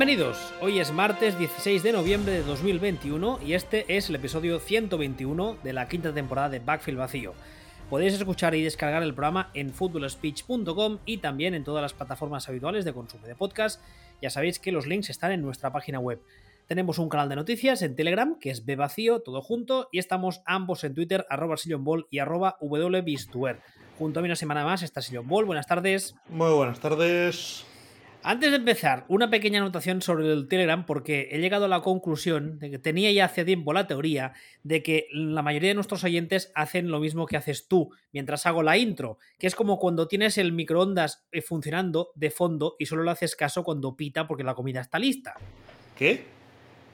Bienvenidos, hoy es martes 16 de noviembre de 2021 y este es el episodio 121 de la quinta temporada de Backfield Vacío. Podéis escuchar y descargar el programa en footballspeech.com y también en todas las plataformas habituales de consumo de podcast. Ya sabéis que los links están en nuestra página web. Tenemos un canal de noticias en Telegram, que es Bvacío, todo junto, y estamos ambos en Twitter, arroba Ball y arroba wbistuer. Junto a mí una semana más está Sillon Ball. Buenas tardes. Muy buenas tardes. Antes de empezar, una pequeña anotación sobre el Telegram, porque he llegado a la conclusión de que tenía ya hace tiempo la teoría de que la mayoría de nuestros oyentes hacen lo mismo que haces tú mientras hago la intro, que es como cuando tienes el microondas eh, funcionando de fondo y solo le haces caso cuando pita porque la comida está lista. ¿Qué?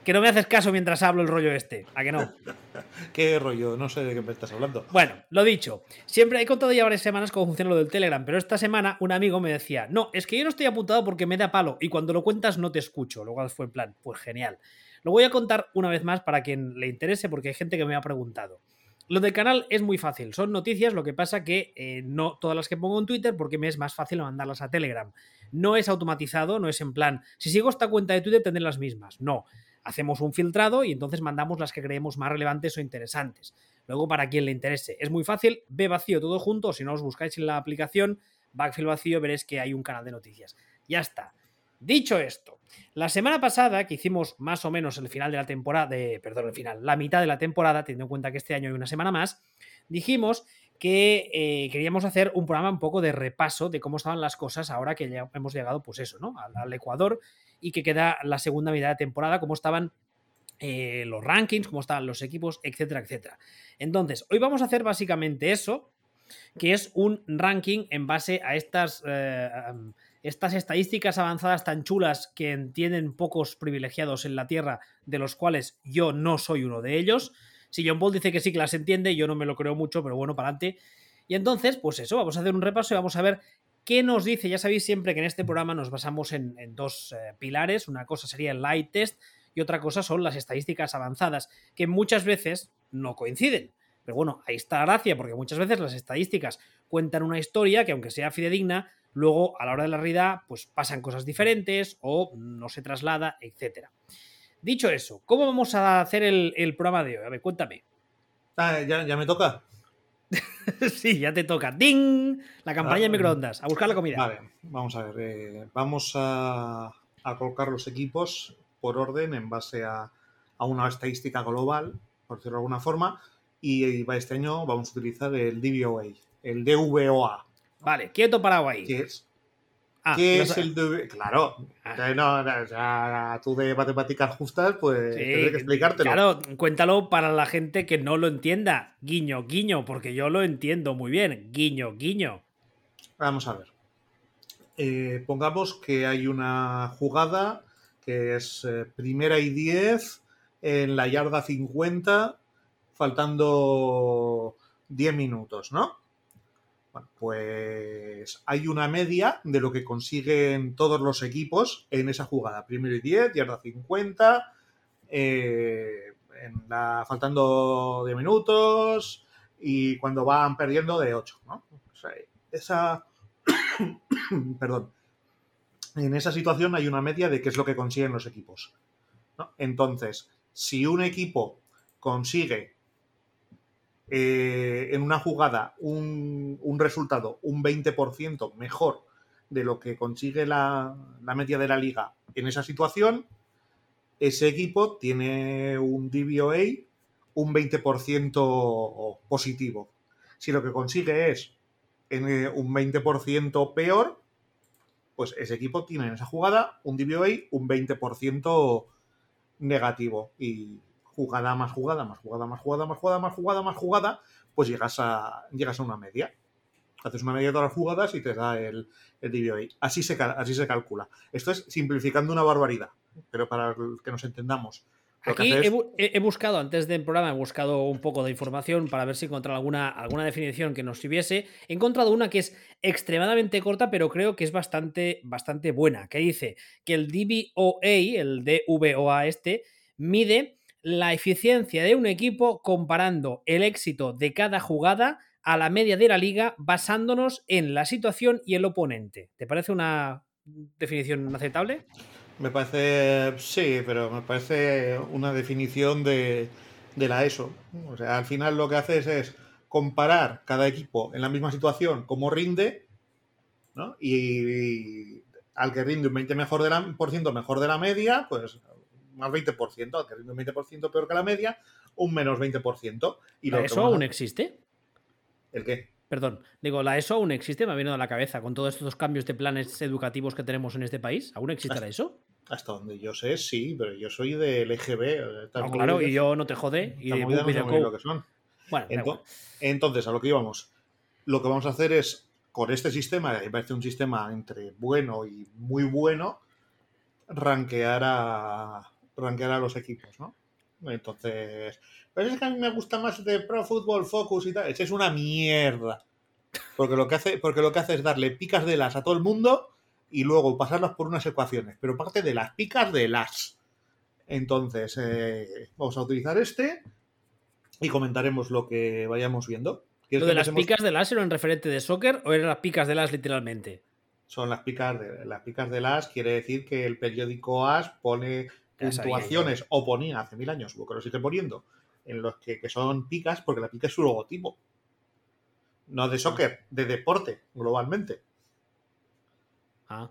Que no me haces caso mientras hablo el rollo este. ¿A que no? ¿Qué rollo? No sé de qué me estás hablando. Bueno, lo dicho. Siempre he contado ya varias semanas cómo funciona lo del Telegram, pero esta semana un amigo me decía, no, es que yo no estoy apuntado porque me da palo y cuando lo cuentas no te escucho. Luego fue en plan, pues genial. Lo voy a contar una vez más para quien le interese porque hay gente que me ha preguntado. Lo del canal es muy fácil, son noticias, lo que pasa que eh, no todas las que pongo en Twitter porque me es más fácil mandarlas a Telegram. No es automatizado, no es en plan, si sigo esta cuenta de Twitter tendré las mismas. No, hacemos un filtrado y entonces mandamos las que creemos más relevantes o interesantes. Luego, para quien le interese, es muy fácil, ve vacío todo junto, si no os buscáis en la aplicación, Backfield vacío, veréis que hay un canal de noticias. Ya está. Dicho esto, la semana pasada, que hicimos más o menos el final de la temporada, de, perdón, el final, la mitad de la temporada, teniendo en cuenta que este año hay una semana más, dijimos que eh, queríamos hacer un programa un poco de repaso de cómo estaban las cosas ahora que ya hemos llegado, pues eso, ¿no? Al, Ecuador y que queda la segunda mitad de temporada, cómo estaban eh, los rankings, cómo estaban los equipos, etcétera, etcétera. Entonces, hoy vamos a hacer básicamente eso, que es un ranking en base a estas, eh, estas estadísticas avanzadas tan chulas que entienden pocos privilegiados en la Tierra, de los cuales yo no soy uno de ellos. Si John Paul dice que sí que las entiende, yo no me lo creo mucho, pero bueno, para adelante. Y entonces, pues eso, vamos a hacer un repaso y vamos a ver qué nos dice. Ya sabéis siempre que en este programa nos basamos en, dos eh, pilares. Una cosa sería el light test y otra cosa son las estadísticas avanzadas, que muchas veces no coinciden. Pero bueno, ahí está la gracia, porque muchas veces las estadísticas cuentan una historia que aunque sea fidedigna, luego a la hora de la realidad, pues pasan cosas diferentes o no se traslada, etcétera. Dicho eso, ¿cómo vamos a hacer el, programa de hoy? A ver, cuéntame. Ah, ya, me toca. sí, ya te toca. ¡Ding! La campaña de ah, microondas. A buscar la comida. Vale, vamos a ver. Eh, vamos a, colocar los equipos por orden en base a, una estadística global, por decirlo de alguna forma. Y, este año vamos a utilizar el DVOA, el DVOA. Vale, quieto parado ahí. ¿Qué es? Ah, ¿Qué es el. Claro, ah. no, tú de matemáticas justas, pues tendré que explicártelo. Claro, cuéntalo para la gente que no lo entienda. Guiño, guiño, porque yo lo entiendo muy bien. Guiño, guiño. Vamos a ver. Eh, pongamos que hay una jugada que es eh, primera y 10 en la yarda 50, faltando 10 minutos, ¿no? Pues hay una media de lo que consiguen todos los equipos en esa jugada. Primero y 10, yarda 50, eh, la, faltando de minutos y cuando van perdiendo de 8. ¿no? esa. perdón. En esa situación hay una media de qué es lo que consiguen los equipos. Entonces, si un equipo consigue eh, en una jugada un, resultado un 20% mejor de lo que consigue la, media de la liga en esa situación, ese equipo tiene un DVOA un 20% positivo. Si lo que consigue es eh, un 20% peor, pues ese equipo tiene en esa jugada un DVOA un 20% negativo. Y jugada más jugada, más jugada, más jugada, más jugada, más jugada, más jugada, pues llegas a, llegas a una media. Haces una media de todas las jugadas y te da el, el DVOA. Así se, así se calcula. Esto es simplificando una barbaridad, pero para que nos entendamos. Aquí he, buscado, antes del programa, he buscado un poco de información para ver si encontraba alguna, alguna definición que nos sirviese. He encontrado una que es extremadamente corta, pero creo que es bastante, bastante buena, que dice que el DVOA, el DVOA este, mide la eficiencia de un equipo comparando el éxito de cada jugada a la media de la liga basándonos en la situación y el oponente. ¿Te parece una definición aceptable? Me parece, sí, pero me parece una definición de, de la ESO. O sea, al final lo que haces es comparar cada equipo en la misma situación, cómo rinde, ¿no? Y, al que rinde un 20% mejor de la, por ciento mejor de la media, pues más 20%, al que rinde un 20% peor que la media, un menos 20%. Y lo ¿Eso aún existe? ¿El qué? Perdón, digo, ¿la ESO aún existe? Me ha venido a la cabeza con todos estos cambios de planes educativos que tenemos en este país. ¿Aún existe la ESO? Hasta donde yo sé, sí, pero yo soy del EGB. Eh, claro, y yo no te jode. Y de lo que son. Bueno, entonces, a lo que íbamos. Lo que vamos a hacer es, con este sistema, que parece un sistema entre bueno y muy bueno, rankear a, rankear a los equipos, ¿no? Entonces, pero es que a mí me gusta más de Pro Football Focus y tal. Es una mierda. Porque lo que hace, porque lo que hace es darle picas de las a todo el mundo y luego pasarlas por unas ecuaciones, pero parte de las picas de las. Entonces, eh, vamos a utilizar este y comentaremos lo que vayamos viendo. ¿Lo de las picas de las era en referente de soccer o eran las picas de las literalmente? Son las picas de las picas de las, quiere decir que el periódico AS pone puntuaciones o ponía hace mil años, porque lo sigue poniendo, en los que, que, son picas, porque la pica es su logotipo. No de soccer, de deporte, globalmente. Ah,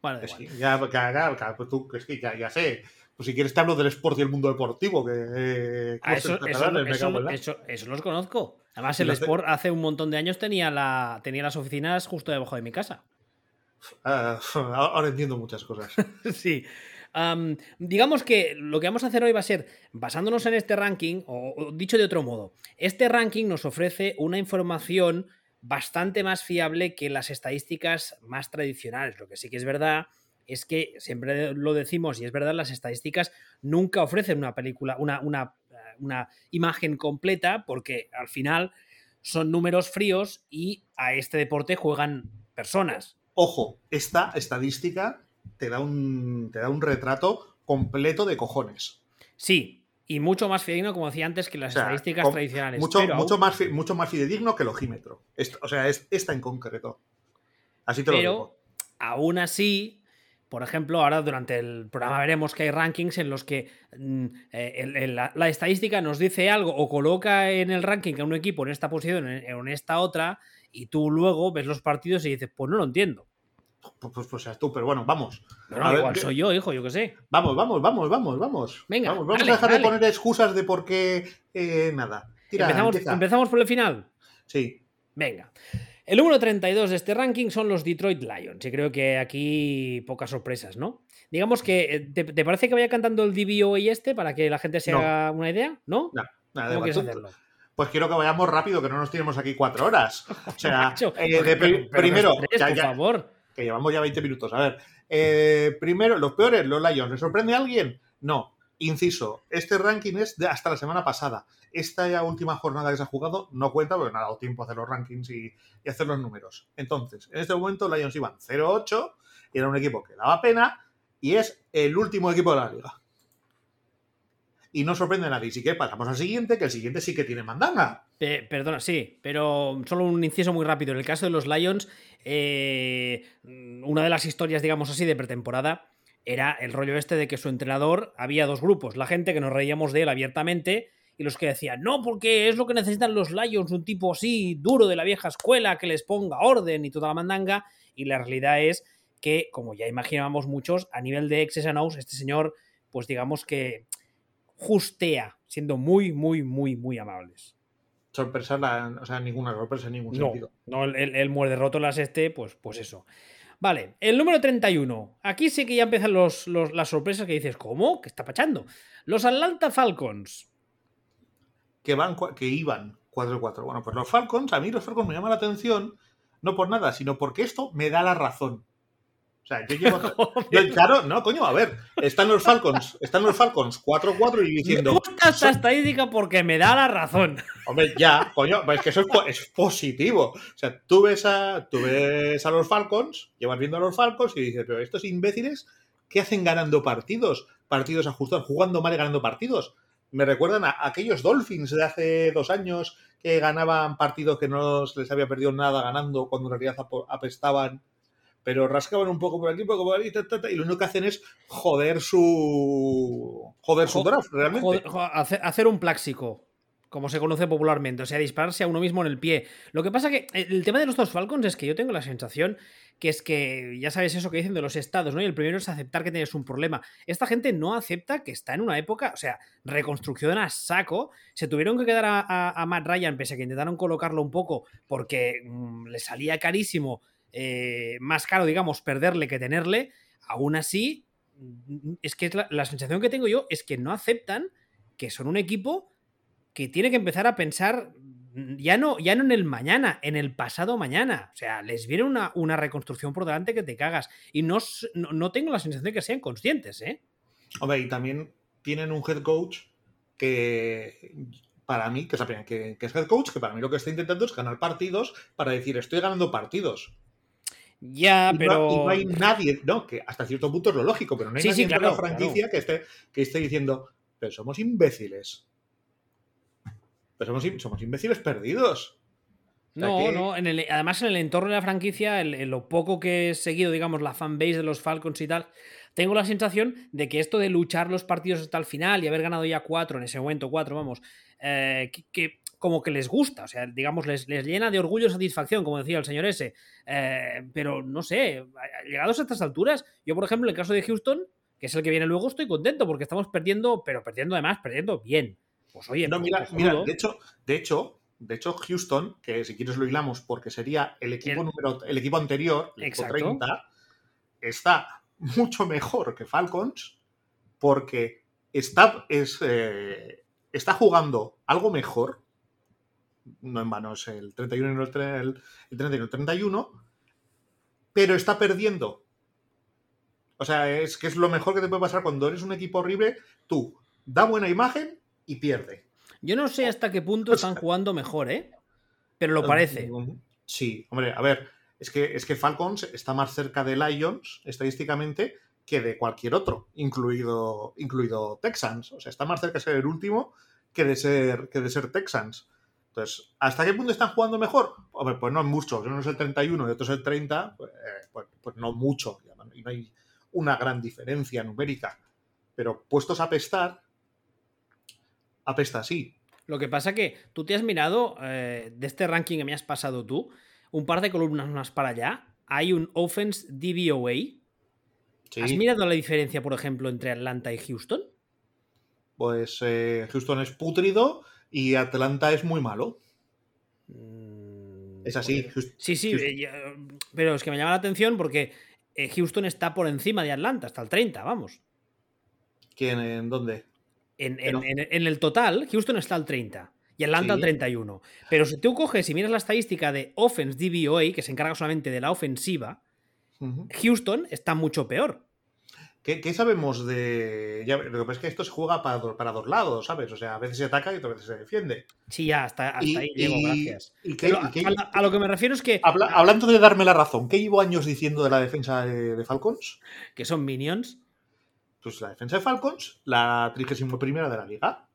vale. Es ya, pues tú, es que ya, ya, sé. Pues si quieres te hablo del sport y el mundo deportivo. Que, eh, ah, eso, eso, los conozco. Además, el sport hace un montón de años tenía, la, tenía las oficinas justo debajo de mi casa. Ah, ahora entiendo muchas cosas. sí. Digamos que lo que vamos a hacer hoy va a ser, basándonos en este ranking, o, dicho de otro modo, este ranking nos ofrece una información bastante más fiable que las estadísticas más tradicionales. Lo que sí que es verdad es que siempre lo decimos y es verdad, las estadísticas nunca ofrecen una película, una, una, una imagen completa porque al final son números fríos y a este deporte juegan personas. Ojo, esta estadística te da un, te da un retrato completo de cojones. Sí, y mucho más fidedigno, como decía antes, que las estadísticas tradicionales. Mucho, mucho, más, mucho más fidedigno que el ojímetro. o sea, es esta en concreto. Así te lo digo. Aún así, por ejemplo, ahora durante el programa veremos que hay rankings en los que mm, eh, la, estadística nos dice algo o coloca en el ranking a un equipo en esta posición o en esta otra, y tú luego ves los partidos y dices, pues no lo entiendo. Pues, pues, pues seas tú, pero bueno, vamos. a igual soy yo, hijo, yo qué sé. Vamos, vamos, vamos, vamos, vamos. Venga, vamos, a dejar de poner excusas de por qué eh, nada. ¿Empezamos, por el final? Sí. Venga. El número 32 de este ranking son los Detroit Lions. Y creo que aquí pocas sorpresas, ¿no? Digamos que. Eh, ¿Te, parece que vaya cantando el DBO y este para que la gente se haga una idea? ¿No? No, nada, ¿Cómo quieres hacerlo? pues quiero que vayamos rápido, que no nos tenemos aquí cuatro horas. O sea, eh, primero, por favor llevamos ya 20 minutos. A ver, eh, primero, los peores, los Lions. ¿Le sorprende a alguien? No. Inciso, este ranking es de hasta la semana pasada. Esta última jornada que se ha jugado no cuenta porque no ha dado tiempo a hacer los rankings y, hacer los números. Entonces, en este momento Lions iban 0-8 y era un equipo que daba pena y es el último equipo de la liga y no sorprende a nadie. Si que pasamos al siguiente, que el siguiente sí que tiene mandanga. perdona, sí, pero solo un inciso muy rápido. En el caso de los Lions, eh, una de las historias, digamos así, de pretemporada era el rollo este de que su entrenador había dos grupos. La gente que nos reíamos de él abiertamente y los que decían, no, porque es lo que necesitan los Lions, un tipo así, duro de la vieja escuela, que les ponga orden y toda la mandanga. Y la realidad es que, como ya imaginábamos muchos, a nivel de and este señor, pues digamos que justea, siendo muy, muy, muy, muy amables. Sorpresa, o sea, ninguna sorpresa en ningún sentido. No, el, muerde roto las este, pues, pues eso. Vale, el número 31. Aquí sí que ya empiezan los, las sorpresas que dices, ¿cómo? ¿Qué está pachando? Los Atlanta Falcons. Que, van, que iban 4-4. Bueno, pues los Falcons, a mí los Falcons me llaman la atención, no por nada, sino porque esto me da la razón. O sea, yo llevo. claro, no, coño, a ver. Están los Falcons, están los Falcons 4-4 y diciendo. Me gusta esta estadística porque me da la razón. Hombre, ya, coño, es que eso es, positivo. O sea, tú ves, a, tú ves a los Falcons, llevas viendo a los Falcons y dices, pero estos imbéciles, ¿qué hacen ganando partidos? Partidos ajustados, jugando mal y ganando partidos. Me recuerdan a aquellos Dolphins de hace dos años que ganaban partidos que no les había perdido nada ganando cuando en realidad apestaban pero rascaban un poco por aquí, un poco por ahí, y lo único que hacen es joder su. joder su draft, realmente. hacer, un pláxico como se conoce popularmente, o sea, dispararse a uno mismo en el pie. Lo que pasa que el tema de los dos Falcons es que yo tengo la sensación que es que ya sabes eso que dicen de los estados, ¿no? Y el primero es aceptar que tienes un problema. Esta gente no acepta que está en una época, o sea, reconstrucción a saco. Se tuvieron que quedar a, Matt Ryan, pese a que intentaron colocarlo un poco, porque mm, le salía carísimo, eh, más caro, digamos, perderle que tenerle. Aún así, mm, es que la sensación que tengo yo es que no aceptan que son un equipo que tiene que empezar a pensar Mm, ya no, ya no en el mañana, en el pasado mañana. O sea, les viene una, una reconstrucción por delante que te cagas. Y no, no, tengo la sensación de que sean conscientes, ¿eh? Hombre, y también tienen un head coach que para mí, que es, que, que es head coach, que para mí lo que está intentando es ganar partidos para decir, estoy ganando partidos. Ya, pero. No, y no hay nadie, no, que hasta cierto punto es lo lógico, pero no hay nadie en la franquicia que, esté, que esté diciendo, pero somos imbéciles. Pero somos, imbéciles perdidos. no, no, en el, además en el entorno de la franquicia, en, lo poco que he seguido, digamos, la fanbase de los Falcons y tal, tengo la sensación de que esto de luchar los partidos hasta el final y haber ganado ya cuatro, en ese momento cuatro, vamos, eh, que, como que les gusta, o sea, digamos, les, les, llena de orgullo y satisfacción, como decía el señor ese. Eh, pero no sé, llegados a estas alturas, yo por ejemplo, en el caso de Houston, que es el que viene luego, estoy contento porque estamos perdiendo, pero perdiendo además, perdiendo bien. Pues oye, no, mira, mira, de hecho, de hecho, de hecho, Houston, que si quieres lo hilamos porque sería el equipo número, el equipo anterior, el equipo 30, está mucho mejor que Falcons porque está, es, eh, está jugando algo mejor. No en vano es el 31 y el, el, el 31 el 31, pero está perdiendo. O sea, es que es lo mejor que te puede pasar cuando eres un equipo horrible. Tú da buena imagen y pierde. Yo no sé hasta qué punto están jugando mejor, ¿eh? Pero lo parece. Sí, hombre, a ver, es que, es que Falcons está más cerca de Lions, estadísticamente, que de cualquier otro, incluido, incluido Texans. O sea, está más cerca de ser el último que de ser, que de ser Texans. Entonces, ¿hasta qué punto están jugando mejor? Hombre, pues no mucho. Uno es el 31 y otro es el 30, pues, eh, pues, pues, no mucho. Y no hay una gran diferencia numérica. Pero puestos a pestar, apesta así. Lo que pasa que tú te has mirado eh, de este ranking que me has pasado tú, un par de columnas más para allá, hay un Offense DVOA. ¿Has mirado la diferencia, por ejemplo, entre Atlanta y Houston? Pues eh, Houston es putrido y Atlanta es muy malo. Mm, es así. sí, sí, eh, pero es que me llama la atención porque Houston está por encima de Atlanta, hasta el 30, vamos. ¿Quién? ¿En dónde? En, el total, Houston está al 30 y Atlanta al 31. Pero si tú coges y miras la estadística de Offense DVOA, que se encarga solamente de la ofensiva, Houston está mucho peor. ¿Qué, sabemos de.? lo que pasa es que esto se juega para, para, dos lados, ¿sabes? O sea, a veces se ataca y otras veces se defiende. Sí, ya, hasta, ahí llego, gracias. a, lo que me refiero es que. hablando de darme la razón, ¿qué llevo años diciendo de la defensa de Falcons? Que son minions. Pues la defensa de Falcons, la 31 de la liga.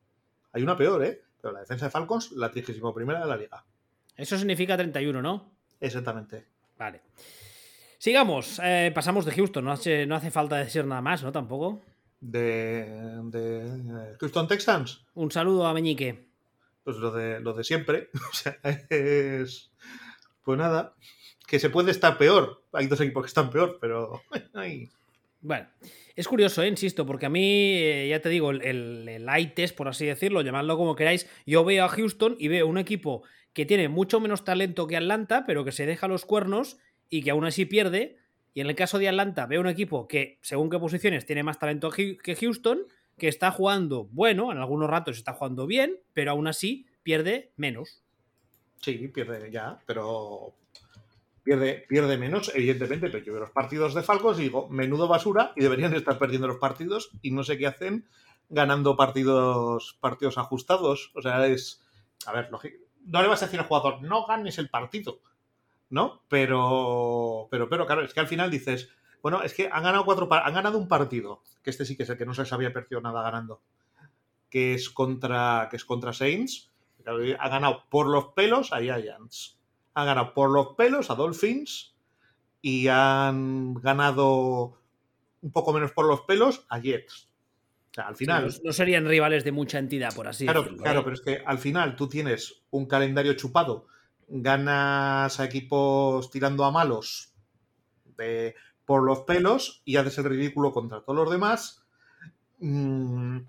Hay una peor, ¿eh? Pero la defensa de Falcons, la 31 de la liga. Eso significa 31, ¿no? Exactamente. Vale. Sigamos. Eh, pasamos de Houston. No hace, no hace falta decir nada más, ¿no? Tampoco. De, de eh, Houston Texans. Un saludo a Meñique. Pues lo de, lo de siempre. O sea, es. Pues nada. Que se puede estar peor. Hay dos equipos que están peor, pero. Bueno. Es curioso, ¿eh? insisto, porque a mí, eh, ya te digo, el, el, test, por así decirlo, llamadlo como queráis, yo veo a Houston y veo un equipo que tiene mucho menos talento que Atlanta, pero que se deja los cuernos y que aún así pierde. Y en el caso de Atlanta, veo un equipo que, según qué posiciones, tiene más talento que Houston, que está jugando bueno, en algunos ratos está jugando bien, pero aún así pierde menos. Sí, pierde ya, pero pierde, pierde menos, evidentemente, pero yo veo los partidos de Falcos y digo, menudo basura, y deberían estar perdiendo los partidos, y no sé qué hacen ganando partidos, partidos ajustados. O sea, es. A ver, no le vas a decir al jugador, no ganes el partido, ¿no? Pero, pero, pero, claro, es que al final dices, bueno, es que han ganado cuatro han ganado un partido, que este sí que es el que no se les había perdido nada ganando, que es contra, que es contra Saints, ha ganado por los pelos a Giants ha ganado por los pelos a Dolphins y han ganado un poco menos por los pelos a Jets. O sea, al final. no, serían rivales de mucha entidad, por así claro, decirlo. Claro, ¿eh? pero es que al final tú tienes un calendario chupado, ganas a equipos tirando a malos de, por los pelos y haces el ridículo contra todos los demás. Mm,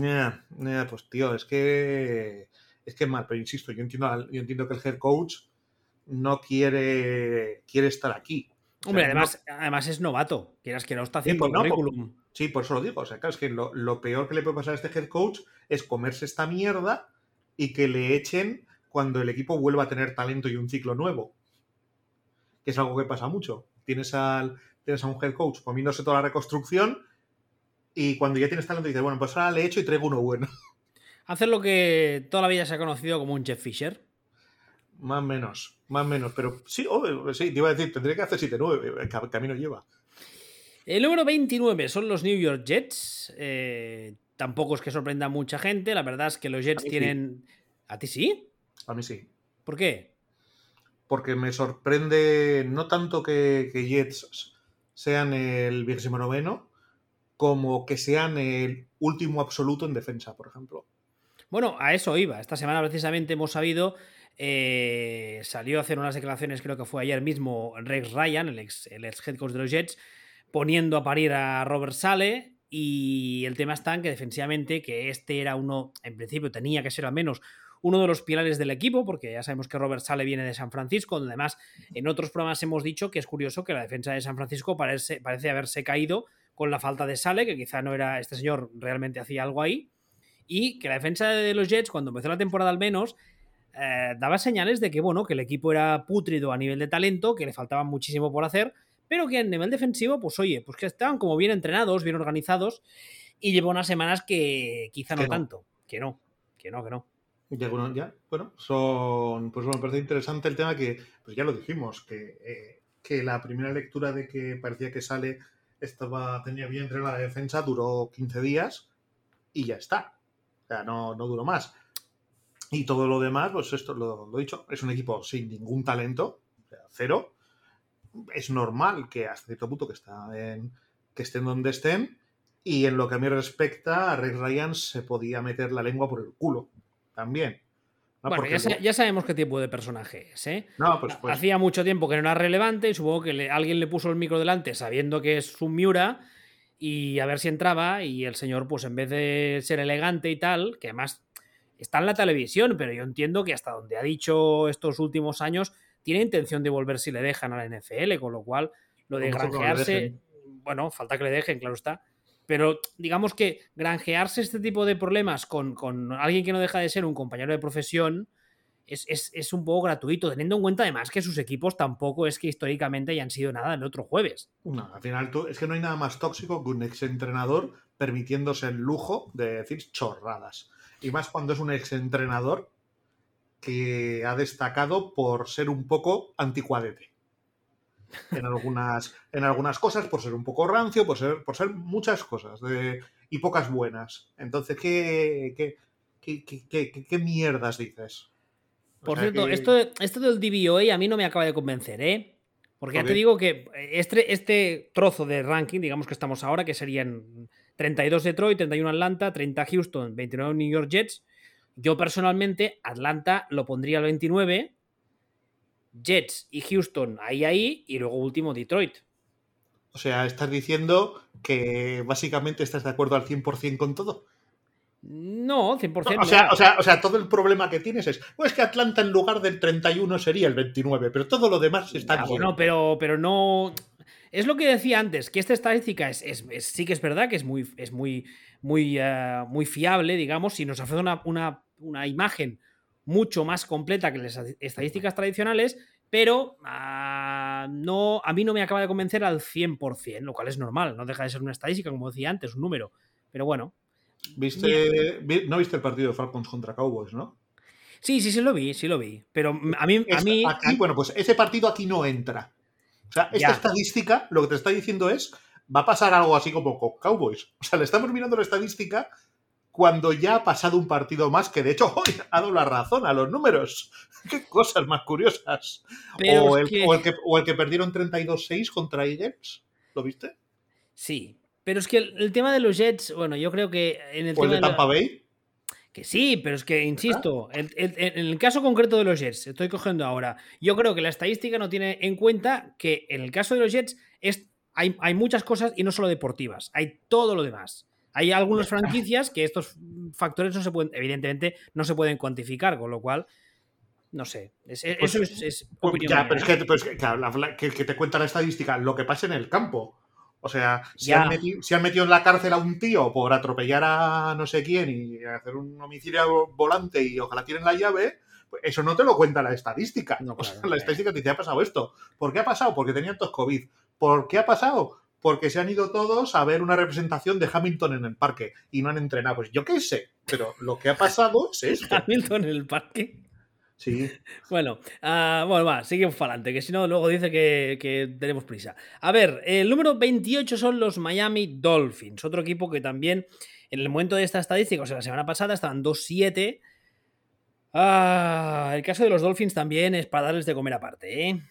yeah, yeah, pues tío, es que es que es mal, pero insisto, yo entiendo, yo entiendo que el head coach no quiere, quiere estar aquí. O sea, Hombre, no- además, además es novato. Quieras que no está haciendo pues no, pues-. Sí, por eso lo digo. O sea, claro, es que lo, lo peor que le puede pasar a este head coach es comerse esta mierda y que le echen cuando el equipo vuelva a tener talento y un ciclo nuevo. Que es algo que pasa mucho. Tienes, al, tienes a un head coach comiéndose toda la reconstrucción y cuando ya tienes talento dices, bueno, pues ahora le echo y traigo uno bueno. Hacer lo que toda la vida se ha conocido como un Jeff Fisher. más o menos, más o menos. Pero sí, oh, sí, te iba a decir, tendría que hacer 7-9. El ca- camino lleva. El número 29 son los New York Jets. Eh, tampoco es que sorprenda a mucha gente. La verdad es que los Jets A mí sí. tienen. ¿A ti sí? A mí sí. ¿Por qué? porque me sorprende no tanto que, que Jets sean el vigésimo noveno, como que sean el último absoluto en defensa, por ejemplo. Bueno, a eso iba. Esta semana precisamente hemos sabido. eh, salió a hacer unas declaraciones, creo que fue ayer mismo, Rex Ryan, el ex, el ex head coach de los Jets, poniendo a parir a Robert Sale. Y el tema está en que defensivamente, que este era uno, en principio tenía que ser al menos uno de los pilares del equipo, porque ya sabemos que Robert Sale viene de San Francisco, donde además en otros programas hemos dicho que es curioso que la defensa de San Francisco parece, parece haberse caído con la falta de Sale, que quizá no era este señor realmente hacía algo ahí, y que la defensa de los Jets, cuando empezó la temporada al menos, eh, daba señales de que, bueno, que el equipo era pútrido a nivel de talento, que le faltaba muchísimo por hacer, pero que a nivel defensivo, pues oye, pues que estaban como bien entrenados, bien organizados, y lleva unas semanas que quizá no, Que no. tanto, que no, que no, que no. Ya, bueno, son, pues bueno, me parece interesante el tema que, pues ya lo dijimos, que, eh, que la primera lectura de que parecía que sale estaba, tenía bien entrenada la defensa, duró 15 días y ya está. O sea, no, no duró más. Y todo lo demás, pues esto lo, lo he dicho, es un equipo sin ningún talento, cero. Es normal que hasta cierto punto que, está en, que estén donde estén. Y en lo que a mí respecta, a Rex Ryan se podía meter la lengua por el culo también. ¿no? bueno, ya, sa- ya sabemos qué tipo de personaje es, ¿eh? no, pues, pues, Hacía mucho tiempo que no era relevante y supongo que le- alguien le puso el micro delante sabiendo que es un Miura y a ver si entraba y el señor pues en vez de ser elegante y tal, que además está en la televisión, pero yo entiendo que hasta donde ha dicho estos últimos años tiene intención de volver si le dejan a la NFL, con lo cual lo de granjearse, bueno, falta que le dejen, claro está. Pero digamos que granjearse este tipo de problemas con, con alguien que no deja de ser un compañero de profesión, es, es- es un poco gratuito, teniendo en cuenta además que sus equipos tampoco es que históricamente hayan sido nada el otro jueves. no, al final tú- es que no hay nada más tóxico que un exentrenador permitiéndose el lujo de decir chorradas. Y más cuando es un exentrenador que ha destacado por ser un poco anticuadete. En algunas, en algunas cosas, por ser un poco rancio, por ser, por ser muchas cosas de- y pocas buenas. Entonces, ¿qué, qué, qué, qué- qué- mierdas dices? O Por cierto, que- esto, esto del DVOA a mí no me acaba de convencer, ¿eh? Porque ya ¿Por te digo que este, este trozo de ranking, digamos que estamos ahora, que serían 32 Detroit, 31 Atlanta, 30 Houston, 29 New York Jets. Yo personalmente, Atlanta lo pondría al 29, Jets y Houston ahí, ahí, y luego último Detroit. O sea, estás diciendo que básicamente estás de acuerdo al 100% con todo. No, 100%. O sea, no. o, sea, o sea, todo el problema que tienes es, pues que Atlanta en lugar del 31 sería el 29, pero todo lo demás está bien. bueno, pero, pero no. Es lo que decía antes, que esta estadística es, es- es- sí que es verdad que es muy, es muy, muy, eh, muy fiable, digamos, y nos ofrece una, una- una imagen mucho más completa que las estadísticas tradicionales, pero ah, no, a mí no me acaba de convencer al 100%, lo cual es normal, no deja de ser una estadística, como decía antes, un número. Pero bueno, ¿Viste, vi- no viste el partido de Falcons contra Cowboys, ¿no? sí, sí, sí lo vi, sí lo vi. Pero a mí, a Esta- mí aquí, bueno, pues ese partido aquí no entra. O sea, esta Ya. estadística lo que te está diciendo es, va a pasar algo así como con Cowboys. O sea, le estamos mirando la estadística cuando ya ha pasado un partido más, que de hecho hoy ha dado la razón a los números. Qué cosas más curiosas. O el, que... O, el que, perdieron 32-6 contra Eagles. ¿Lo viste? Sí, pero es que el, tema de los Jets, bueno, yo creo que en el ¿O el de Tampa Bay? Que sí, pero es que, insisto, en el caso concreto de los Jets, estoy cogiendo ahora, yo creo que la estadística no tiene en cuenta que en el caso de los Jets es, hay, hay muchas cosas y no solo deportivas, hay todo lo demás. Hay algunas franquicias que estos factores no se pueden, evidentemente, no se pueden cuantificar, con lo cual, no sé. Pues eso es, pues ya, pero es que, pues, que, que, te cuenta la estadística, lo que pasa en el campo. O sea, si han, metido, en la cárcel a un tío por atropellar a no sé quién y hacer un homicidio volante y ojalá tienen la llave, pues eso no te lo cuenta la estadística. la estadística te dice, ha pasado esto. ¿Por qué ha pasado? Porque tenían todos COVID. ¿Por qué ha pasado? Porque se han ido todos a ver una representación de Hamilton en el parque y no han entrenado. Pues yo qué sé, pero lo que ha pasado es esto. Hamilton en el parque. Sí. Bueno, uh, bueno, va, sigue falante, que si no, luego dice que, que, tenemos prisa. A ver, el número 28 son los Miami Dolphins, otro equipo que también, en el momento de esta estadística, o sea, la semana pasada estaban 2-7. Ah, el caso de los Dolphins también es para darles de comer aparte, ¿eh?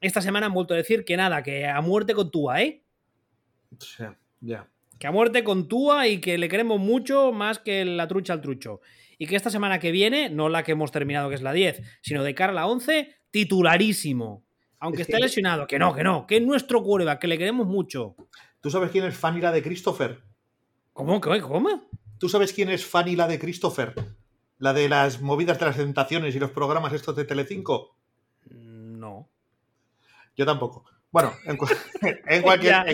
Esta semana han vuelto a decir que nada, que a muerte con Tua, ¿eh? Sí, ya. Que a muerte con Tua y que le queremos mucho más que la trucha al trucho y que esta semana que viene, no la que hemos terminado que es la 10, sino de cara a la 11, titularísimo. Aunque esté lesionado, que no, que no, que es nuestro quarterback, que le queremos mucho. ¿Tú sabes quién es Fanny la de Christopher? ¿Cómo? ¿Cómo? ¿Cómo? ¿Tú sabes quién es Fanny la de Christopher? La de las movidas de las tentaciones y los programas estos de Telecinco. No. Yo tampoco. Bueno, en, cualquier,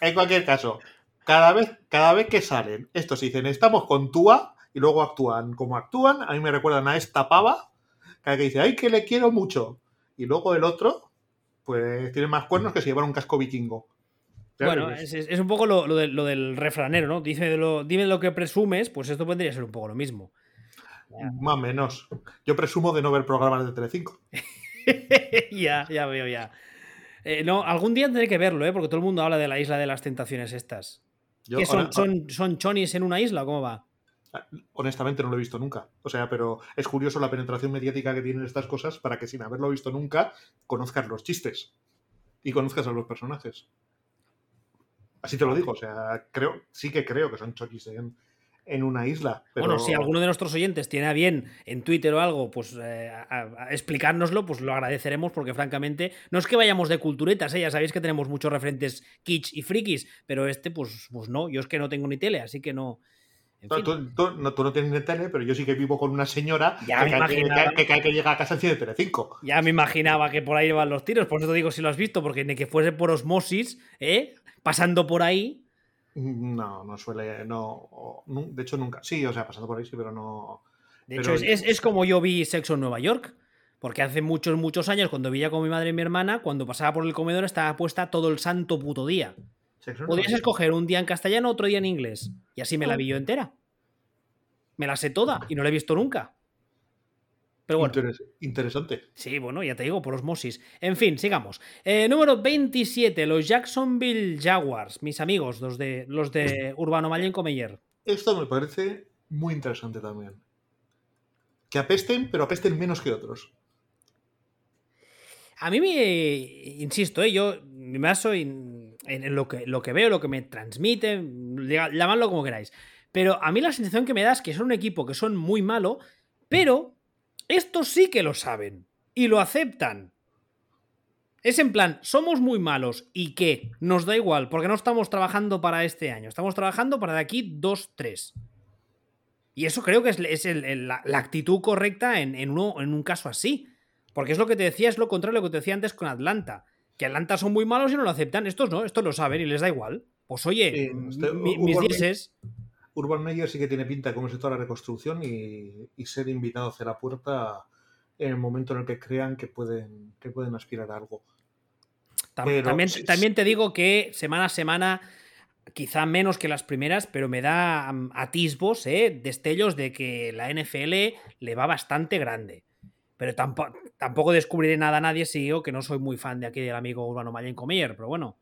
en, cualquier caso, cada vez, cada vez que salen estos dicen estamos con Tua, y luego actúan como actúan. A mí me recuerdan a esta pava, que dice, ay, que le quiero mucho. Y luego el otro, pues tiene más cuernos que si llevar un casco vikingo. Bueno, es, un poco lo, del refranero, ¿no? Dice lo, dime lo que presumes, pues esto podría ser un poco lo mismo. Más o menos. Yo presumo de no ver programas de Telecinco. ya, ya veo, ya. Eh, no, algún día tendré que verlo, ¿eh? Porque todo el mundo habla de la isla de las tentaciones estas. son, son, son chonis en una isla? ¿Cómo va? Honestamente no lo he visto nunca. O sea, pero es curioso la penetración mediática que tienen estas cosas para que sin haberlo visto nunca conozcas los chistes y conozcas a los personajes. Así te lo digo, o sea, creo, sí que creo que son choquis en, en una isla. Bueno, si alguno de nuestros oyentes tiene a bien en Twitter o algo, pues eh, explicárnoslo, pues lo agradeceremos porque francamente no es que vayamos de culturetas, ¿eh? ya sabéis que tenemos muchos referentes kitsch y frikis, pero este pues, pues no, yo es que no tengo ni tele, así que no, Tú, no, tienes tele, pero yo sí que vivo con una señora que, que, que, llega a casa de Telecinco. Ya me imaginaba que por ahí van los tiros, por eso te digo si lo has visto, porque ni que fuese por osmosis, ¿eh? pasando por ahí. No, no suele, no, de hecho nunca. Sí, o sea, pasando por ahí sí, pero no. De hecho, es, es, como yo vi Sexo en Nueva York. Porque hace muchos, muchos años, cuando vivía con mi madre y mi hermana, cuando pasaba por el comedor estaba puesta todo el santo puto día. Podrías escoger un día en castellano, otro día en inglés. Y así me la vi yo entera. Me la sé toda y no la he visto nunca. Pero bueno. interesante. Sí, bueno, ya te digo, por osmosis. En fin, sigamos. Eh, número 27, los Jacksonville Jaguars, mis amigos, los de, los de Urbano Mayenco Meyer. Esto me parece muy interesante también. Que apesten, pero apesten menos que otros. A mí me. Insisto, ¿eh? yo me baso en, lo, que, lo que veo, lo que me transmite, llamadlo como queráis. Pero a mí la sensación que me da es que son un equipo que son muy malo, pero estos sí que lo saben y lo aceptan. Es en plan, somos muy malos y qué, nos da igual, porque no estamos trabajando para este año, estamos trabajando para de aquí dos, tres. Y eso creo que es, la, actitud correcta en, en, uno, en un caso así. Porque es lo que te decía, es lo contrario de lo que te decía antes con Atlanta. Que Atlanta son muy malos y no lo aceptan. Estos no, estos lo saben y les da igual. Pues oye, mis dieces. Urban Meyer sí que tiene pinta como sector de la reconstrucción y, ser invitado hacia la puerta en el momento en el que crean que pueden, que pueden aspirar a algo. También, también, te digo que semana a semana, quizá menos que las primeras, pero me da atisbos, ¿eh? destellos de que la NFL le va bastante grande. Pero tampoco, tampoco descubriré nada a nadie si digo que no soy muy fan de aquí del amigo Urbano Mayen Comier, pero bueno.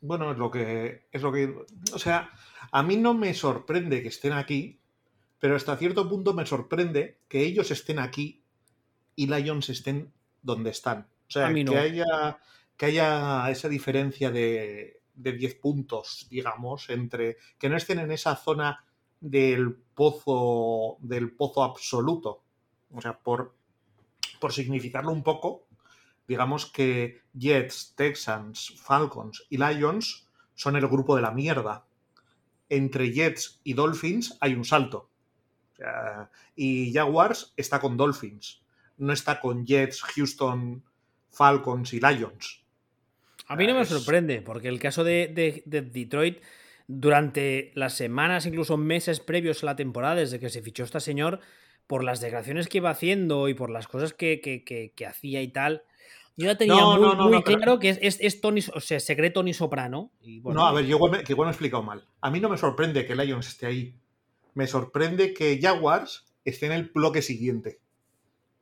Bueno, es lo que. Es lo que. O sea, a mí no me sorprende que estén aquí, pero hasta cierto punto me sorprende que ellos estén aquí y Lions estén donde están. O sea, que, haya, que haya esa diferencia de, de 10 puntos, digamos, entre que no estén en esa zona del pozo del pozo absoluto. O sea, por, por significarlo un poco, digamos que Jets, Texans, Falcons y Lions son el grupo de la mierda. Entre Jets y Dolphins hay un salto. y Jaguars está con Dolphins. No está con Jets, Houston, Falcons y Lions. A mí no me sorprende, porque el caso de, Detroit, durante las semanas, incluso meses previos a la temporada, desde que se fichó este señor, por las declaraciones que iba haciendo y por las cosas que, hacía y tal, yo ya tenía muy, claro que es, Tony, o sea, secreto Tony Soprano. no, a ver, yo igual me, que igual he explicado mal. A mí no me sorprende que Lions esté ahí. Me sorprende que Jaguars esté en el bloque siguiente.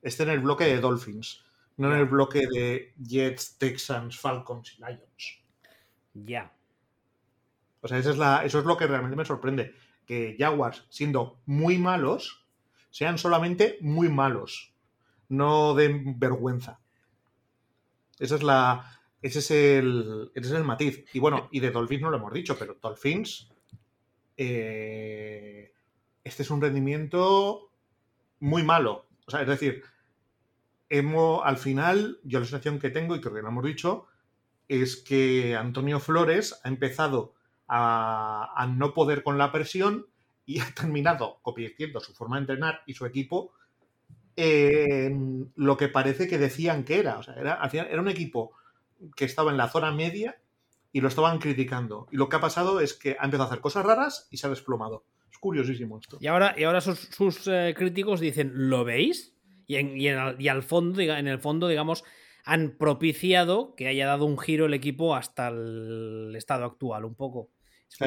Esté en el bloque de Dolphins no en el bloque de Jets, Texans, Falcons y Lions. Ya. O sea, es la, eso es lo que realmente me sorprende. Que Jaguars, siendo muy malos, sean solamente muy malos. No den vergüenza. Esa es la. Ese es el. Ese es el matiz. Y bueno, y de Dolphins no lo hemos dicho, pero Dolphins. Eh, este es un rendimiento muy malo. O sea, es decir, al final, yo la sensación que tengo, y que lo hemos dicho, es que Antonio Flores ha empezado a, no poder con la presión y ha terminado convirtiendo su forma de entrenar y su equipo lo que parece que decían que era. O sea, era, era un equipo que estaba en la zona media y lo estaban criticando. Y lo que ha pasado es que ha empezado a hacer cosas raras y se ha desplomado. Es curiosísimo esto. Y ahora, y ahora sus, eh, críticos dicen, ¿lo veis? y, en, al fondo, en el fondo, digamos, han propiciado que haya dado un giro el equipo hasta el estado actual, un poco.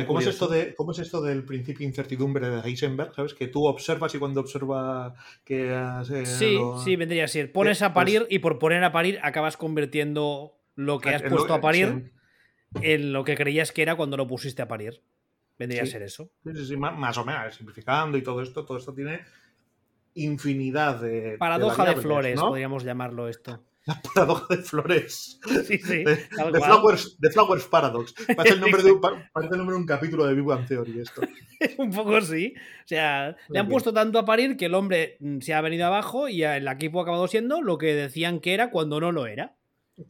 ¿Cómo es, esto de, ¿Cómo es esto del principio de incertidumbre de Heisenberg? ¿Sabes? Que tú observas y cuando observa que... Eh, sí, sí, vendría a ser. Pones a parir pues y por poner a parir acabas convirtiendo lo que has puesto a parir en lo que creías que era cuando lo pusiste a parir. Vendría a ser eso. Sí, sí, más o menos, simplificando y todo esto, todo esto tiene infinidad de. Paradoja de, flores, podríamos llamarlo esto. La paradoja de flores. Sí, sí. De, flowers, flowers, Paradox. Parece el, nombre de un, parece el nombre de un capítulo de Big Bang Theory esto. un poco sí. O sea, le han puesto tanto a parir que el hombre mm, se ha venido abajo y el equipo ha acabado siendo lo que decían que era cuando no lo era.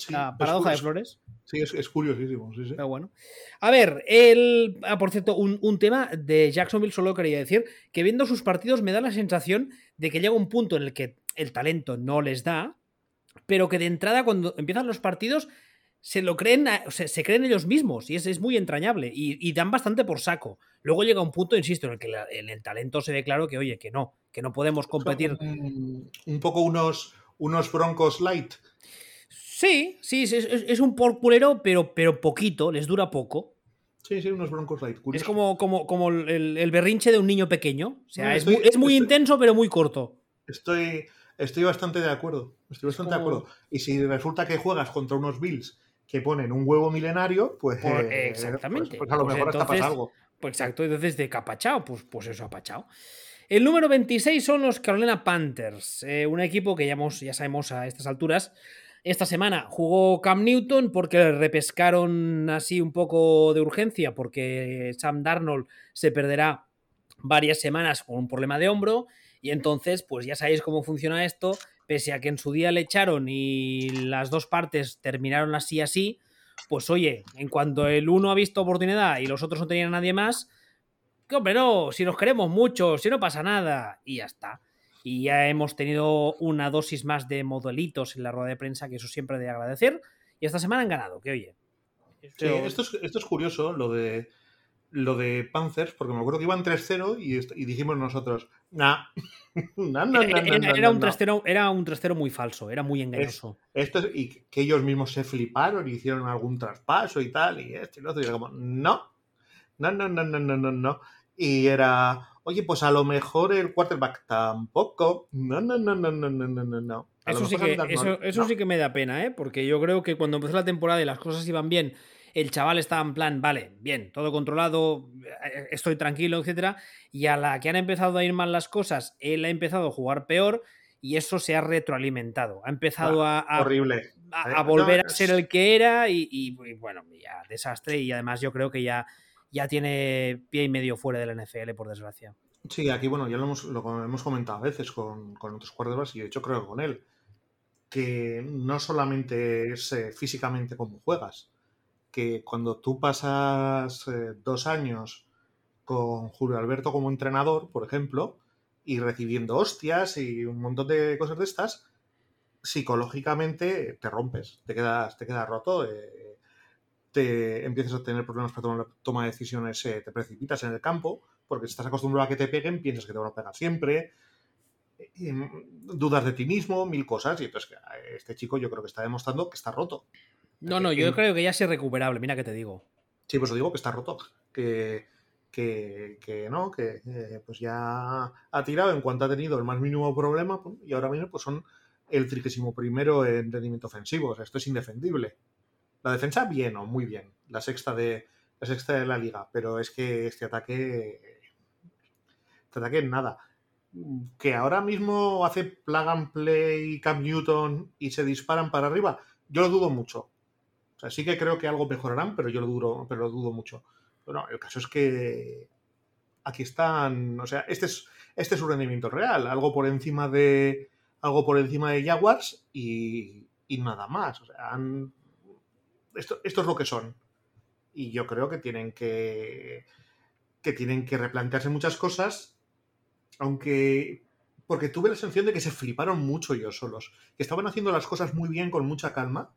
la paradoja de flores. Sí, es, curiosísimo. Sí, sí. Pero bueno. A ver, el. Ah, por cierto, un, un, tema de Jacksonville solo quería decir que viendo sus partidos me da la sensación de que llega un punto en el que el talento no les da, pero que de entrada cuando empiezan los partidos se lo creen, se creen ellos mismos y es, es muy entrañable y, dan bastante por saco. Luego llega un punto, insisto, en el que en el talento se ve claro que, oye, que no, que no podemos competir. un, poco unos, unos broncos light. Sí, sí, es, un porculero, pero, pero poquito, les dura poco. Sí, sí, unos broncos light. Es como, como, como el, berrinche de un niño pequeño. O sea, es, muy, intenso, pero muy corto. Estoy, estoy bastante de acuerdo. Estoy bastante de acuerdo. Y si resulta que juegas contra unos Bills que ponen un huevo milenario, pues. eh, exactamente. Pues, pues, a lo pues mejor hasta pasa algo. Pues exacto, entonces de capachao, pues, pues eso, apachao. El número 26 son los Carolina Panthers, eh, un equipo que ya, ya sabemos a estas alturas esta semana jugó Cam Newton porque le repescaron así un poco de urgencia porque Sam Darnold se perderá varias semanas con un problema de hombro y entonces pues ya sabéis cómo funciona esto, pese a que en su día le echaron y las dos partes terminaron así así, pues oye, en cuanto el uno ha visto oportunidad y los otros no tenían a nadie más, que hombre no, si nos queremos mucho, si no pasa nada y ya está. Y ya hemos tenido una dosis más de modelitos en la rueda de prensa, que eso siempre de agradecer. Y esta semana han ganado, que oye. esto, es, curioso, lo de lo de Panthers, porque me acuerdo que iban 3-0 y, dijimos nosotros, nah. nah, nah, era, un 3-0, era un 3-0 muy falso, era muy engañoso. esto y que ellos mismos se fliparon y hicieron algún traspaso y tal, y esto y lo otro, y era como, no, no, no, no, no, no, no, no. Y era, Oye, pues a lo mejor el quarterback tampoco. No, no, no, no, no, no, no, no. Eso, sí que, eso, sí que me da pena, ¿eh? Porque yo creo que cuando empezó la temporada y las cosas iban bien, el chaval estaba en plan, vale, bien, todo controlado, eh, estoy tranquilo, etcétera, y a la que han empezado a ir mal las cosas, él ha empezado a jugar peor y eso se ha retroalimentado. Ha empezado a, horrible. a, volver a ser el que era y, bueno, ya desastre y además yo creo que ya, ya tiene pie y medio fuera del NFL, por desgracia. Sí, aquí, bueno, ya lo hemos, lo hemos comentado a veces con, otros quarterbacks y de hecho creo que con él, que no solamente es eh, físicamente como juegas, que cuando tú pasas eh, dos años con Julio Alberto como entrenador, por ejemplo, y recibiendo hostias y un montón de cosas de estas, psicológicamente te rompes, te quedas, te quedas roto, eh, te empiezas a tener problemas para tomar toma de decisiones, te precipitas en el campo porque si estás acostumbrado a que te peguen, piensas que te van a pegar siempre, dudas de ti mismo, mil cosas, y entonces este chico yo creo que está demostrando que está roto. No, no, yo creo que ya es irrecuperable, mira que te digo. Sí, pues os digo que está roto, que, que, no, que eh, pues ya ha tirado en cuanto ha tenido el más mínimo problema y ahora mismo pues son el trigésimo primero en rendimiento ofensivo, o sea, esto es indefendible. La defensa bien o muy bien, la sexta de la sexta de la liga, pero es que este ataque que nada. Que ahora mismo hace plug and play Cam Newton y se disparan para arriba, yo lo dudo mucho. O sea, sí que creo que algo mejorarán, pero yo lo dudo, pero lo dudo mucho. Pero el caso es que aquí están, o sea, este es, este es su rendimiento real, algo por encima de algo por encima de Jaguars y, nada más. O sea, esto, esto es lo que son. Y yo creo que tienen que que tienen que replantearse muchas cosas aunque porque tuve la sensación de que se fliparon mucho ellos solos, que estaban haciendo las cosas muy bien con mucha calma.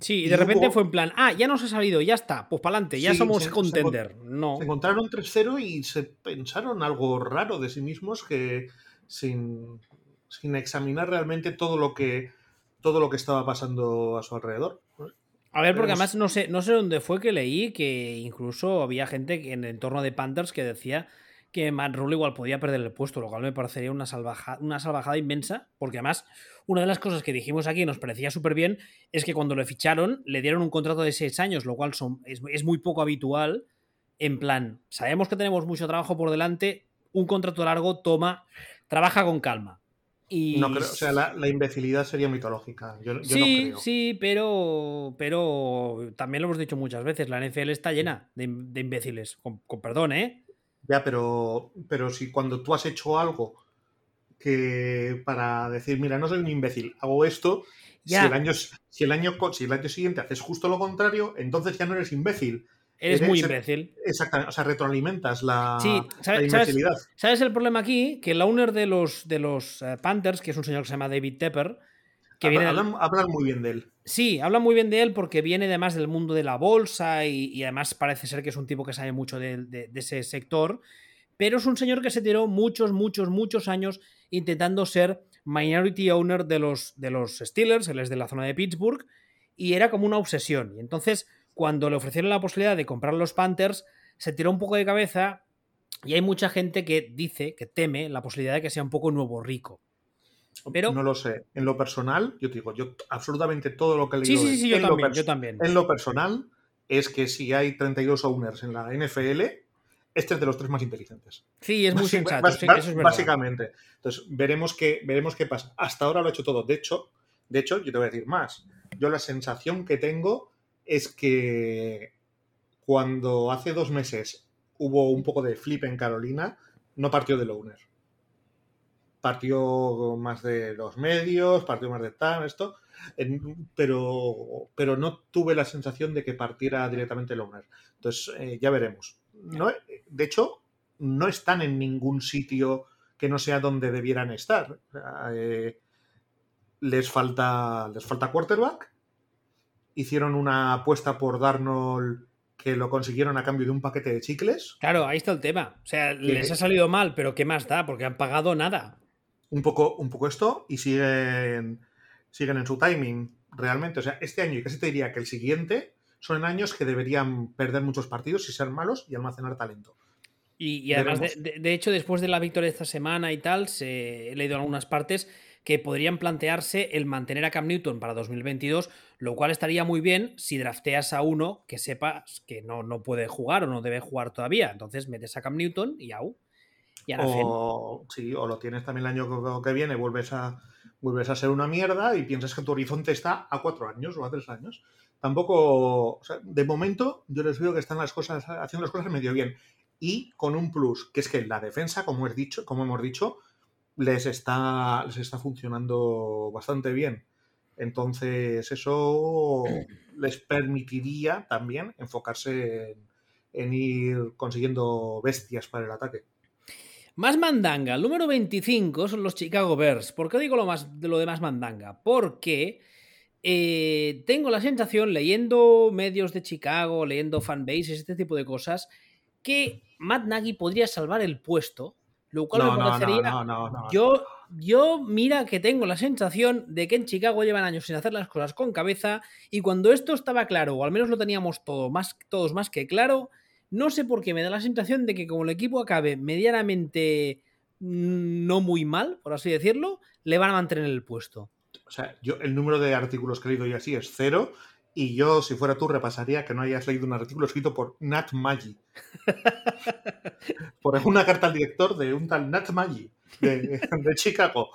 Sí, y de repente fue en plan, ah, ya nos ha salido, ya está, pues para adelante, ya somos contender. no. Se encontraron 3-0 y se pensaron algo raro de sí mismos que sin, sin examinar realmente todo lo que todo lo que estaba pasando a su alrededor. A ver, porque además no sé, no sé dónde fue que leí que incluso había gente en el entorno de Panthers que decía que Matt Rule igual podía perder el puesto, lo cual me parecería una, una salvajada inmensa, porque además una de las cosas que dijimos aquí nos parecía súper bien es que cuando le ficharon le dieron un contrato de seis años, lo cual son, es, muy poco habitual. En plan, sabemos que tenemos mucho trabajo por delante, un contrato largo, toma, trabaja con calma. Y... No creo, o sea, la, imbecilidad sería mitológica. sí, sí, pero, pero también lo hemos dicho muchas veces, la NFL está llena de, imbéciles, con perdón, ¿eh? Ya, pero, pero si cuando tú has hecho algo que para decir, mira, no soy un imbécil, hago esto, si el, año, si, el año, si el año siguiente haces justo lo contrario, entonces ya no eres imbécil. Eres, muy imbécil. Exactamente, o sea, retroalimentas la, imbecilidad. ¿sabes, el problema aquí? Que el owner de los, de los eh, Panthers, que es un señor que se llama David Tepper, que viene hablan, muy bien de él. Sí, habla muy bien de él porque viene además del mundo de la bolsa y, además parece ser que es un tipo que sabe mucho de, ese sector, pero es un señor que se tiró muchos, muchos, muchos años intentando ser minority owner de los, de los Steelers, él es de la zona de Pittsburgh, y era como una obsesión. Y entonces, cuando le ofrecieron la posibilidad de comprar los Panthers, se tiró un poco de cabeza y hay mucha gente que dice, que teme la posibilidad de que sea un poco nuevo rico. No lo sé. En lo personal, yo te digo, yo absolutamente todo lo que leído. Sí, sí, sí, yo, también, yo también. En lo personal, es que si hay 32 owners en la NFL, este es de los tres más inteligentes. Sí, es muy sensato. básicamente. Entonces, veremos qué, veremos qué pasa. Hasta ahora lo ha hecho todo. De hecho, de hecho, yo te voy a decir más. Yo la sensación que tengo es que cuando hace dos meses hubo un poco de flip en Carolina, no partió del owner partió más de los medios, partió más de tal, esto, pero, pero no tuve la sensación de que partiera directamente el owner. Entonces, eh, ya veremos. No, de hecho, no están en ningún sitio que no sea donde debieran estar. Eh, les, falta, les falta quarterback. Hicieron una apuesta por Darnold que lo consiguieron a cambio de un paquete de chicles. Claro, ahí está el tema. O sea, les ha salido mal, pero ¿qué más da? Porque han pagado nada un poco, un poco esto y siguen, siguen en su timing realmente. O sea, este año y casi te diría que el siguiente son años que deberían perder muchos partidos y ser malos y almacenar talento. Y, además, de, hecho, después de la victoria de esta semana y tal, se, he leído en algunas partes que podrían plantearse el mantener a Cam Newton para 2022, lo cual estaría muy bien si drafteas a uno que sepas que no, no puede jugar o no debe jugar todavía. Entonces metes a Cam Newton y au. O, sí, o lo tienes también el año que viene, vuelves a, vuelves a ser una mierda y piensas que tu horizonte está a cuatro años o a tres años. Tampoco, de momento, yo les veo que están las cosas, haciendo las cosas medio bien. Y con un plus, que es que la defensa, como, he dicho, como hemos dicho, les está, les está funcionando bastante bien. Entonces, eso les permitiría también enfocarse en, ir consiguiendo bestias para el ataque. Más mandanga, el número 25 son los Chicago Bears. ¿Por qué digo lo, más, de lo de más mandanga? Porque eh, tengo la sensación, leyendo medios de Chicago, leyendo fanbases, este tipo de cosas, que Matt Nagy podría salvar el puesto lo cual me parecería. yo, yo, mira que tengo la sensación de que en Chicago llevan años sin hacer las cosas con cabeza. Y cuando esto estaba claro, o al menos lo teníamos todo más, todos más que claro, no sé por qué me da la sensación de que como el equipo acabe medianamente mm, no muy mal, por así decirlo, le van a mantener el puesto. O sea, yo el número de artículos que he leído y así es cero. Y yo, si fuera tú, repasaría que no hayas leído un artículo escrito por Nat Maggi. por una carta al director de un tal Nat Maggi de, Chicago.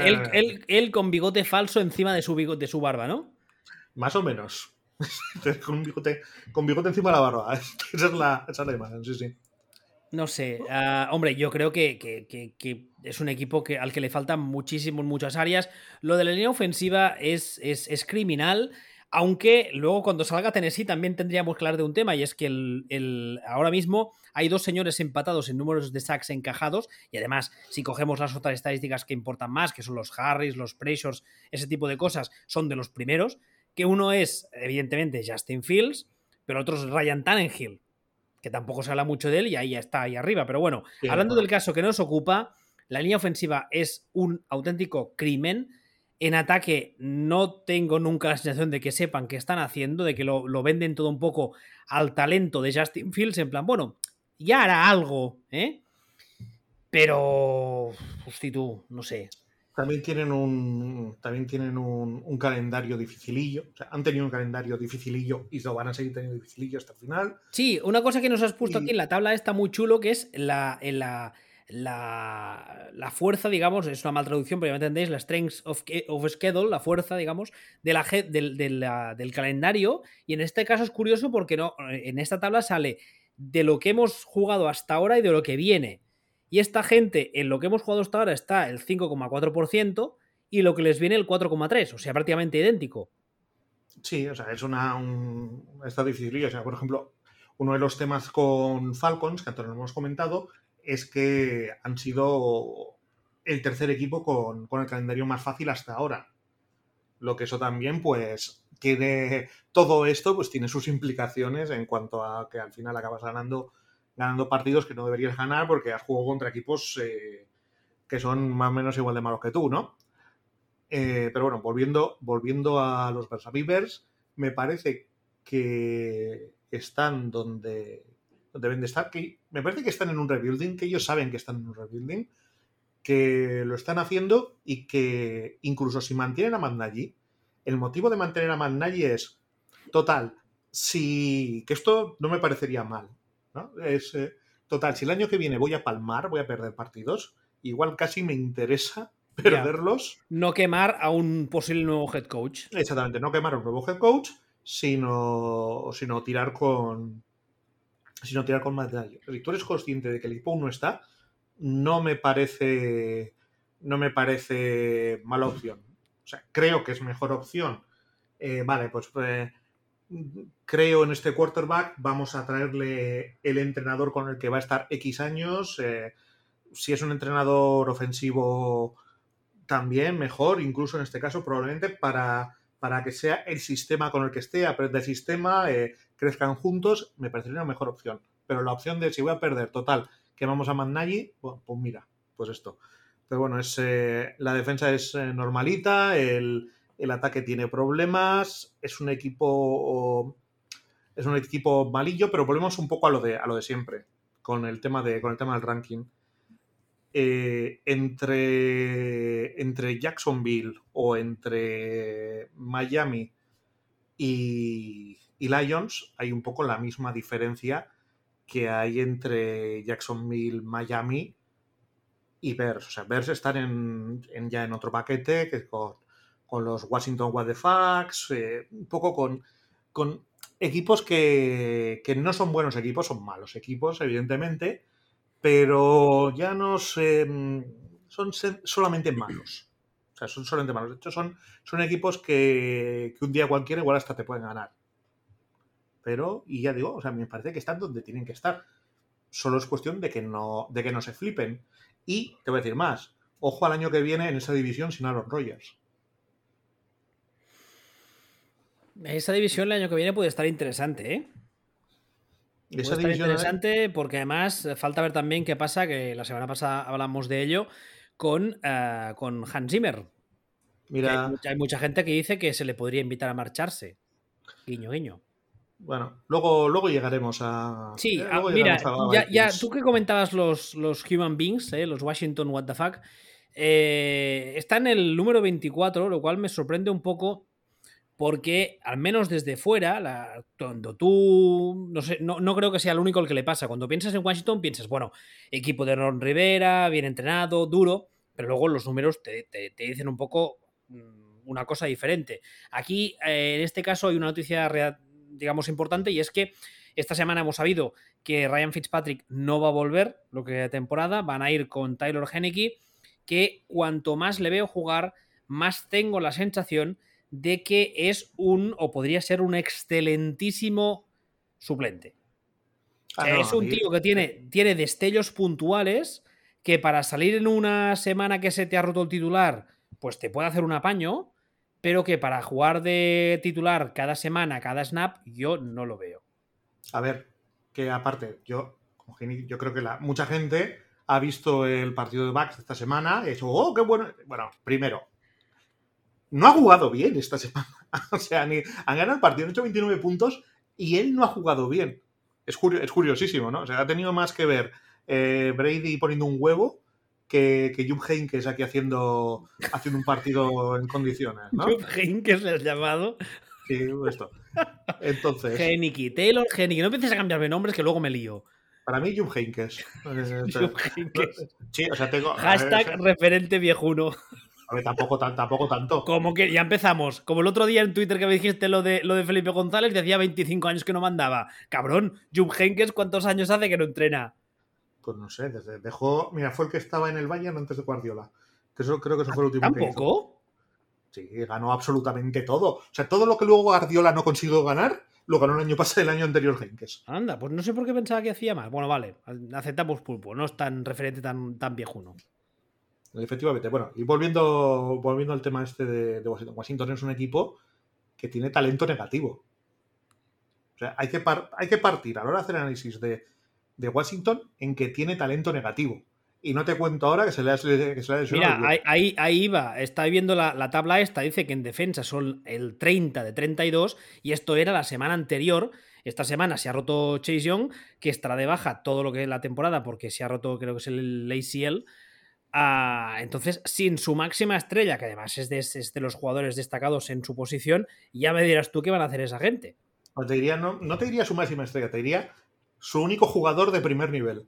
Él, con bigote falso encima de su, bigote, de su barba, ¿no? Más o menos. con, bigote, con bigote encima de la barba. Esa es la, esa imagen, sí, sí. No sé, ah, hombre, yo creo que, es un equipo que, al que le faltan muchísimas, muchas áreas. Lo de la línea ofensiva es, es, es criminal. Aunque luego cuando salga Tennessee también tendríamos que hablar de un tema y es que el, ahora mismo hay dos señores empatados en números de sacks encajados y además si cogemos las otras estadísticas que importan más, que son los Harris, los Pressures, ese tipo de cosas, son de los primeros, que uno es evidentemente Justin Fields, pero otro es Ryan Tannenhill, que tampoco se habla mucho de él y ahí ya está ahí arriba, pero bueno, hablando del caso que nos ocupa, la línea ofensiva es un auténtico crimen en ataque no tengo nunca la sensación de que sepan qué están haciendo, de que lo, venden todo un poco al talento de Justin Fields, en plan, bueno, ya hará algo, ¿eh? Pero, hostia, tú, no sé. También tienen un, también tienen un, calendario dificilillo. O sea, han tenido un calendario dificilillo y lo van a seguir teniendo dificilillo hasta el final. Sí, una cosa que nos has puesto aquí en la tabla está muy chulo, que es la, en la la, fuerza, digamos, es una mal traducción, pero ya me entendéis, la strength of, schedule, la fuerza, digamos, de la, del calendario. Y en este caso es curioso porque no, en esta tabla sale de lo que hemos jugado hasta ahora y de lo que viene. Y esta gente, en lo que hemos jugado hasta ahora, está el 5,4% y lo que les viene el 4,3%, o sea, prácticamente idéntico. Sí, o sea, es una. está difícil. O sea, por ejemplo, uno de los temas con Falcons, que antes lo hemos comentado, es que han sido el tercer equipo con, el calendario más fácil hasta ahora. Lo que eso también, pues, tiene. Todo esto, pues, tiene sus implicaciones en cuanto a que al final acabas ganando, ganando partidos que no deberías ganar porque has jugado contra equipos eh, que son más o menos igual de malos que tú, ¿no? Eh, pero bueno, volviendo, volviendo a los Versa me parece que están donde, deben de estar, que me parece que están en un rebuilding, que ellos saben que están en un rebuilding, que lo están haciendo y que incluso si mantienen a Magnagy, el motivo de mantener a Magnagy es, total, si, que esto no me parecería mal, ¿no? Es, eh, total, si el año que viene voy a palmar, voy a perder partidos, igual casi me interesa perderlos. No quemar a un posible nuevo head coach. Exactamente, no quemar a un nuevo head coach, sino, sino tirar con, sino tirar con más detalle. Si tú eres consciente de que el equipo no está, no me parece. No me parece mala opción. O sea, creo que es mejor opción. Eh, vale, pues eh, creo en este quarterback. Vamos a traerle el entrenador con el que va a estar X años. Eh, si es un entrenador ofensivo, también mejor, incluso en este caso, probablemente para, para que sea el sistema con el que esté, aprender el sistema, crezcan juntos, me parecería una mejor opción. Pero la opción de si voy a perder, total, que vamos a Mannaji, pues mira, pues esto. Pero bueno, es, eh, la defensa es eh, normalita, el, ataque tiene problemas, es un equipo es un equipo malillo, pero volvemos un poco a lo de, a lo de siempre, con el tema, de, con el tema del ranking. eh, entre, entre Jacksonville o entre Miami y, y Lions hay un poco la misma diferencia que hay entre Jacksonville, Miami y Bears. O sea, Bears están en, ya en otro paquete que con, con los Washington What the eh, un poco con, con equipos que, que, no son buenos equipos, son malos equipos, evidentemente, pero ya no sé, son solamente malos. O sea, son solamente malos. De hecho, son, son equipos que, que un día cualquiera igual hasta te pueden ganar. Pero, y ya digo, o sea, me parece que están donde tienen que estar. Solo es cuestión de que no, de que no se flipen. Y te voy a decir más. Ojo al año que viene en esa división sin Aaron Rodgers. Esa división el año que viene puede estar interesante, ¿eh? Puede esa estar interesante porque además falta ver también qué pasa, que la semana pasada hablamos de ello, con, uh, con Hans Zimmer. Mira. Hay mucha, hay mucha gente que dice que se le podría invitar a marcharse. Guiño, guiño. Bueno, luego, luego llegaremos a. Sí, eh, mira, ya, tú que comentabas los, los Human Beings, eh, los Washington What the Fuck, eh, está en el número 24, lo cual me sorprende un poco porque, al menos desde fuera, cuando tú. No, sé, no, no, creo que sea el único el que le pasa. Cuando piensas en Washington, piensas, bueno, equipo de Ron Rivera, bien entrenado, duro, pero luego los números te, te, te dicen un poco mm, una cosa diferente. Aquí, en este caso, hay una noticia digamos, importante, y es que esta semana hemos sabido que Ryan Fitzpatrick no va a volver lo que de temporada, van a ir con Tyler Henneke, que cuanto más le veo jugar, más tengo la sensación de que es un, o podría ser un excelentísimo suplente. Ah, es un tío que tiene, tiene destellos puntuales que para salir en una semana que se te ha roto el titular, pues te puede hacer un apaño, pero que para jugar de titular cada semana, cada snap, yo no lo veo. A ver, que aparte, yo, yo creo que la, mucha gente ha visto el partido de Bucks esta semana y ha dicho, oh, qué bueno. Bueno, primero, no ha jugado bien esta semana. o sea, ni, han ganado el partido, han hecho 29 puntos y él no ha jugado bien. Es, es curiosísimo, ¿no? O sea, ha tenido más que ver eh, Brady poniendo un huevo que, que Jupp Heynckes aquí haciendo, haciendo un partido en condiciones, ¿no? Jupp Heynckes le has llamado. Sí, esto. Entonces... Geniki, Taylor Geniki. No empieces a cambiarme nombres que luego me lío. Para mí, Jupp Heynckes. Sí, o sea, tengo... Hashtag referente viejuno. A ver, tampoco, tampoco tanto. Como que ya empezamos. Como el otro día en Twitter que me dijiste lo de, lo de Felipe González, decía 25 años que no mandaba. Cabrón, Jupp Heynckes, ¿cuántos años hace que no entrena? pues no sé, desde dejó, mira, fue el que estaba en el Bayern antes de Guardiola. Que eso creo que eso fue el último ¿Tampoco? Sí, ganó absolutamente todo. O sea, todo lo que luego Guardiola no consiguió ganar, lo ganó el año pasado, el año anterior Henkes. Anda, pues no sé por qué pensaba que hacía más. Bueno, vale, aceptamos pulpo, no es tan referente tan, tan viejuno. Efectivamente, bueno, y volviendo, volviendo al tema este de, de Washington. Washington es un equipo que tiene talento negativo. O sea, hay que, hay que partir a la hora de hacer análisis de de Washington en que tiene talento negativo. Y no te cuento ahora que se le ha, que Mira, ahí, ahí va. Está viendo la, tabla esta. Dice que en defensa son el 30 de 32. Y esto era la semana anterior. Esta semana se ha roto Chase Young, que estará de baja todo lo que es la temporada, porque se ha roto, creo que es el ACL. Ah, entonces, sin su máxima estrella, que además es de, es de, los jugadores destacados en su posición, ya me dirás tú qué van a hacer esa gente. Pues te diría, no, no te diría su máxima estrella, te diría su único jugador de primer nivel.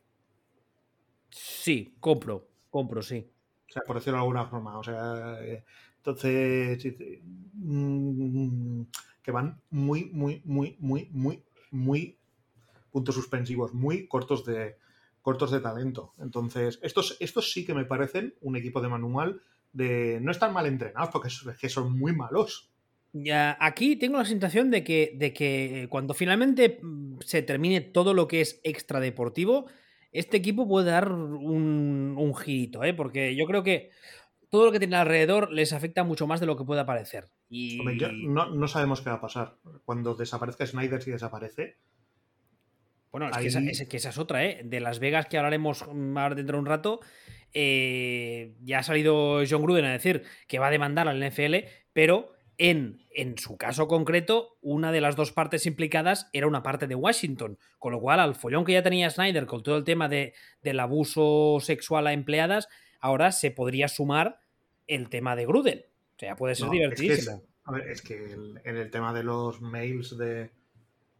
Sí, compro, compro, sí. O sea, por decirlo de alguna forma. O sea, entonces, mm, que van muy, muy, muy, muy, muy, muy puntos suspensivos, muy cortos de, cortos de talento. Entonces, estos, estos sí que me parecen un equipo de manual de no están mal entrenados, porque que son muy malos. Ya, aquí tengo la sensación de que, de que cuando finalmente mm, se termine todo lo que es extradeportivo, este equipo puede dar un, un girito, ¿eh? porque yo creo que todo lo que tiene alrededor les afecta mucho más de lo que pueda parecer. Y... no, no, sabemos qué va a pasar. Cuando desaparezca Snyder, si desaparece. Bueno, es, que esa, que esa, es otra, ¿eh? De Las Vegas que hablaremos más dentro de un rato. Eh, ya ha salido John Gruden a decir que va a demandar al NFL, pero En, en su caso concreto, una de las dos partes implicadas era una parte de Washington, con lo cual al follón que ya tenía Snyder con todo el tema de, del abuso sexual a empleadas, ahora se podría sumar el tema de Gruden. O sea, puede ser No, divertidísimo. Es que, es- a ver, es que el- en el tema de los mails de,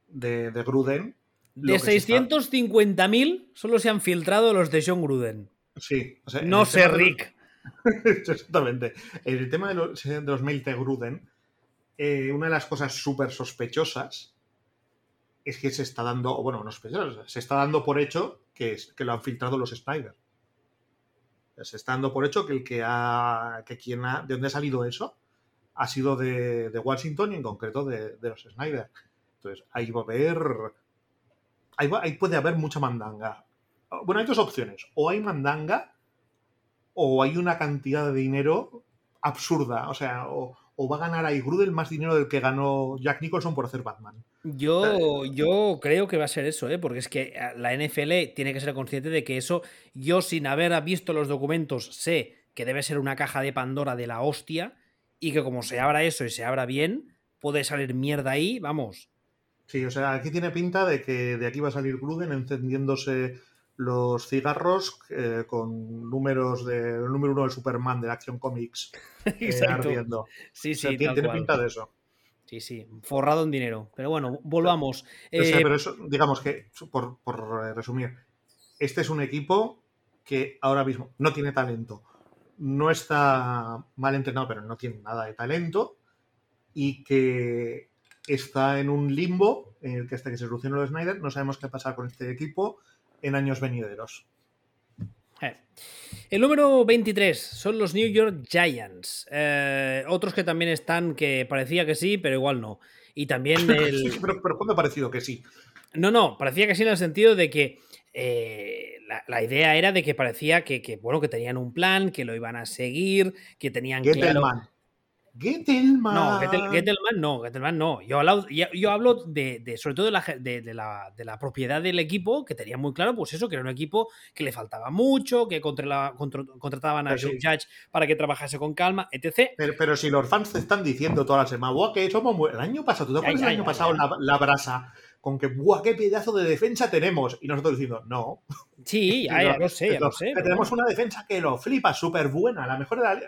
de, de Gruden. De que se está- 650.000 solo se han filtrado los de John Gruden. Sí, o sea, en No sé, los- Rick. Exactamente. En el tema de los, de los mails de Gruden, eh, una de las cosas súper sospechosas es que se está dando, bueno, no sospechosas, se está dando por hecho que, es- que lo han filtrado los Snyder. Se está dando por hecho que el que ha, que quien ha, de dónde ha salido eso ha sido de, de Washington y en concreto de, de los Snyder. Entonces, ahí va a haber, ahí, va- ahí puede haber mucha mandanga. Bueno, hay dos opciones. O hay mandanga o hay una cantidad de dinero absurda. O sea, o, o va a ganar ahí Gruden más dinero del que ganó Jack Nicholson por hacer Batman. Yo, yo creo que va a ser eso, ¿eh? porque es que eh, la NFL tiene que ser consciente de que eso, yo sin haber visto los documentos, sé que debe ser una caja de Pandora de la hostia y que como se abra eso y se abra bien, puede salir mierda ahí, vamos. Sí, o sea, aquí tiene pinta de que de aquí va a salir Gruden encendiéndose los cigarros eh, con números del número uno de Superman de Action Comics eh, Exacto. ardiendo. Sí, O sea, sí, tiene, tal tiene pinta de eso. Sí, sí, forrado en dinero. Pero bueno, volvamos. O sea, Eh, pero eso, digamos que, por, por, resumir, este es un equipo que ahora mismo no tiene talento, no está mal entrenado, pero no tiene nada de talento, y que está en un limbo en el que hasta que se solucione lo de Snyder no sabemos qué pasar con este equipo en años venideros. Eh. El número 23 son los New York Giants. Eh, otros que también están, que parecía que sí, pero igual no. Y también el... Sí, pero, pero ¿cuándo ha parecido que sí? No, no, parecía que sí en el sentido de que eh, la, la idea era de que parecía que, que, bueno, que tenían un plan, que lo iban a seguir, que tenían claro... Gettelman. Gettelman. No, Gettel- Gettelman no, Gettelman no. Yo hablo, yo, hablo de, de- sobre todo de la, de, de la, de la propiedad del equipo, que tenía muy claro, pues eso, que era un equipo que le faltaba mucho, que contrataban a Joe sí. Judge para que trabajase con calma, etc. Pero, pero si los fans te están diciendo toda la semana, "Buah, que somos muy-". El año pasado, ¿tú te acuerdas ya, el año ya, pasado. La, la brasa con que, ¡buah, qué pedazo de defensa tenemos! Y nosotros diciendo, no. Sí, ya, ya lo sé, ya lo sé. pero tenemos una defensa que lo flipa, súper buena, la mejor de la.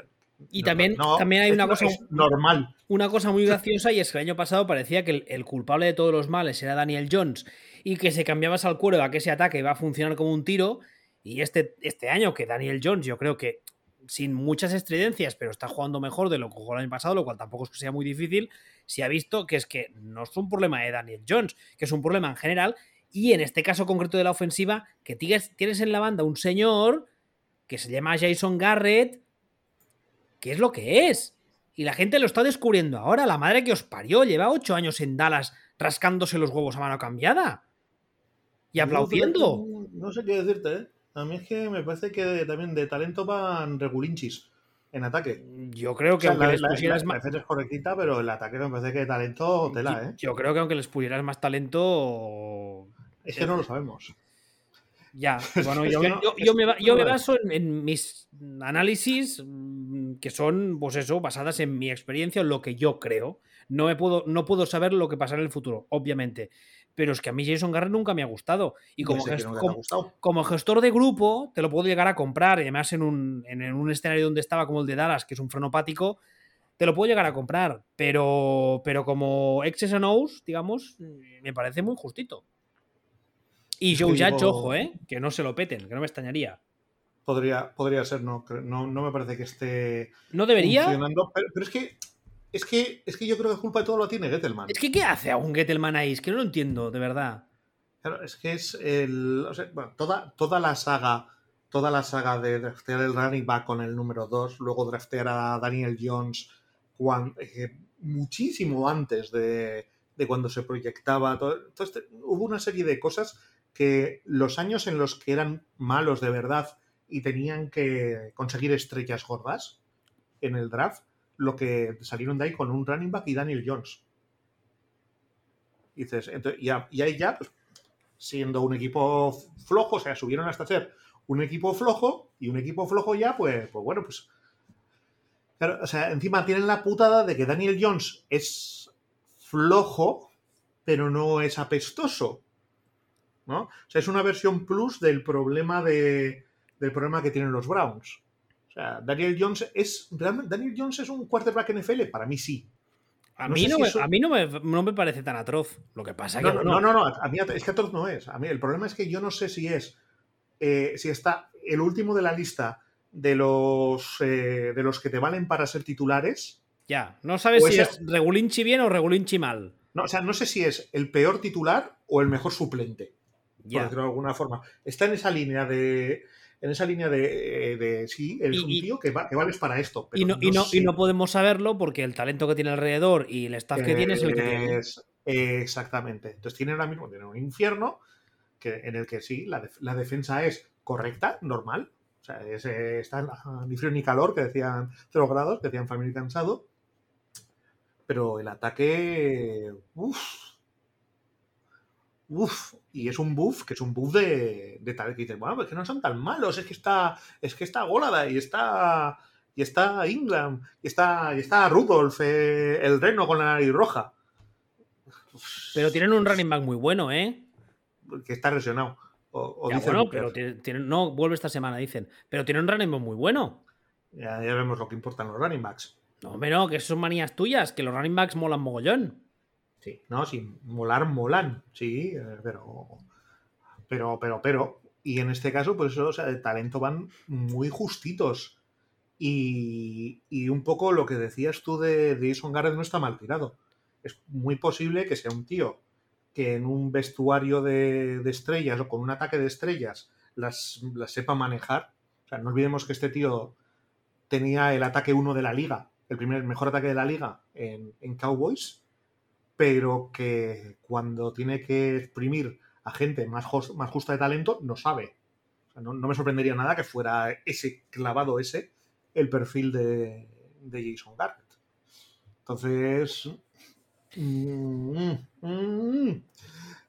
Y No, también, no, también hay una cosa, normal. una cosa muy graciosa y es que el año pasado parecía que el, el culpable de todos los males era Daniel Jones y que se cambiabas al cuero a que ese ataque iba a funcionar como un tiro. Y este, este año que Daniel Jones, yo creo que sin muchas estridencias, pero está jugando mejor de lo que jugó el año pasado, lo cual tampoco es que sea muy difícil, se ha visto que es que no es un problema de Daniel Jones, que es un problema en general. Y en este caso concreto de la ofensiva, que tienes, tienes en la banda un señor que se llama Jason Garrett, que es lo que es. Y la gente lo está descubriendo ahora. La madre que os parió lleva ocho años en Dallas rascándose los huevos a mano cambiada. Y aplaudiendo. No, no sé qué decirte, ¿eh? A mí es que me parece que también de talento van regulinchis en ataque. Yo creo O que sea, aunque la, les la- pusieras la más. defensa es correctita, pero el ataque me parece que de talento tela, ¿eh? Yo creo que aunque les pusieras más talento. Es que no lo sabemos. Ya, bueno, yo, me, yo baso en, en mis análisis mm, que son, pues eso, basadas en mi experiencia, en lo que yo creo. No, me puedo, no puedo saber lo que pasará en el futuro, obviamente. Pero es que a mí Jason Garrett nunca me ha gustado. Y como, Ese que gest- nunca te ha como- gustado. como gestor de grupo, te lo puedo llegar a comprar, y además en un, en en un escenario donde estaba como el de Dallas, que es un frenopático, te lo puedo llegar a comprar, pero, pero como X's and O's, digamos, me parece muy justito. Y Joe Judge, ojo, ¿eh? Que no se lo peten, que no me extrañaría. Podría, podría ser, no, no, no me parece que esté ¿No debería? funcionando. Pero, pero es que es que es que yo creo que culpa de todo lo tiene Gettelman. Es que, ¿qué hace un Gettelman ahí? Es que no lo entiendo, de verdad. Claro, es que es el. o sea, bueno, toda, toda la saga. Toda la saga de draftear el running back con el número 2, luego draftear a Daniel Jones cuan- eh, muchísimo antes de, de cuando se proyectaba. Todo, este- hubo una serie de cosas que los años en los que eran malos de verdad y tenían que conseguir estrellas gordas en el draft, lo que salieron de ahí con un running back y Daniel Jones. Y dices, entonces, y, ahí ya, pues, siendo un equipo flojo, o sea, subieron hasta ser un equipo flojo y un equipo flojo ya, pues, pues bueno, pues o sea, encima tienen la putada de que Daniel Jones es flojo, pero no es apestoso. ¿No? O sea, es una versión plus del problema de, del problema que tienen los Browns. O sea, Daniel Jones es. ¿Daniel Jones es un quarterback NFL? Para mí sí. A mí, no, me, a mí no, me, no, me, parece tan atroz. Lo que pasa que. No, no, no, a mí es que atroz no es. A mí, el problema es que yo no sé si es. Eh, si está el último de la lista de los, eh, de los que te valen para ser titulares. Ya, no sabes si es Regulinchi bien o Regulinchi mal. No, o sea, no sé si es el peor titular o el mejor suplente. Por decirlo de alguna forma. Está en esa línea de. En esa línea de, de sí, es un tío que, va, que vales para esto. y, no, y, no, y, no, podemos saberlo porque el talento que tiene alrededor y el staff que tiene es el que tiene. exactamente. Entonces tiene ahora mismo tiene un infierno que, en el que sí, la, la defensa es correcta, normal, o sea, es, está ni frío ni calor, que decían 0 grados, que decían familia cansado. Pero el ataque. Uff. Uff. Y es un buff, que es un buff de, de tal que dices, bueno, pues que no son tan malos, es que está. Es que está Golada y está. Y está Ingram, y está, y está Rudolf, eh, el reno con la nariz roja. Pero tienen un running back muy bueno, ¿eh? Que está lesionado. O, ya, bueno, pero tienen, no, vuelve esta semana, dicen. Pero tiene un running back muy bueno. Ya, ya, vemos lo que importan los running backs. No, hombre, no, que son manías tuyas, que los running backs molan mogollón. Sí, no, sí, molar molan, sí, eh, pero. Pero, pero, pero. Y en este caso, pues eso, o sea, de talento van muy justitos. Y, y un poco lo que decías tú de, de Jason Garrett no está mal tirado. Es muy posible que sea un tío que en un vestuario de, de estrellas o con un ataque de estrellas las, las, sepa manejar. O sea, no olvidemos que este tío tenía el ataque 1 de la liga, el primer mejor ataque de la liga en, en, Cowboys, pero que cuando tiene que exprimir a gente más, justa de talento, no sabe. No, me sorprendería nada que fuera ese clavado ese el perfil de, de Jason Garrett. Entonces, Mm, mm,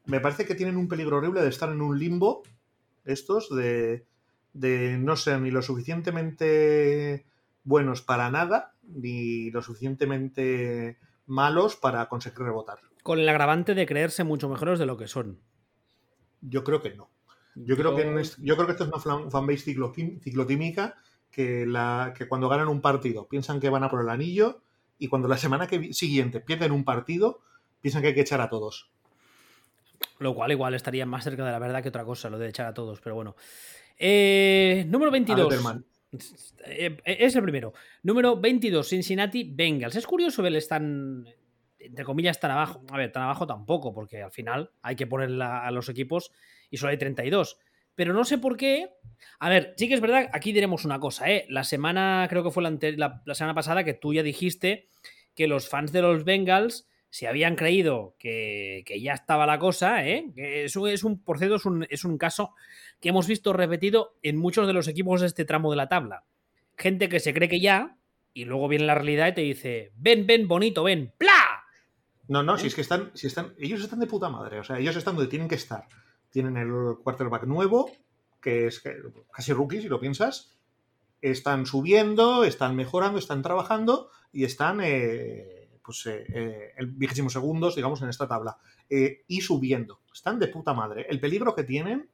me parece que tienen un peligro horrible de estar en un limbo estos, de, de no ser ni lo suficientemente buenos para nada, ni lo suficientemente malos para conseguir rebotar. Con el agravante de creerse mucho mejores de lo que son. Yo creo que no. Yo, creo, que yo creo que esto es una fanbase ciclotímica que, la, que cuando ganan un partido piensan que van a por el anillo y cuando la semana que siguiente pierden un partido, piensan que hay que echar a todos. Lo cual igual estaría más cerca de la verdad que otra cosa, lo de echar a todos, pero bueno. Eh, número 22. Eh, es el primero. Número 22, Cincinnati Bengals. Es curioso ver están, entre comillas, tan abajo. A ver, tan abajo tampoco, porque al final hay que poner a los equipos y solo hay 32 pero no sé por qué. A ver, sí que es verdad, aquí diremos una cosa, ¿eh? La semana, creo que fue la, la, semana pasada, que tú ya dijiste que los fans de los Bengals se habían creído que, que ya estaba la cosa, ¿eh? Que es un, por cierto, es un, es un caso que hemos visto repetido en muchos de los equipos de este tramo de la tabla. Gente que se cree que ya, y luego viene la realidad y te dice, ven, ven, bonito, ven, ¡pla! No, no, si es que están, si están, ellos están de puta madre, o sea, ellos están donde tienen que estar tienen el quarterback nuevo, que es casi rookie, si lo piensas. Están subiendo, están mejorando, están trabajando y están eh, pues, eh, eh el vigésimo segundos, digamos, en esta tabla. Eh, y subiendo. Están de puta madre. El peligro que tienen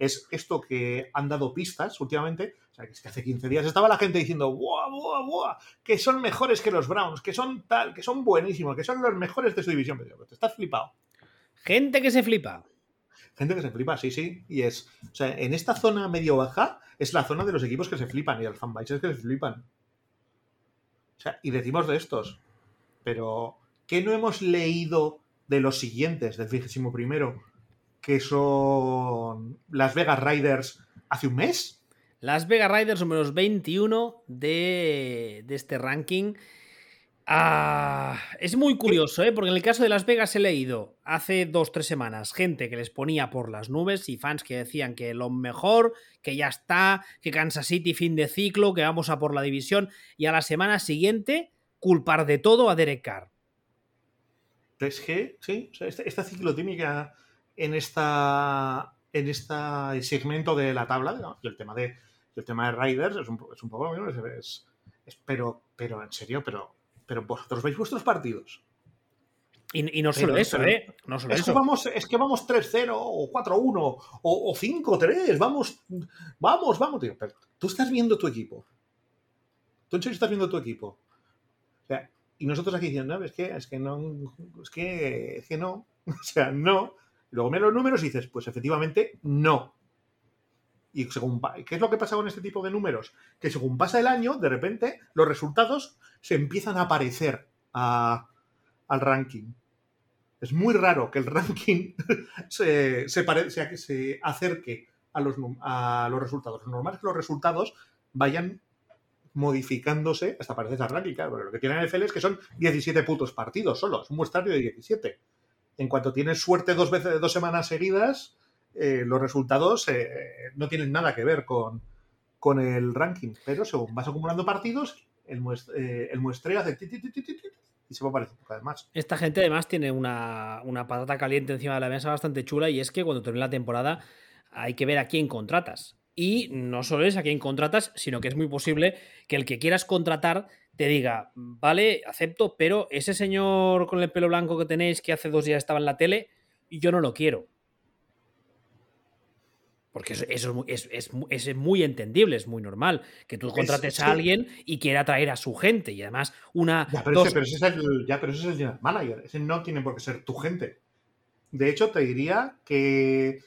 es esto que han dado pistas últimamente. O sea, que es que hace 15 días estaba la gente diciendo, ¡buah, buah, buah! Que son mejores que los Browns, que son tal, que son buenísimos, que son los mejores de su división. Pero te estás flipado. Gente que se flipa gente que se flipa, sí, sí. Y es, o sea, en esta zona medio-baja es la zona de los equipos que se flipan y los fanbases que se flipan. O sea, y decimos de estos. Pero, ¿qué no hemos leído de los siguientes, del vigésimo primero? Que son Las Vegas Riders hace un mes. Las Vegas Riders números 21 de, de este ranking. Ah, es muy curioso, ¿eh? porque en el caso de Las Vegas he leído hace dos, tres semanas gente que les ponía por las nubes y fans que decían que lo mejor, que ya está, que Kansas City fin de ciclo, que vamos a por la división y a la semana siguiente culpar de todo a Derek Carr. Es que, sí, esta, esta ciclotímica en esta en este segmento de la tabla, ¿no? y el tema de el tema de Riders es un, es un poco es, pero, pero en serio, pero, pero vosotros veis vuestros partidos. Y, no solo eso, ¿eh? No solo es, eso. Que vamos, es que vamos 3-0 o 4-1 o, o 5-3. Vamos, vamos, vamos, tío. Pero tú estás viendo tu equipo. Tú en serio estás viendo tu equipo. O sea, y nosotros aquí diciendo, no, es que, es que no, es que, es que no. O sea, no. Luego miras los números y dices, pues efectivamente, no. Y según, ¿qué es lo que pasa con este tipo de números? Que según pasa el año, de repente, los resultados se empiezan a aparecer al ranking. Es muy raro que el ranking se, se, se acerque a los, resultados. Lo normal es que los resultados vayan modificándose hasta parecer al ranking. Claro, pero lo que tiene el NFL es que son 17 putos partidos solo, es un muestrario de 17. En cuanto tienes suerte dos veces, dos semanas seguidas, eh, los resultados eh, no tienen nada que ver con, con, el ranking. Pero según vas acumulando partidos, el, eh, el muestreo hace y se va apareciendo cada vez más. Esta gente además tiene una, una, patata caliente encima de la mesa bastante chula y es que cuando termine la temporada hay que ver a quién contratas. Y no solo es a quién contratas, sino que es muy posible que el que quieras contratar te diga, vale, acepto, pero ese señor con el pelo blanco que tenéis que hace dos días estaba en la tele, yo no lo quiero. Porque eso, es, es, es, muy entendible, es muy normal que tú contrates a alguien y quiera traer a su gente. Y además, una. Ya, pero, ese, es el, ya, pero ese es el general manager. Ese no tiene por qué ser tu gente. De hecho, te diría que,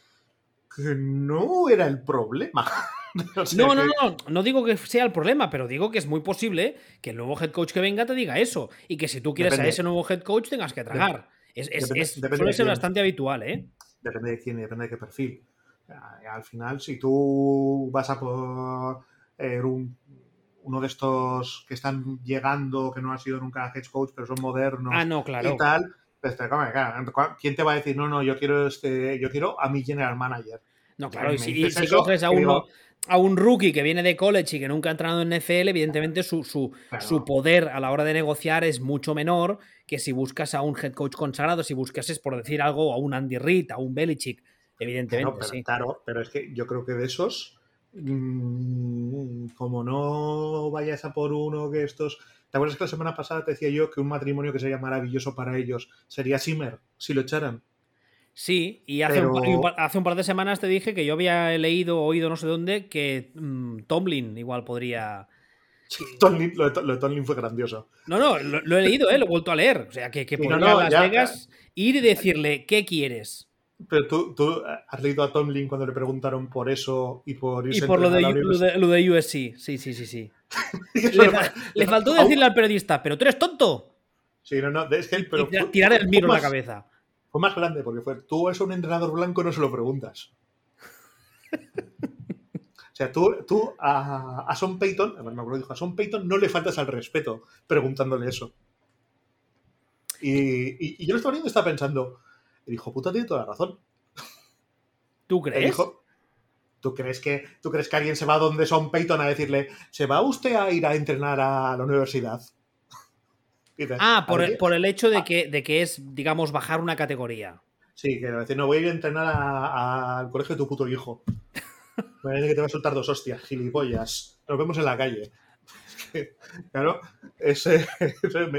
que no era el problema. no, no, no, no digo que sea el problema, pero digo que es muy posible que el nuevo head coach que venga te diga eso. Y que si tú quieres a ese nuevo head coach tengas que tragar. es, suele ser bastante habitual, ¿eh? Depende de quién depende de qué perfil. Al final, si tú vas a por eh, uno de estos que están llegando, que no han sido nunca head coach, pero son modernos ah, no, claro. y tal, pues ¿quién te va a decir, no, no, yo quiero este, yo quiero a mi general manager? No, claro, y si, coges a uno, a un rookie que viene de college y que nunca ha entrenado en NFL, evidentemente su, su, su, poder a la hora de negociar es mucho menor que si buscas a un head coach consagrado, si buscas, por decir algo, a un Andy Reid, a un Belichick, Evidentemente, pero, sí. Claro, pero es que yo creo que de esos, mmm, como no vayas a por uno que estos. ¿Te acuerdas que la semana pasada te decía yo que un matrimonio que sería maravilloso para ellos sería Simmer, si lo echaran? Sí, y hace, un, hace, un, par de semanas te dije que yo había leído, oído no sé dónde, que mmm, Tomlin igual podría. Tomlin, lo, de, Tomlin fue grandioso. No, no, lo, he leído, ¿eh? lo he vuelto a leer. O sea, que, que podría no, Las Vegas ir y decirle, ¿qué quieres? Pero tú, tú, has leído a Tomlin cuando le preguntaron por eso y por Y por lo de, lo de, USC. Sí, sí, sí, sí. le, faltó decirle al periodista, pero tú eres tonto. Sí, no, no. Es que, pero tirar el miro en la cabeza. Fue más grande porque fue, tú eres un entrenador blanco no se lo preguntas. o sea, tú, tú a, a Son Payton, me acuerdo, dijo, a Son Payton no le faltas al respeto preguntándole eso. Y, y, yo lo estaba viendo y estaba pensando, el hijo puta tiene toda la razón. ¿Tú crees? ¿tú, crees que, ¿Tú crees que alguien se va donde Son Peyton a decirle, ¿se va usted a ir a entrenar a la universidad? Ah, por el, por el, hecho de que, de que es, digamos, bajar una categoría. Sí, que decir, no voy a ir a entrenar al colegio de tu puto hijo. Me que te va a soltar dos hostias, gilipollas. Nos vemos en la calle. claro, ese,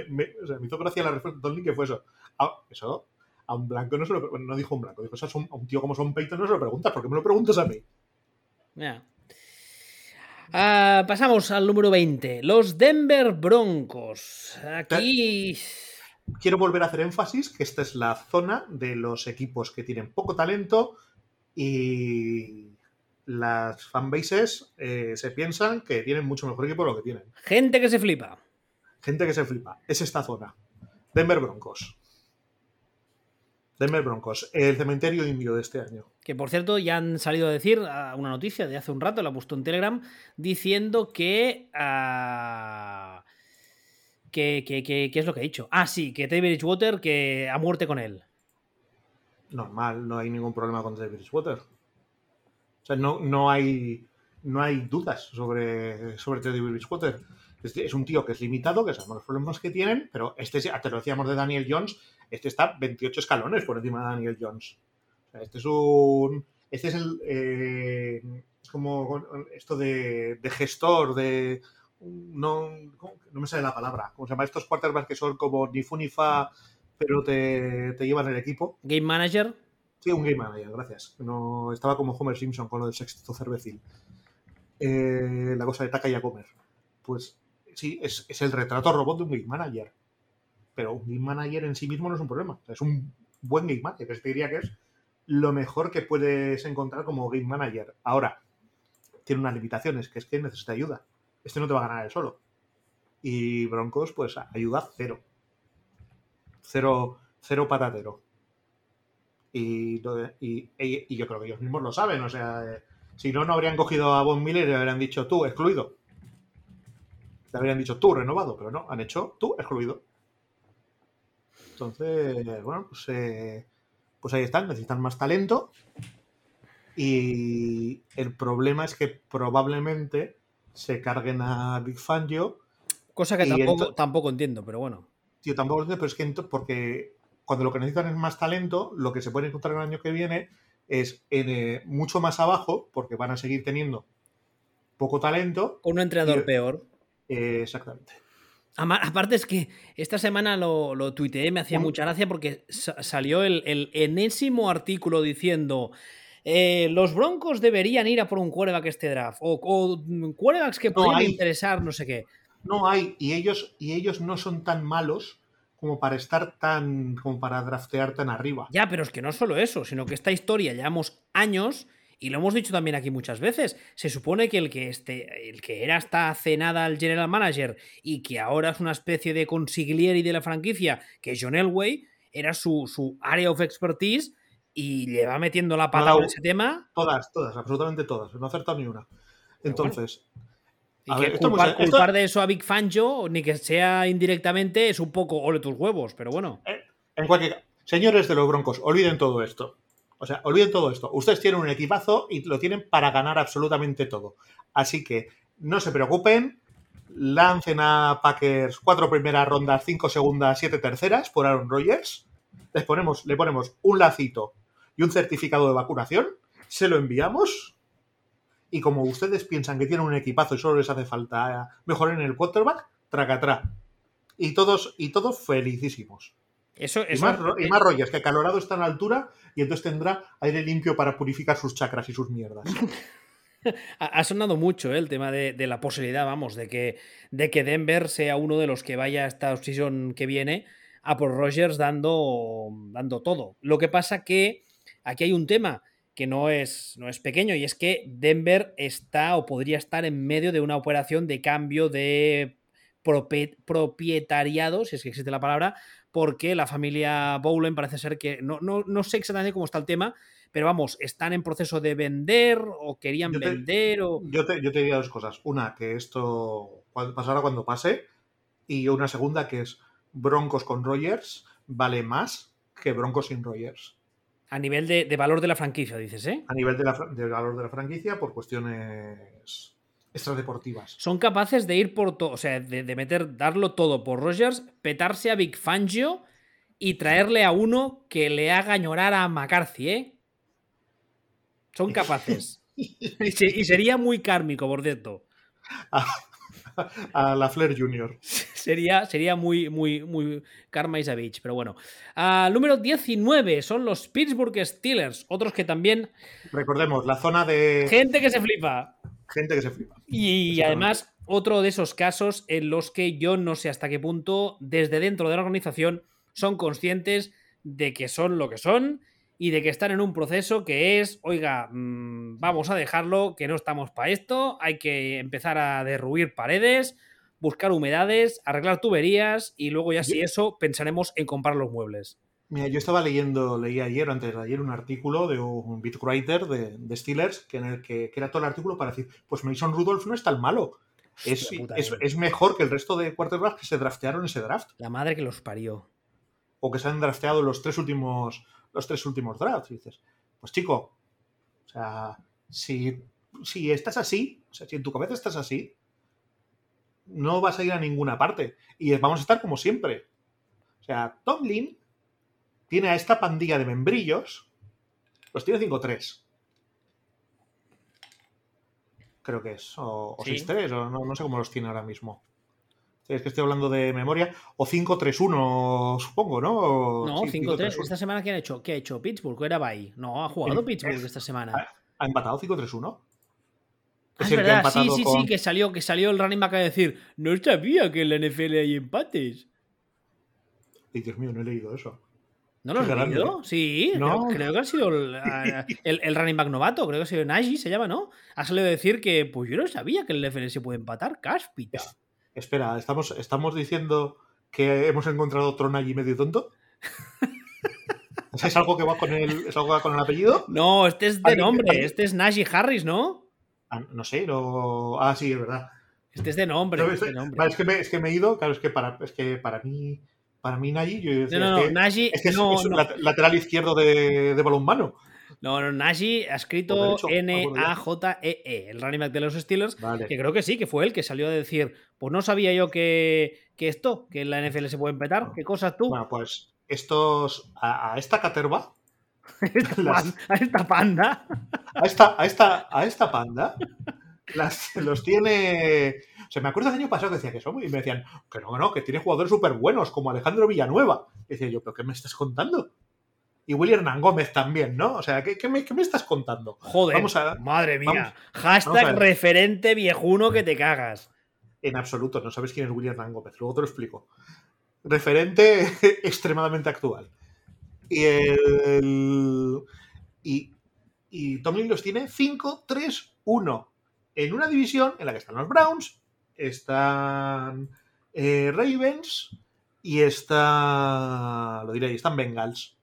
me, hizo gracia la respuesta de Tony que fue eso. Ah, eso a un blanco no se lo bueno, no dijo un blanco, dijo a un tío como Son Peyton no se lo preguntas, ¿por qué me lo preguntas a mí? Ah, pasamos al número 20, los Denver Broncos. Aquí quiero volver a hacer énfasis que esta es la zona de los equipos que tienen poco talento y las fanbases eh, se piensan que tienen mucho mejor equipo de lo que tienen. Gente que se flipa. Gente que se flipa. Es esta zona. Denver Broncos. Denver Broncos, el cementerio indio de este año. Que por cierto, ya han salido a decir una noticia de hace un rato, la puesto en Telegram, diciendo que. Uh, es lo que ha dicho? Ah, sí, que Teddy Bridgewater, que a muerte con él. Normal, no hay ningún problema con Teddy Bridgewater. O sea, no, no, hay, no hay dudas sobre, sobre Teddy Bridgewater. Es, un tío que es limitado, que sabemos los problemas que tienen, pero este, te lo decíamos de Daniel Jones, este está 28 escalones por encima de Daniel Jones. Este es un. Este es el. Eh, es como esto de, gestor, de no, no me sale la palabra. ¿Cómo se llama? Estos quarterbacks que son como ni fu ni fa, pero te, te llevan el equipo. Game Manager. Sí, un Game Manager, gracias. No, estaba como Homer Simpson con lo del sexto cervecil. Eh, la cosa de taca y a comer. Pues sí, es, es, el retrato robot de un Game Manager. Pero un Game Manager en sí mismo no es un problema. es un buen Game Manager. Te diría que es lo mejor que puedes encontrar como Game Manager. Ahora, tiene unas limitaciones, que es que necesita ayuda. Este no te va a ganar él solo. Y Broncos, pues ayuda cero. Cero, cero patatero. Y, y, yo creo que ellos mismos lo saben. O sea, eh, si no, no habrían cogido a Von Miller y le habrían dicho tú, excluido. Le habrían dicho tú, renovado, pero no, han hecho tú, excluido. Entonces, bueno, pues, eh, pues ahí están, necesitan más talento. Y el problema es que probablemente se carguen a Big Fangio. Cosa que tampoco, tampoco, entiendo, pero bueno. Tío, tampoco entiendo, pero es que porque cuando lo que necesitan es más talento, lo que se puede encontrar el año que viene es en, eh, mucho más abajo, porque van a seguir teniendo poco talento. Un entrenador peor. Eh, exactamente. Aparte es que esta semana lo, lo tuiteé, me hacía mucha gracia porque salió el, el enésimo artículo diciendo eh, los Broncos deberían ir a por un quarterback este draft, o, o quarterbacks que podrían interesar, no sé qué. No hay, y ellos, y ellos no son tan malos como para estar tan, como para draftear tan arriba. Ya, pero es que no solo eso, sino que esta historia llevamos años y lo hemos dicho también aquí muchas veces. Se supone que el que, este, el que era hasta hace nada el general manager y que ahora es una especie de consiglieri de la franquicia, que es John Elway, era su, su area of expertise y le va metiendo la pata en ese tema. Todas, todas, absolutamente todas. No acertado ni una. Entonces. y que culpar, de eso a Big Fangio, ni que sea indirectamente, es un poco ole tus huevos, pero bueno. Eh, en cualquier Señores de los Broncos, olviden todo esto. O sea, olviden todo esto. Ustedes tienen un equipazo y lo tienen para ganar absolutamente todo. Así que no se preocupen. Lancen a Packers cuatro primeras rondas, cinco segundas, siete terceras por Aaron Rodgers. Les ponemos, le ponemos un lacito y un certificado de vacunación, se lo enviamos y como ustedes piensan que tienen un equipazo y solo les hace falta mejorar en el quarterback, tracatrá. Y todos, y todos felicísimos. Eso, y, más, y más que Calorado está en altura y entonces tendrá aire limpio para purificar sus chakras y sus mierdas. ha sonado mucho ¿eh? el tema de, la posibilidad, vamos, de que, de que Denver sea uno de los que vaya a esta season que viene a por Rogers dando, dando todo. Lo que pasa que Aquí hay un tema que no es, no es pequeño y es que Denver está o podría estar en medio de una operación de cambio de propietariado, si es que existe la palabra, porque la familia Bowlen parece ser que no, no, sé exactamente cómo está el tema, pero vamos, están en proceso de vender o querían vender o... Yo te, yo te diría dos cosas. Una, que esto pasará cuando pase, y una segunda que es Broncos con Rogers vale más que Broncos sin Rogers. A nivel de, valor de la franquicia, dices, ¿eh? A nivel de, valor de la franquicia por cuestiones extradeportivas. Son capaces de ir por todo, o sea, de, meter, darlo todo por Rogers, petarse a Big Fangio y traerle a uno que le haga llorar a McCarthy, ¿eh? Son capaces. y sería muy kármico, por cierto. a la Flair Junior. sería, sería muy, muy, muy Karma Isavich, pero bueno. Uh, número 19 son los Pittsburgh Steelers, otros que también. Recordemos, la zona de. Gente que se flipa. Gente que se flipa. Y además, otro de esos casos en los que yo no sé hasta qué punto, desde dentro de la organización, son conscientes de que son lo que son y de que están en un proceso que es, oiga, mm, vamos a dejarlo, que no estamos para esto, hay que empezar a derruir paredes, buscar humedades, arreglar tuberías y luego ya si eso pensaremos en comprar los muebles. Mira, yo estaba leyendo, leí ayer, antes de ayer, un artículo de un beatwriter de, de Steelers, que en el que, era todo el artículo para decir, pues Mason Rudolph no es tan malo. Es, es, mejor que el resto de quarterbacks que se draftearon en ese draft. La madre que los parió. O que se han drafteado los tres últimos los tres últimos drafts. Y dices, pues chico, o sea, si, si estás así, o sea, si en tu cabeza estás así, no vas a ir a ninguna parte. Y vamos a estar como siempre. O sea, Tomlin tiene a esta pandilla de membrillos, los tiene 5-3. creo que es. O, o Sí. 6-3, o no, no sé cómo los tiene ahora mismo. Es que estoy hablando de memoria. O 5-3-1, supongo, ¿no? No, sí, 5-3. 5-3-1. ¿Esta semana quién ha hecho? ¿Qué ha hecho? ¿Pittsburgh o era Bay? No, ha jugado Pittsburgh es- esta semana. ¿Ha empatado 5-3-1 Ah, es verdad, sí, sí, con- sí, que salió, que salió el running back a decir, no sabía que en la NFL hay empates. Ay, Dios mío, no he leído eso. ¿No lo has leído? Sí, No. creo, creo que ha sido el, el- el running back novato, creo que ha sido Najee, se llama, ¿no? Ha salido a decir que, pues yo no sabía que en la NFL se puede empatar, cáspita. Es- Espera, ¿estamos, ¿estamos diciendo que hemos encontrado otro Nagy medio tonto? ¿Es algo que va con el, ¿es algo que va con el apellido? No, este es de Alguien- nombre, este es Najee Harris, ¿no? Ah, no sé, no... Ah, sí, es verdad. Este es de nombre, No, es de es- nombre. vale, es, que me, es que me he ido, claro, es que para, es que para mí, para mí Nagy, yo decía, No, no, es que, es, que es- no, es un lateral izquierdo de, de balonmano. No, no, Najee ha escrito ah, N-A-J-E-E, el running back de los Steelers, Vale. que creo que sí, que fue él que salió a decir, pues no sabía yo que, que esto, que en la NFL se puede empetar, qué cosas tú, Bueno, pues estos, a, a esta caterva, esta, las- pan- a esta panda. a esta, a esta, a esta panda, las- los tiene. O sea, me acuerdo el año pasado que decía que son, y me decían que no, que no, que tiene jugadores súper buenos, como Alejandro Villanueva. Y decía yo, ¿pero qué me estás contando? Y William Hernán Gómez también, ¿no? O sea, ¿qué, qué me, qué me estás contando? Joder, Vamos a- madre mía. vamos- Hashtag vamos referente viejuno que te cagas. En absoluto, no sabes quién es William Hernán Gómez, luego te lo explico. Referente extremadamente actual. Y el. Y, y Tomlin los tiene 5-3-1. En una división en la que están los Browns, están eh, Ravens y está. Lo diré, están Bengals.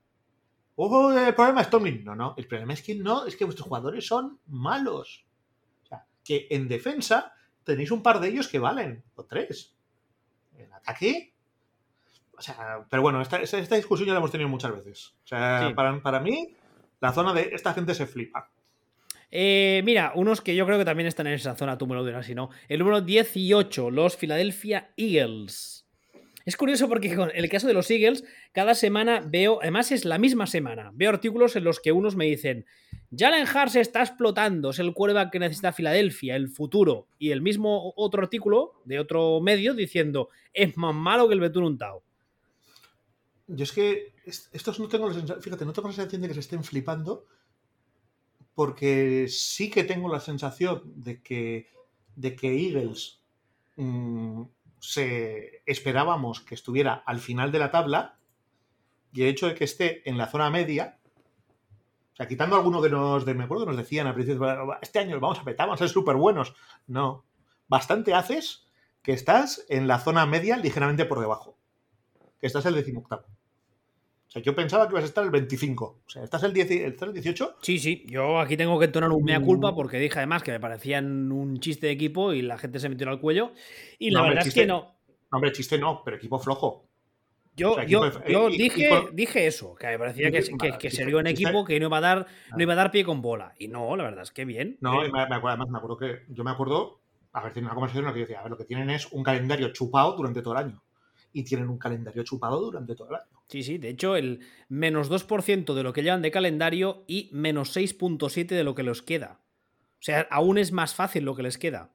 Oh, el problema es Tomlin. No, no, el problema es que no, es que vuestros jugadores son malos. O sea, que en defensa tenéis un par de ellos que valen, o tres. En ataque. O sea, pero bueno, esta, esta- esta discusión ya la hemos tenido muchas veces. O sea, Sí. para, para mí, la zona de esta gente se flipa. Eh, mira, unos que yo creo que también están en esa zona, tú me lo dirás si no. El número 18, los Philadelphia Eagles. Es curioso porque con el caso de los Eagles, cada semana veo, además es la misma semana, veo artículos en los que unos me dicen, Jalen Hart se está explotando, es el quarterback que necesita Filadelfia, el futuro. Y el mismo otro artículo de otro medio diciendo, es más malo que el Betún Untao. Yo es que est- estos no tengo la sensación, fíjate, no tengo la sensación de que se estén flipando, porque sí que tengo la sensación de que, de que Eagles mm, se esperábamos que estuviera al final de la tabla y el hecho de que esté en la zona media, o sea, quitando alguno que nos, de, me acuerdo que nos decían al principio, este año vamos a petar, vamos a ser súper buenos. No, bastante haces que estás en la zona media ligeramente por debajo, que estás el decimoctavo. O sea, yo pensaba que ibas a estar el 25. O sea, estás el, 10, estás el 18. Sí, sí, yo aquí tengo que entonar un mea culpa Mm. porque dije además que me parecían un chiste de equipo y la gente se metió al cuello. Y la No, hombre, verdad es que no. No, hombre, chiste no, pero equipo flojo. Yo, O sea, yo, equipo- yo y- y dije, con- dije eso, que me parecía que, que, que sería un equipo que no iba a dar, Ah. no iba a dar pie con bola. Y no, la verdad es que bien. No, Eh, y me, me acuerdo, además me acuerdo que yo me acuerdo haber tenido una conversación en la que yo decía, a ver, lo que tienen es un calendario chupado durante todo el año. Y tienen un calendario chupado durante todo el año. Sí, sí, de hecho, el menos 2% de lo que llevan de calendario y menos 6.7 de lo que les queda. O sea, aún es más fácil lo que les queda.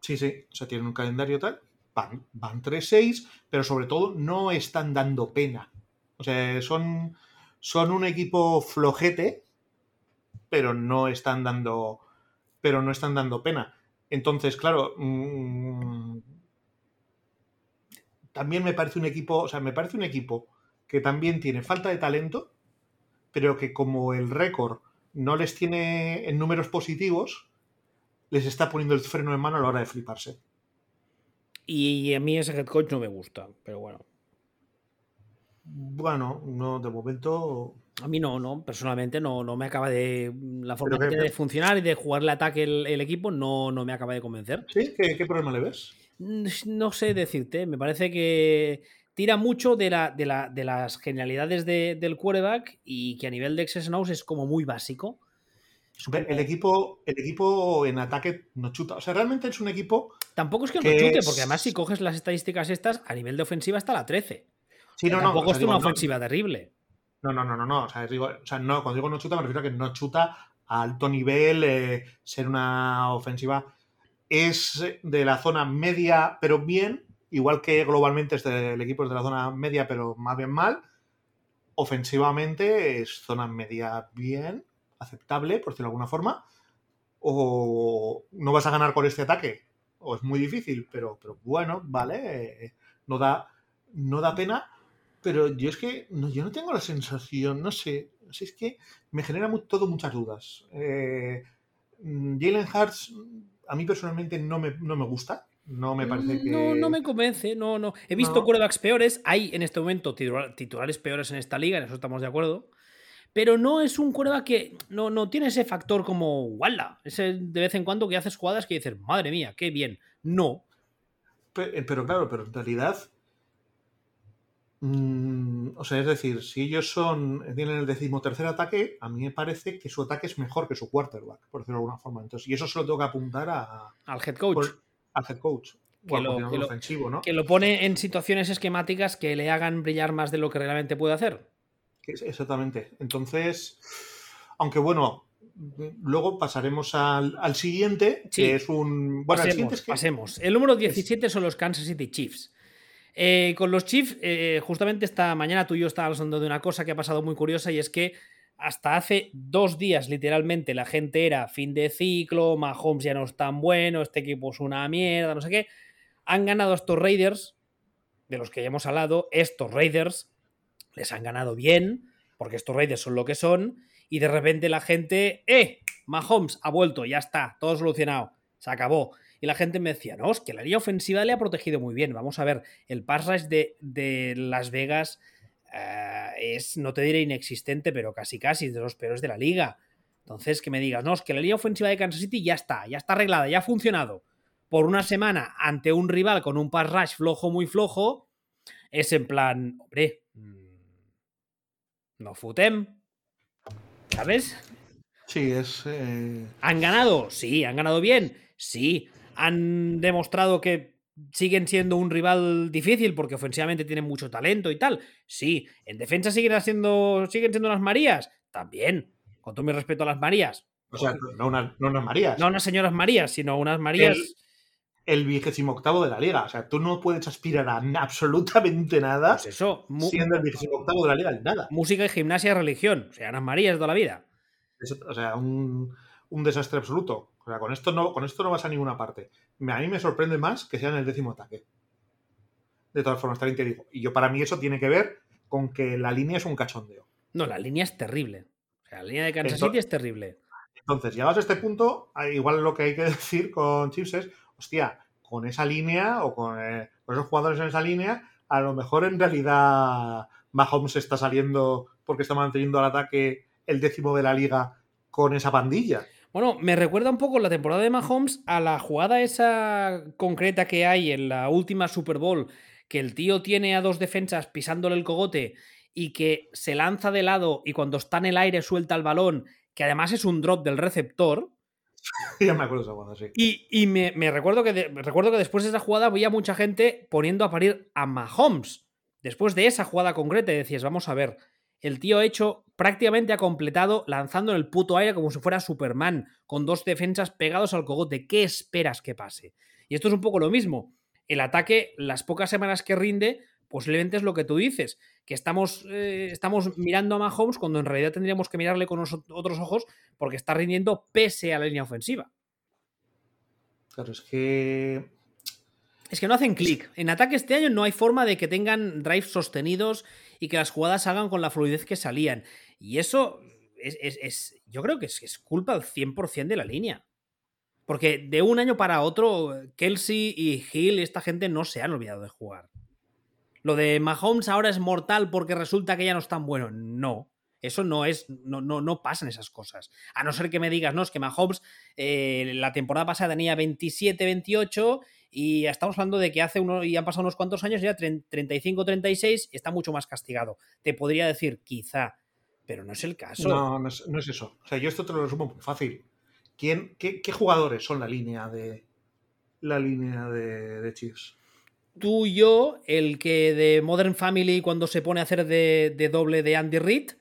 Sí, sí, o sea, tienen un calendario tal, van, van 3-6, pero sobre todo no están dando pena. O sea, son, son un equipo flojete, pero no están dando, pero no están dando pena. Entonces, claro, mm, también me parece un equipo, o sea, me parece un equipo que también tiene falta de talento, pero que como el récord no les tiene en números positivos, les está poniendo el freno en mano a la hora de fliparse. Y a mí ese head coach no me gusta, pero bueno. Bueno, no, de momento. A mí no, no, personalmente no, no me acaba de. La forma Pero que que- tiene de funcionar y de jugarle ataque el, el equipo no, no me acaba de convencer. ¿Sí? ¿Qué, qué problema le ves? No sé decirte, me parece que tira mucho de, la, de, la- de las genialidades de- del quarterback y que a nivel de and O's es como muy básico. El equipo, el equipo en ataque no chuta. O sea, realmente es un equipo. Tampoco es que no chute, porque además si coges las estadísticas estas, a nivel de ofensiva está la 13. Sí, no, no. Tampoco o sea, es digo, una no- ofensiva terrible. No, no, no, no, no. O sea, digo, o sea, no, cuando digo no chuta, me refiero a que no chuta a alto nivel, eh, ser una ofensiva. Es de la zona media, pero bien, igual que globalmente es del equipo es de la zona media, pero más bien mal. Ofensivamente es zona media bien, aceptable, por decirlo de alguna forma. O no vas a ganar con este ataque, o es muy difícil, pero, pero bueno, vale, no da, no da pena. Pero yo es que no, yo no tengo la sensación, no sé, es que me genera todo muchas dudas. Eh, Jalen Hurts a mí personalmente no me, no me gusta. No me parece que. No, no me convence, no, no. He visto no. peores. Hay en este momento titulares peores en esta liga, en eso estamos de acuerdo. Pero no es un quarterback que no, no tiene ese factor como wala. Ese de vez en cuando que haces jugadas que dices, madre mía, qué bien. No. Pero, eh, pero claro, pero en realidad. Mmm, o sea, es decir, si ellos son tienen el decimotercer ataque, a mí me parece que su ataque es mejor que su quarterback, por decirlo de alguna forma. Entonces, y eso se lo tengo que apuntar a, al head coach. Por, al head coach. Que lo, que, lo, ofensivo, ¿no? que lo pone en situaciones esquemáticas que le hagan brillar más de lo que realmente puede hacer. Exactamente. Entonces, aunque bueno, luego pasaremos al, al siguiente, sí. que es un. Bueno, pasemos, el siguiente es que... pasemos. El número 17 es... son los Kansas City Chiefs. Eh, con los Chiefs, eh, justamente esta mañana tú y yo estábamos hablando de una cosa que ha pasado muy curiosa y es que hasta hace dos días, literalmente, la gente era fin de ciclo, Mahomes ya no es tan bueno, este equipo es una mierda, no sé qué. Han ganado estos Raiders, de los que ya hemos hablado, estos Raiders les han ganado bien, porque estos Raiders son lo que son, y de repente la gente, ¡eh! Mahomes ha vuelto, ya está, todo solucionado, se acabó. Y la gente me decía, no, es que la línea ofensiva le ha protegido muy bien. Vamos a ver, el pass rush de, de Las Vegas uh, es, no te diré inexistente, pero casi casi de los peores de la liga. Entonces, que me digas, no, es que la línea ofensiva de Kansas City ya está, ya está arreglada, ya ha funcionado. Por una semana ante un rival con un pass rush flojo, muy flojo, es en plan, hombre, no futem. ¿Sabes? Sí, es. Eh... ¿Han ganado? Sí, han ganado bien. Sí. Han demostrado que siguen siendo un rival difícil porque ofensivamente tienen mucho talento y tal. Sí. ¿En defensa siguen siendo, siguen siendo las Marías? También. Con todo mi respeto a las Marías. O sea, no, una, no unas Marías. No unas señoras Marías, sino unas Marías. El vigésimo octavo de la liga. O sea, tú no puedes aspirar a absolutamente nada pues eso, siendo el vigésimo octavo de la liga, nada. Música y gimnasia, religión. O sea, Ana María es toda la vida. Eso, o sea, un, un, desastre absoluto. O sea, con esto, no, con esto no vas a ninguna parte. A mí me sorprende más que sea en el décimo ataque. De todas formas, también te digo. Y yo, para mí, eso tiene que ver con que la línea es un cachondeo. No, la línea es terrible. O sea, la línea de Kansas City es terrible. Entonces, llegados a este punto, igual lo que hay que decir con Chips es hostia, con esa línea o con, eh, con, esos jugadores en esa línea, a lo mejor en realidad Mahomes está saliendo porque está manteniendo al ataque el décimo de la liga con esa pandilla. Bueno, me recuerda un poco la temporada de Mahomes a la jugada esa concreta que hay en la última Super Bowl, que el tío tiene a dos defensas pisándole el cogote y que se lanza de lado y cuando está en el aire suelta el balón, que además es un drop del receptor, ya me acuerdo esa jugada, sí. Y, y me, me, recuerdo que de, recuerdo que después de esa jugada había mucha gente poniendo a parir a Mahomes. Después de esa jugada concreta, y decías, vamos a ver, el tío ha hecho, prácticamente ha completado lanzando en el puto aire como si fuera Superman, con dos defensas pegados al cogote. ¿Qué esperas que pase? Y esto es un poco lo mismo. El ataque, las pocas semanas que rinde, posiblemente es lo que tú dices, que estamos, eh, estamos mirando a Mahomes cuando en realidad tendríamos que mirarle con otros ojos porque está rindiendo pese a la línea ofensiva. Claro, es que... Es que no hacen clic. En ataque este año no hay forma de que tengan drives sostenidos y que las jugadas hagan con la fluidez que salían. Y eso es, es, es yo creo que es, es culpa al 100% de la línea. Porque de un año para otro, Kelsey y Hill, esta gente no se han olvidado de jugar. Lo de Mahomes ahora es mortal porque resulta que ya no es tan bueno. No. Eso no es, no, no, no pasan esas cosas. A no ser que me digas, no, es que Mahomes eh, la temporada pasada tenía 27, 28 y estamos hablando de que hace uno, y han pasado unos cuantos años, ya 35, 36, y está mucho más castigado. Te podría decir, quizá, pero no es el caso. No, no es, no es eso. O sea, yo esto te lo resumo muy fácil. ¿Quién, qué, qué, jugadores son la línea de la línea de, de Chiefs? tú y yo, el que de Modern Family cuando se pone a hacer de, de doble de Andy Reid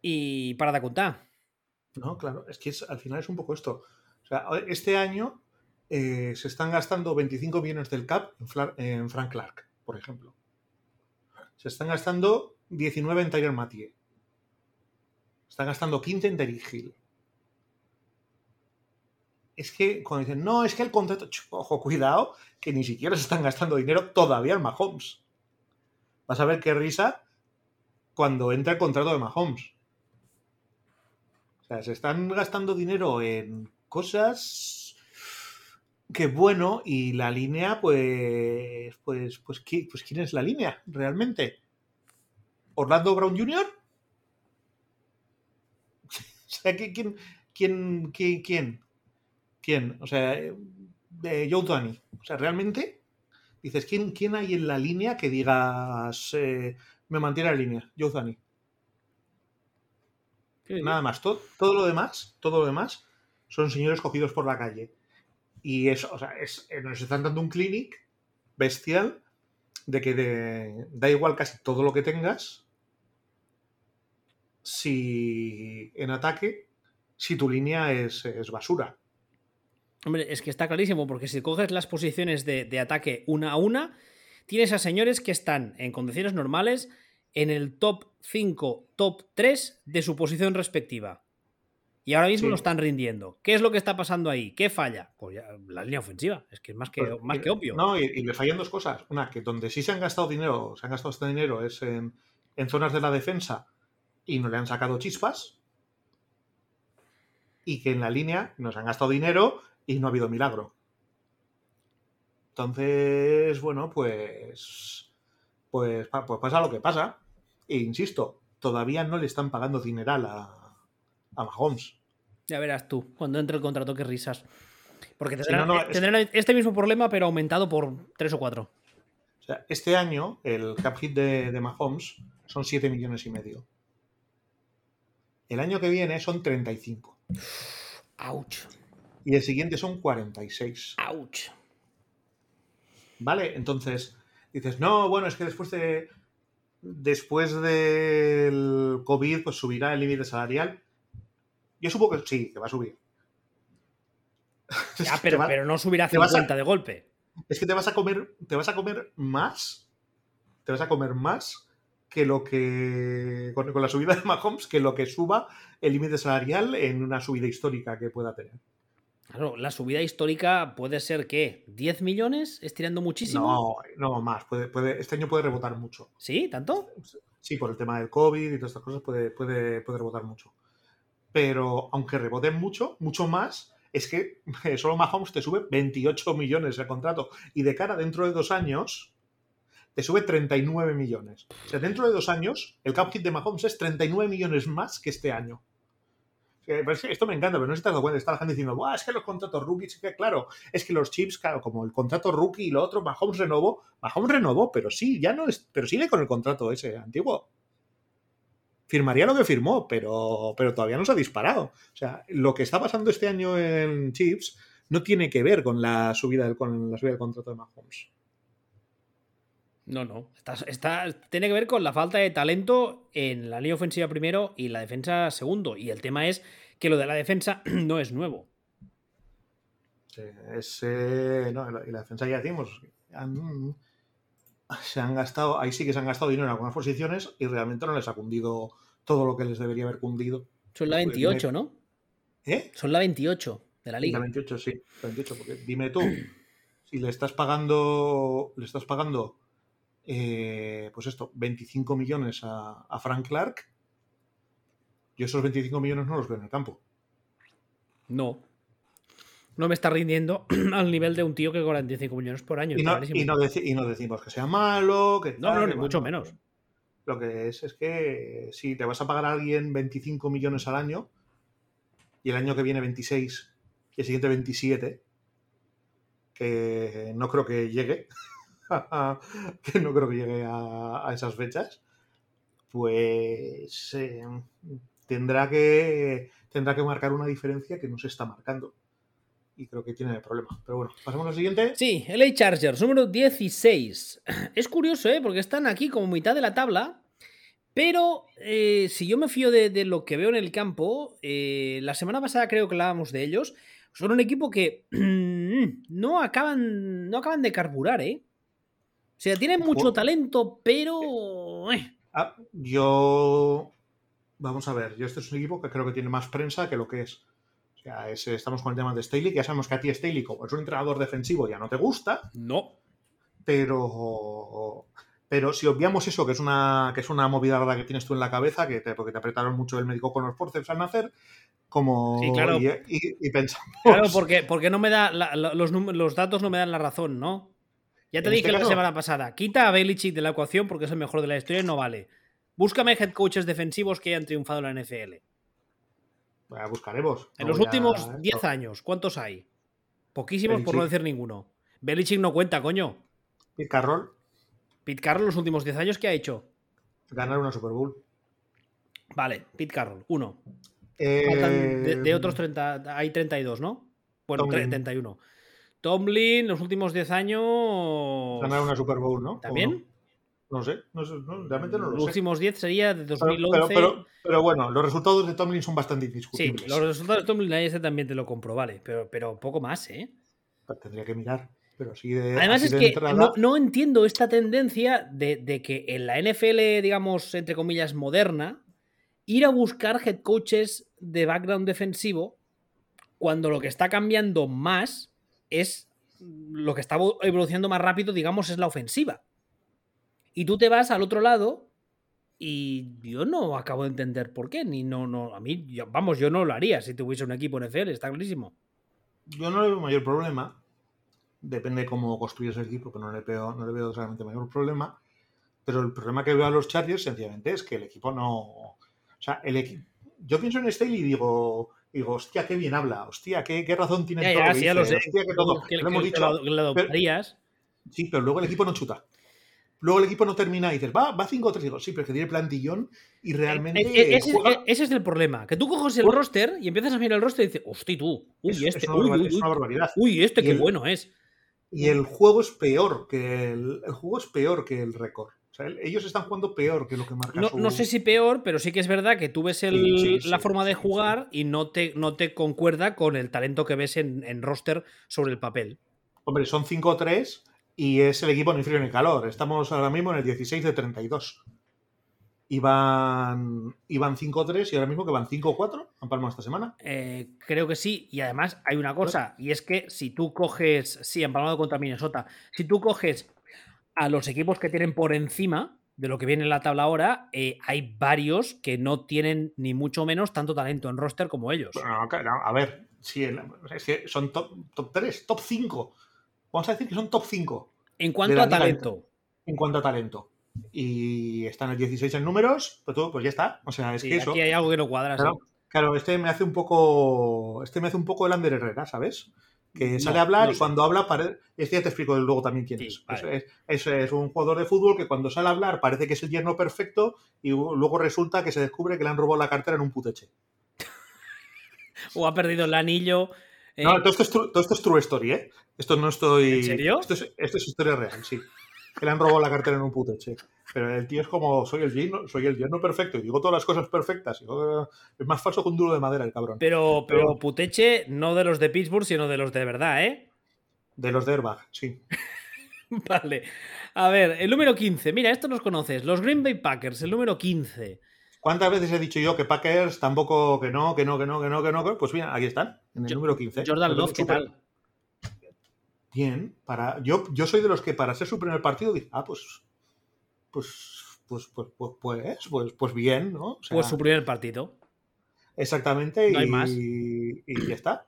y para de contar. No, claro, es que es, al final es un poco esto. O sea, este año eh, se están gastando 25 millones del CAP en, Frank Clark, por ejemplo. Se están gastando 19 en Tyler Mathieu. Están gastando 15 en Derrick Hill. Es que cuando dicen, no, es que el contrato. Ojo, cuidado, que ni siquiera se están gastando dinero todavía en Mahomes. Vas a ver qué risa cuando entra el contrato de Mahomes. O sea, se están gastando dinero en cosas que bueno, y la línea, pues, pues, pues, pues ¿quién es la línea realmente? ¿Orlando Brown Jr.? o sea, ¿quién, quién, quién, quién? ¿Quién? O sea, de Joe Tony. O sea, realmente dices, ¿quién, ¿quién hay en la línea que digas, eh, me mantiene la línea? Joe Tony. Nada más. Todo, todo, lo demás, todo lo demás son señores cogidos por la calle. Y eso, o sea, es, eh, nos están dando un clinic bestial de que da igual casi todo lo que tengas si en ataque, si tu línea es, basura. Hombre, es que está clarísimo, porque si coges las posiciones de, de, ataque una a una, tienes a señores que están en condiciones normales en el top 5, top 3 de su posición respectiva. Y ahora mismo lo están rindiendo. ¿Qué es lo que está pasando ahí? ¿Qué falla? Pues ya, la línea ofensiva. Es que es más que, pues, más que obvio. No, y, le fallan dos cosas. Una, que donde sí se han gastado dinero, se han gastado este dinero es en, zonas de la defensa y no le han sacado chispas. Y que en la línea nos han gastado dinero y no ha habido milagro. Entonces, bueno, pues, pues, pues pasa lo que pasa. E insisto, todavía no le están pagando dineral a, a Mahomes. Ya verás tú, cuando entre el contrato, qué risas. Porque tendrán, este mismo problema, pero aumentado por tres o cuatro. O sea, este año el cap hit de, de Mahomes son 7 millones y medio. El año que viene son 35. Ouch. Y el siguiente son 46. Ouch. Vale, entonces dices, no, bueno, es que después de, después del COVID, pues subirá el límite salarial. Yo supongo que sí, que va a subir. Ya, pero, no subirá 50 de golpe. Es que te vas a comer, te vas a comer más, te vas a comer más que lo que con, con la subida de Mahomes que lo que suba el límite salarial en una subida histórica que pueda tener. Claro, la subida histórica puede ser que 10 millones, estirando muchísimo. No, no más. Puede, este año puede rebotar mucho. ¿Sí? ¿Tanto? Sí, por el tema del COVID y todas estas cosas puede, puede, puede rebotar mucho. Pero aunque reboten mucho, mucho más, es que solo Mahomes te sube 28 millones el contrato. Y de cara dentro de dos años, te sube 39 millones. O sea, dentro de dos años, el cap hit de Mahomes es 39 millones más que este año. Esto me encanta, pero no se te dado cuenta. Está la gente diciendo, es que los contratos rookies, que claro, es que los chips, claro, como el contrato rookie y lo otro, Mahomes renovó, Mahomes renovó, pero sí, ya no es, pero sigue con el contrato ese antiguo. Firmaría lo que firmó, pero, pero todavía no se ha disparado. O sea, lo que está pasando este año en chips no tiene que ver con la subida del, con la subida del contrato de Mahomes. No, no. Está, tiene que ver con la falta de talento en la línea ofensiva primero y la defensa segundo. Y el tema es que lo de la defensa no es nuevo. Sí, es, no, y la defensa ya decimos. Se han gastado, ahí sí que se han gastado dinero en algunas posiciones y realmente no les ha cundido todo lo que les debería haber cundido. Son la 28, ¿no? ¿Eh? Son la 28 de la liga. La 28, sí. La 28, porque dime tú, si le estás pagando, le estás pagando eh, pues esto, 25 millones a, Frank Clark. Yo esos 25 millones no los veo en el campo. No. No me está rindiendo al nivel de un tío que cobra 25 millones por año. Y no, decimos que sea malo, que No, no, ni mucho menos. Lo que es es que si te vas a pagar a alguien 25 millones al año y el año que viene 26 y el siguiente 27, que no creo que llegue, que no creo que llegue a, esas fechas, pues eh, tendrá, que, tendrá que marcar una diferencia que no se está marcando. Y creo que tiene el problema. Pero bueno, pasamos al siguiente. Sí, LA Chargers, número 16. Es curioso, ¿eh? Porque están aquí como mitad de la tabla. Pero eh, si yo me fío de, lo que veo en el campo, eh, la semana pasada creo que hablábamos de ellos, son un equipo que no acaban, no acaban de carburar, ¿eh? O sea, tienen mucho talento, pero... eh. Ah, yo. Vamos a ver, yo este es un equipo que creo que tiene más prensa que lo que es. Es- estamos con el tema de Staley, que ya sabemos que a ti Staley, como es un entrenador defensivo, ya no te gusta, No. pero. Pero si obviamos eso, que es una, que es una movida rara que tienes tú en la cabeza, que te, porque te apretaron mucho el médico con los forceps al nacer, como. Sí, claro. y, y- y pensamos. Claro, porque, porque no me da la- los, datos no me dan la razón, ¿no? Ya te En dije este la caso- semana pasada, quita a Belichick de la ecuación porque es el mejor de la historia y no vale. Búscame head coaches defensivos que hayan triunfado en la NFL. Bueno, buscaremos. En No los últimos 10 años, ¿cuántos hay? Poquísimos por no decir ninguno. Belichick no cuenta, coño. Pete Carroll Pete Carroll los últimos 10 años, ¿qué ha hecho? ganar una Super Bowl. Vale, Pete Carroll, uno. Eh, de, de otros 30, hay 32, ¿no? Bueno, Tomlin. 31. Tomlin, los últimos 10 años... ganar una Super Bowl, ¿no? ¿O ¿También? No, sé, no sé, no, realmente no Los lo sé. últimos 10 sería de Pero, 2011. pero, pero- pero bueno, los resultados de Tomlin son bastante sí, indiscutibles. los resultados de Tomlin este también te lo compro, vale. Pero, pero poco más, ¿eh? Tendría que mirar. Pero así de. Además así es de que entrada- no, no entiendo esta tendencia de, de que en la NFL, digamos, entre comillas, moderna, ir a buscar head coaches de background defensivo cuando lo que está cambiando más es lo que está evo- evolucionando más rápido, digamos, es la ofensiva. Y tú te vas al otro lado y yo no acabo de entender por qué. Ni no, no, a mí, yo- vamos, yo no lo haría si tuviese un equipo NFL, está clarísimo. Yo no le veo mayor problema. Depende de cómo construyes el equipo, pero no le veo, no le veo realmente mayor problema. Pero el problema que veo a los Chargers, sencillamente, es que el equipo no. O sea, el equipo. Yo pienso en Staley y digo, digo, hostia, qué bien habla, hostia, qué, qué razón tiene Ya, todo ya, lo que sí, ya lo dice, sé. hostia, que todo. Que- lo que- hemos que dicho, lo- que lo adoptarías. Sí, pero luego el equipo no chuta. Luego el equipo no termina y dices, va, va 5-3. Digo, sí, pero es que tiene plantillón y realmente. Eh, eh, ese, juega- eh, ese es el problema. Que tú coges el roster y empiezas a mirar el roster y dices, hostia, tú. Uy, es, este. es una uy, barbar- uy, es una barbaridad. uy, este, Y qué el- bueno es. Y el juego es peor que el, el juego es peor que el récord. O sea, el- ellos están jugando peor que lo que marca No, su- no sé si peor, pero sí que es verdad que tú ves el- Sí, sí, la sí, forma de jugar y no te, no te concuerda con el talento que ves en, en roster sobre el papel. Hombre, son 5-3 y es el equipo ni frío ni calor. Estamos ahora mismo en el 16 de 32. Iban, iban 5-3 y ahora mismo que van 5-4. Han palmado esta semana. Eh, creo que sí. Y además hay una cosa, y es que si tú coges, sí, han palmado contra Minnesota, si tú coges a los equipos que tienen por encima de lo que viene en la tabla ahora, eh, hay varios que no tienen ni mucho menos tanto talento en roster como ellos. Bueno, a ver, sí, el- es que son top, top 3, top 5. Vamos a decir que son top 5 En cuanto a liga talento, en cuanto a talento. Y están el 16 en números, pues, todo, pues ya está. O sea, es sí, que eso. aquí hay algo que no cuadra. sí. Claro, claro, este me hace un poco. Este me hace un poco el Ander Herrera, ¿sabes? Que No, sale a hablar no y cuando habla parece. Este ya te explico luego también quién Sí, es. vale. Es, es- es un jugador de fútbol que cuando sale a hablar parece que es el yerno perfecto y luego resulta que se descubre que le han robado la cartera en un puteche. O ha perdido el anillo. Eh, No, todo esto, es true, todo esto es true story, ¿eh? Esto no estoy. ¿En serio? Esto es, esto es historia real, sí. Que le han robado la cartera en un puteche. Pero el tío es como, soy el yerno, soy el yerno perfecto y digo todas las cosas perfectas. digo, es más falso que un duro de madera el cabrón. pero, pero Pero- Puteche no de los de Pittsburgh, sino de los de verdad, ¿eh? De los de Airbag, sí. Vale. A ver, el número 15. Mira, esto nos conoces. Los Green Bay Packers, el número 15. ¿Cuántas veces he dicho yo que Packers tampoco, que no, que no, que no, que no, que no? Pues mira, aquí están, en el número 15. Jordan Love, ¿qué tal? Bien, para, yo, yo soy de los que para ser su primer partido dije, ah, pues, pues, pues, pues, pues, pues, pues, pues bien, ¿no? Pues su primer partido. Exactamente, y, ya está.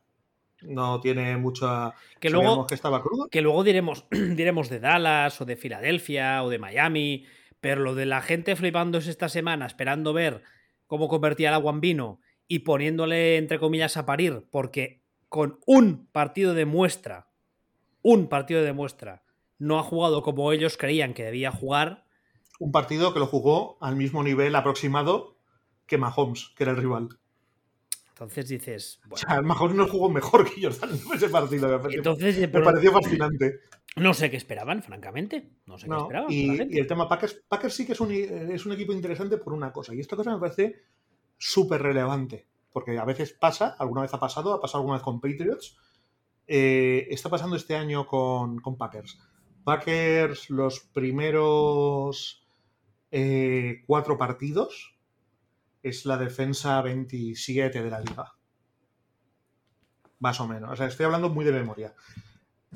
No tiene mucha. Que luego, que, estaba crudo. que luego diremos, diremos de Dallas o de Filadelfia o de Miami pero lo de la gente flipándose esta semana esperando ver cómo convertía el agua en vino y poniéndole entre comillas a parir, porque con un partido de muestra, un partido de muestra, no ha jugado como ellos creían que debía jugar, Un partido que lo jugó al mismo nivel aproximado que Mahomes, que era el rival. entonces dices, O sea, Mahomes no jugó mejor que Jordan en ese partido. Me entonces me pero pareció fascinante. No sé qué esperaban, francamente, no sé qué esperaban. y, el tema Packers, Packers sí que es un, es un equipo interesante por una cosa, y esta cosa me parece súper relevante, porque a veces pasa, alguna vez ha pasado, ha pasado alguna vez con Patriots, eh, está pasando este año con, con Packers. Packers, los primeros eh, cuatro partidos es la defensa 27 de la liga. Más o menos. O sea, estoy hablando muy de memoria.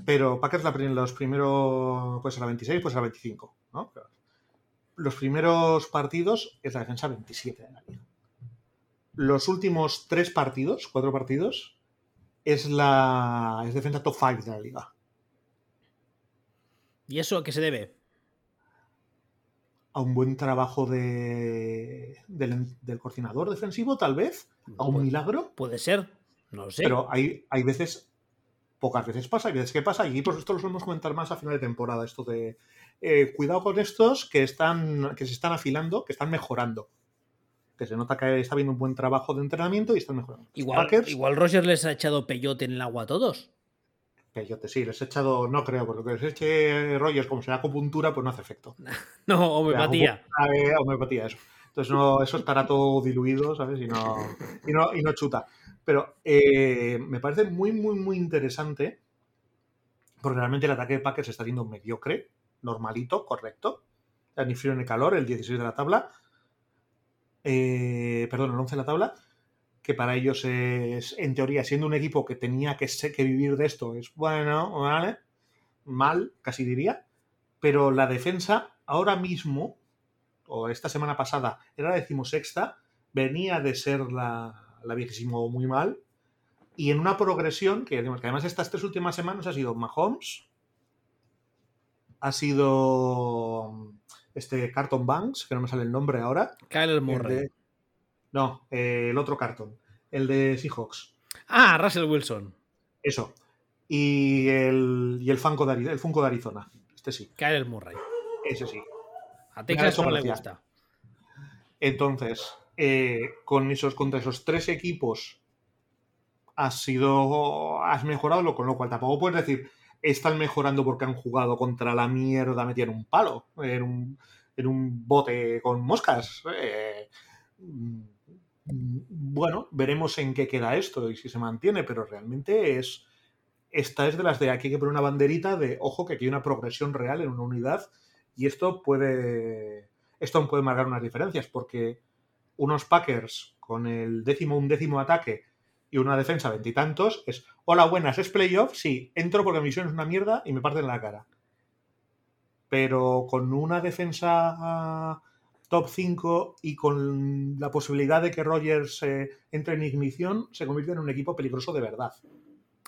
Pero Packers la, los primeros, pues a la 26, pues a la 25, ¿no? Los primeros partidos es la defensa 27 de la liga. Los últimos tres partidos, cuatro partidos, es la es defensa top 5 de la liga. ¿Y eso a qué se debe? A un buen trabajo de, del, coordinador defensivo, tal vez. A un milagro. Puede ser, no lo sé. Pero hay, hay veces, pocas veces pasa, hay veces que pasa, y por esto lo solemos comentar más a final de temporada, esto de eh, cuidado con estos que están, que se están afilando, que están mejorando que se nota que está habiendo un buen trabajo de entrenamiento y están mejorando. Igual, igual Rogers les ha echado peyote en el agua a todos. Peyote, sí, les he echado, no creo, porque lo que les eche Rogers, como sea acupuntura, pues no hace efecto. no, homeopatía. Eh, homeopatía, eso. Entonces no, eso estará todo diluido, ¿sabes? Y no, y no, chuta. Pero eh, me parece muy, muy, muy interesante, porque realmente el ataque de Packers está siendo mediocre, normalito, correcto. Ni frío ni calor, el 16 de la tabla eh, perdón, el 11 de la tabla, que para ellos es, en teoría, siendo un equipo que tenía que, que vivir de esto, es bueno, ¿vale? Mal, casi diría, pero la defensa ahora mismo, o esta semana pasada, era la decimosexta, venía de ser la, la vigésimo muy mal, y en una progresión que, que además estas tres últimas semanas ha sido Mahomes, ha sido este Carton Banks, que no me sale el nombre ahora. Kyle Murray. no, eh, el otro Carton, el de Seahawks. Ah, Russell Wilson. Eso. Y el, y el, Funko de, el Funko de Arizona. Este sí. Kyle Murray. Ese sí. A Texas no le gusta. Entonces, eh, con esos, contra esos tres equipos has sido. has mejorado, con lo cual tampoco puedes decir están mejorando porque han jugado contra la mierda metida en un palo, en un, en un bote con moscas. Eh, mm, bueno, veremos en qué queda esto y si se mantiene, pero realmente es. Esta es de las de aquí hay que poner una banderita de ojo que aquí hay una progresión real en una unidad y esto puede. Esto puede marcar unas diferencias porque unos Packers con el décimo un décimo ataque y una defensa veintitantos es, hola, buenas, ¿es playoff? Sí, entro porque mi misión es una mierda y me parten la cara. Pero con una defensa ah, top 5 y con la posibilidad de que Rogers eh, entre en ignición, se convierte en un equipo peligroso de verdad.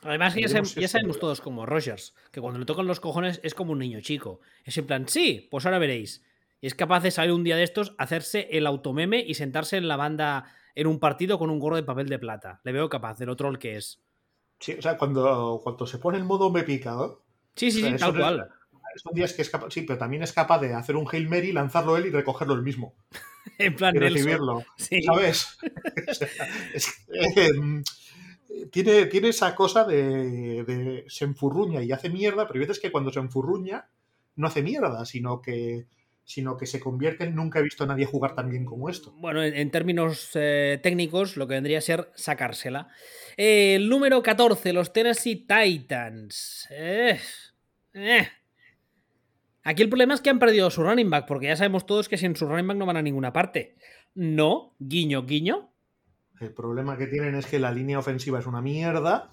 Además, ya, sabemos, todos como Rogers, que cuando le tocan los cojones es como un niño chico. Es en plan, sí, pues ahora veréis. Y es capaz de salir un día de estos, hacerse el automeme y sentarse en la banda en un partido con un gorro de papel de plata. Le veo capaz de lo troll que es. Sí, o sea, cuando, cuando se pone el modo me pica, ¿no? Sí, sí, sí, tal cual. Son días que es capaz, sí, pero también es capaz de hacer un Hail Mary, lanzarlo él y recogerlo él mismo. en plan, y recibirlo. ¿Sabes? Em, tiene, tiene esa cosa de, de, se enfurruña y hace mierda, pero hay veces que cuando se enfurruña no hace mierda, sino que sino que se convierte en nunca he visto a nadie jugar tan bien como esto. Bueno, en, términos eh, técnicos, lo que vendría a ser sacársela. Eh, el número 14, los Tennessee Titans. Eh, Aquí el problema es que han perdido su running back, porque ya sabemos todos que sin su running back no van a ninguna parte. No, guiño, guiño. El problema que tienen es que la línea ofensiva es una mierda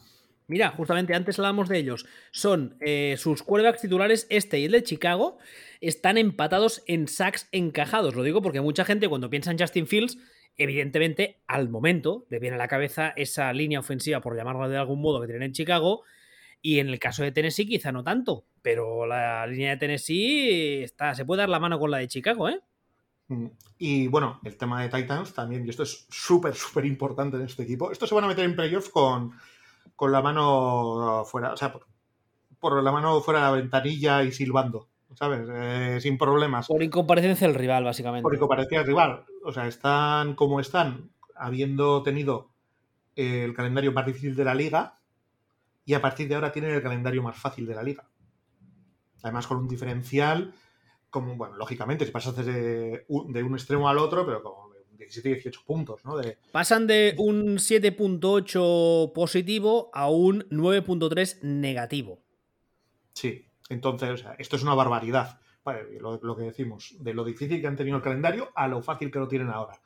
Mira, justamente antes hablábamos de ellos. Son eh, sus quarterbacks titulares, este y el de Chicago, están empatados en sacks encajados. Lo digo porque mucha gente cuando piensa en Justin Fields, evidentemente al momento le viene a la cabeza esa línea ofensiva, por llamarla de algún modo, que tienen en Chicago. Y en el caso de Tennessee quizá no tanto, pero la línea de Tennessee está, se puede dar la mano con la de Chicago, ¿eh? Mm. Y bueno, el tema de Titans también, y esto es súper, súper importante en este equipo. Estos se van a meter en playoff con, con la mano fuera, o sea, por, la mano fuera de la ventanilla y silbando, ¿sabes? Eh, sin problemas. Por incomparecencia del rival, básicamente. Por incomparecencia del rival. O sea, están como están, habiendo tenido el calendario más difícil de la liga y a partir de ahora tienen el calendario más fácil de la liga. Además, con un diferencial, como, bueno, lógicamente, si pasas de, de un extremo al otro, pero como 17-18 puntos, ¿no? De, Pasan de un 7.8 positivo a un 9.3 negativo. Sí, entonces, o sea, esto es una barbaridad. Vale, lo, lo que decimos, de lo difícil que han tenido el calendario a lo fácil que lo tienen ahora.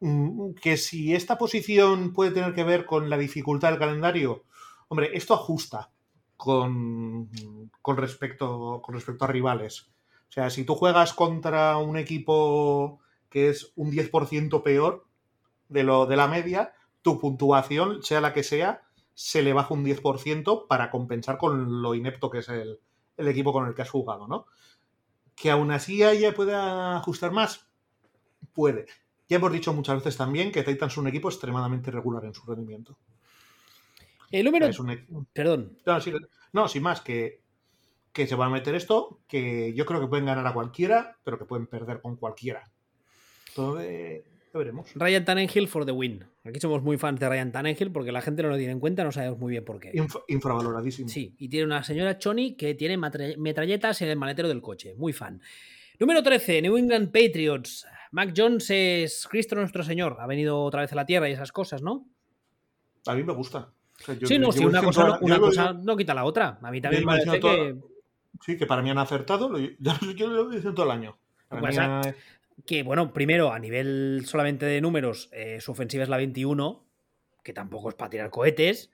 Mm, Que si esta posición puede tener que ver con la dificultad del calendario, hombre, esto ajusta con, con respecto, con respecto a rivales. O sea, si tú juegas contra un equipo que es un 10% peor de, lo, de la media, tu puntuación, sea la que sea, se le baja un 10% para compensar con lo inepto que es el, el equipo con el que has jugado, ¿no? Que aún así ella pueda ajustar más, puede. Ya hemos dicho muchas veces también que Titans es un equipo extremadamente regular en su rendimiento. El número. Es un Perdón. no, sí- no, sin más, que, que se van a meter esto, que yo creo que pueden ganar a cualquiera, pero que pueden perder con cualquiera. Entonces, ya veremos. Ryan Tannehill for the win. Aquí somos muy fans de Ryan Tannehill porque la gente no lo tiene en cuenta, no sabemos muy bien por qué. Inf- infravaloradísimo. Sí, y tiene una señora Choni que tiene metralletas en el maletero del coche. Muy fan. Número 13, New England Patriots. Mac Jones es Cristo nuestro Señor. Ha venido otra vez a la tierra y esas cosas, ¿no? A mí me gusta. O sea, yo- sí, no, sí, una diciendo cosa, no, una cosa quita la otra. A mí también me parece diciendo que, Sí, que para mí han acertado. lo- Yo lo he dicho todo el año. Para Pues, mí que, bueno, primero, a nivel solamente de números, eh, su ofensiva es la 21, que tampoco es para tirar cohetes.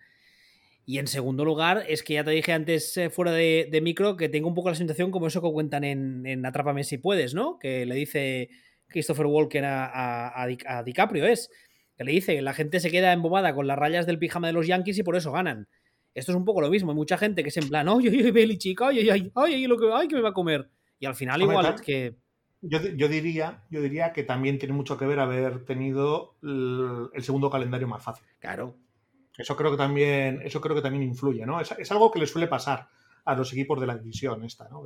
Y en segundo lugar, es que ya te dije antes eh, fuera de, de micro que tengo un poco la sensación como eso que cuentan en, en Atrápame si puedes, ¿no? Que le dice Christopher Walken a, a- a Di- a DiCaprio, es. Que le dice la gente se queda embobada con las rayas del pijama de los Yankees y por eso ganan. Esto es un poco lo mismo. Hay mucha gente que es en plan, oye, oye, Belichick, ay, ay, ay, ay, ay, lo que, ay, que me va a comer. Y al final igual es que... yo, yo diría, yo diría que también tiene mucho que ver haber tenido el, el segundo calendario más fácil. Claro, Eso creo que también, eso creo que también influye, ¿no? Es, es algo que le suele pasar a los equipos de la división esta, ¿no?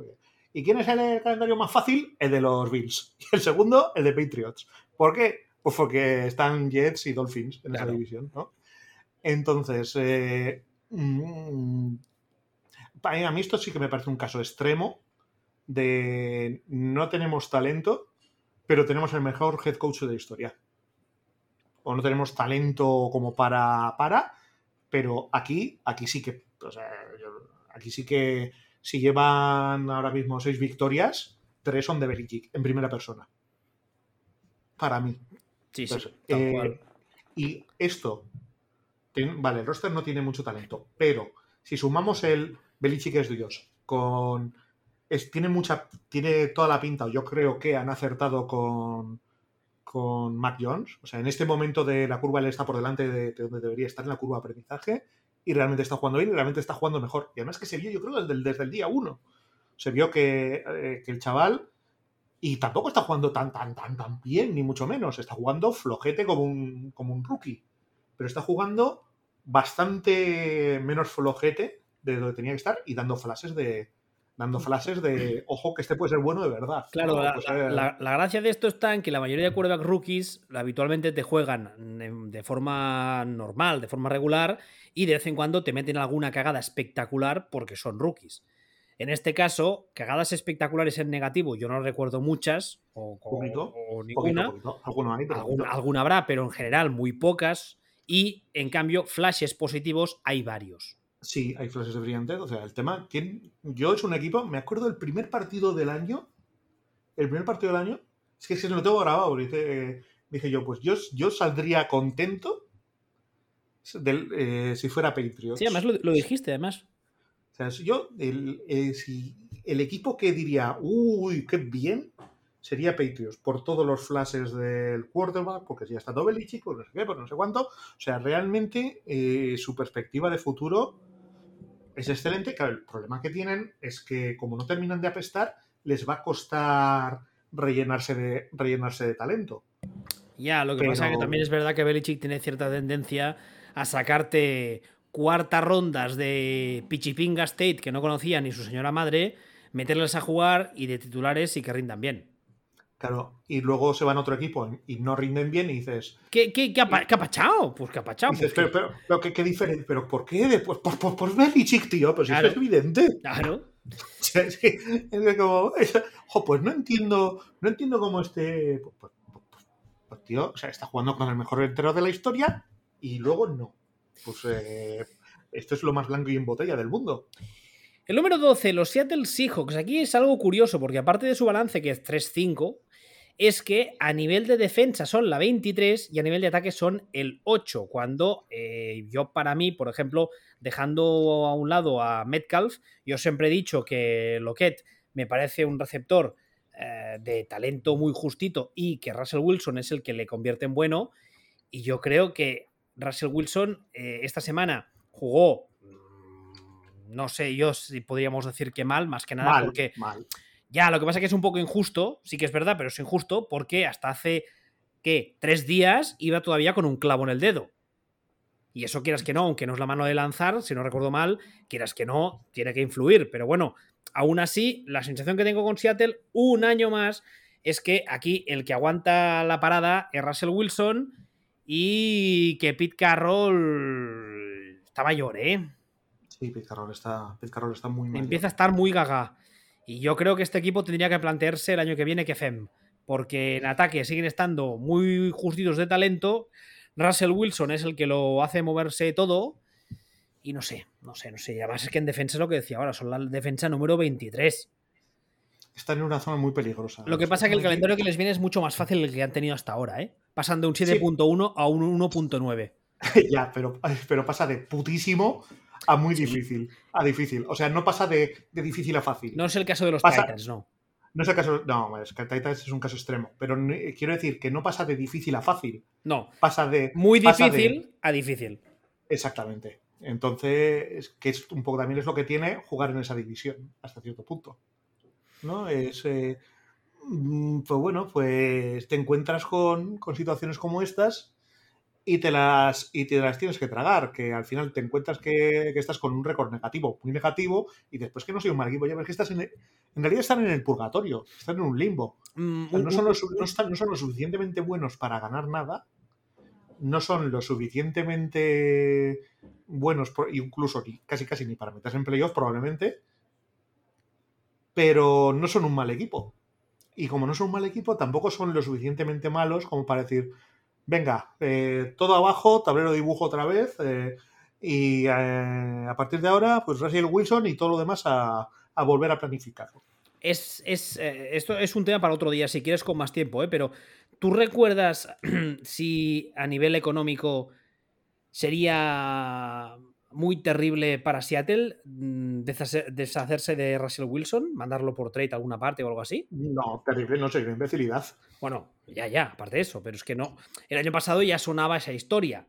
¿Y quién es el calendario más fácil? El de los Bills. Y el segundo, el de Patriots. ¿Por qué? Pues porque están Jets y Dolphins en Claro. esa división, ¿no? Entonces, eh, mm, a mí esto sí que me parece un caso extremo de no tenemos talento, pero tenemos el mejor head coach de la historia. O no tenemos talento como para, para, pero aquí, aquí sí que, o sea, aquí sí que si llevan ahora mismo seis victorias, tres son de Belichick en primera persona. Para mí. sí, sí, tal eh, cual. y esto, ten- vale, el roster no tiene mucho talento, pero si sumamos el Belichick es Dios, con es- tiene mucha, tiene toda la pinta, yo creo que han acertado con con Mac Jones, o sea, en este momento de la curva él está por delante de, de donde debería estar en la curva de aprendizaje y realmente está jugando bien y realmente está jugando mejor. Y además que se vio, yo creo, desde desde el día uno. Se vio que, eh, que el chaval y tampoco está jugando tan, tan, tan, tan bien, ni mucho menos. Está jugando flojete como un, como un rookie. Pero está jugando bastante menos flojete de donde tenía que estar y dando flashes de. Dando flashes de. Ojo, que este puede ser bueno de verdad. Claro, ¿no? la, Pues, la- eh, la- la gracia de esto está en que la mayoría de quarterback rookies habitualmente te juegan de, de forma normal, de forma regular, y de vez en cuando te meten alguna cagada espectacular porque son rookies. En este caso, cagadas espectaculares en negativo, yo no recuerdo muchas, o, Poquito, o ninguna. poquito. Hay, alguna habrá, pero en general muy pocas. Y en cambio, flashes positivos hay varios. Sí, hay flashes de brillante. O sea, el tema. ¿quién? Yo es un equipo. Me acuerdo del primer partido del año. El primer partido del año. Es que se lo tengo grabado. Dice, dije yo, pues yo, yo saldría contento del, eh, si fuera Patriots. Sí, además lo, lo dijiste, además. O sea, si yo, el, eh, si el equipo que diría, uy, qué bien, sería Patriots, por todos los flashes del quarterback, porque si ya está Belichick, por no sé qué, por no sé cuánto. O sea, realmente eh, su perspectiva de futuro es excelente. Claro, el problema que tienen es que como no terminan de apestar, les va a costar rellenarse de, rellenarse de talento. Ya, lo que Pero- pasa es que también es verdad que Belichick tiene cierta tendencia a sacarte cuartas rondas de Pichipinga State que no conocía ni su señora madre, meterlas a jugar y de titulares y que rindan bien. Claro, y luego se van a otro equipo y no rinden bien y dices, ¿Qué, qué, qué, ha, pa- qué ha pachado? Pues qué ha pachado. Dices, pues pero, pero, pero ¿qué, qué diferencia? ¿Pero por qué? Pues por, por, por Belichick, tío. Pues Claro. es evidente. Claro. O sea, es que- es que como, es- jo, pues no entiendo, no entiendo cómo este. Pues, pues- pues- tío, o sea, está jugando con el mejor delantero de la historia y luego no. Pues eh, esto es lo más blanco y en botella del mundo. El número 12, los Seattle Seahawks. Aquí es algo curioso porque aparte de su balance, que es 3-5, es que a nivel de defensa son la 23 y a nivel de ataque son el 8. Cuando eh, yo, para mí, por ejemplo, dejando a un lado a Metcalf, yo siempre he dicho que Lockett me parece un receptor eh, de talento muy justito y que Russell Wilson es el que le convierte en bueno. Y yo creo que Russell Wilson eh, esta semana jugó, mm, no sé yo si podríamos decir que mal, más que nada porque mal. Ya lo que pasa es que es un poco injusto, sí que es verdad, pero es injusto porque hasta hace que tres días iba todavía con un clavo en el dedo. Y eso quieras que no, aunque no es la mano de lanzar, si no recuerdo mal, quieras que no, tiene que influir. Pero bueno, aún así, la sensación que tengo con Seattle un año más es que aquí el que aguanta la parada es Russell Wilson y que Pete Carroll está mayor, ¿eh? Sí, Pete Carroll está, Pete Carroll está muy mayor. Empieza a estar muy gaga. Y yo creo que este equipo tendría que plantearse el año que viene que FEM. Porque en ataque siguen estando muy justitos de talento. Russell Wilson es el que lo hace moverse todo. Y no sé, no sé, no sé. Y además es que en defensa es lo que decía ahora, son la defensa número 23. Están en una zona muy peligrosa. Lo que pasa es que el calendario que les viene es mucho más fácil el que han tenido hasta ahora, ¿eh? Pasan de un 7.1 a un 1.9. ya, pero, pero pasa de putísimo a muy Sí. difícil. A difícil. O sea, no pasa de, de difícil a fácil. No es el caso de los Pasa- Titans, no. No es el caso. No, es que Titans es un caso extremo. Pero no- quiero decir que no pasa de difícil a fácil. No. Pasa de. Muy de- difícil a difícil. Exactamente. Entonces, que es un poco también es lo que tiene jugar en esa división, hasta cierto punto. ¿No? Es. eh, mm, pues bueno, pues te encuentras con, con situaciones como estas y te las y te las tienes que tragar. Que al final te encuentras que, que estás con un récord negativo, muy negativo, y después que no soy un mal equipo. Ya ves que estás en. el- en realidad están en el purgatorio, están en un limbo. Mm, O sea, un- no, son un- lo, su- no están- no son lo suficientemente buenos para ganar nada, no son lo suficientemente buenos, incluso ni- casi casi ni para meterse en playoff probablemente, pero no son un mal equipo. Y como no son un mal equipo, tampoco son lo suficientemente malos como para decir, venga, eh, todo abajo, tablero de dibujo otra vez, eh, y eh, a partir de ahora, pues Russell Wilson y todo lo demás a, volver a planificarlo. Es, es, esto es un tema para otro día, si quieres con más tiempo, pero ¿tú recuerdas si a nivel económico sería muy terrible para Seattle mm, deshacer- deshacerse de Russell Wilson, mandarlo por trade a alguna parte o algo así? No, terrible, no sé, imbecilidad. Bueno, ya, ya, aparte de eso, pero es que no. El año pasado ya sonaba esa historia.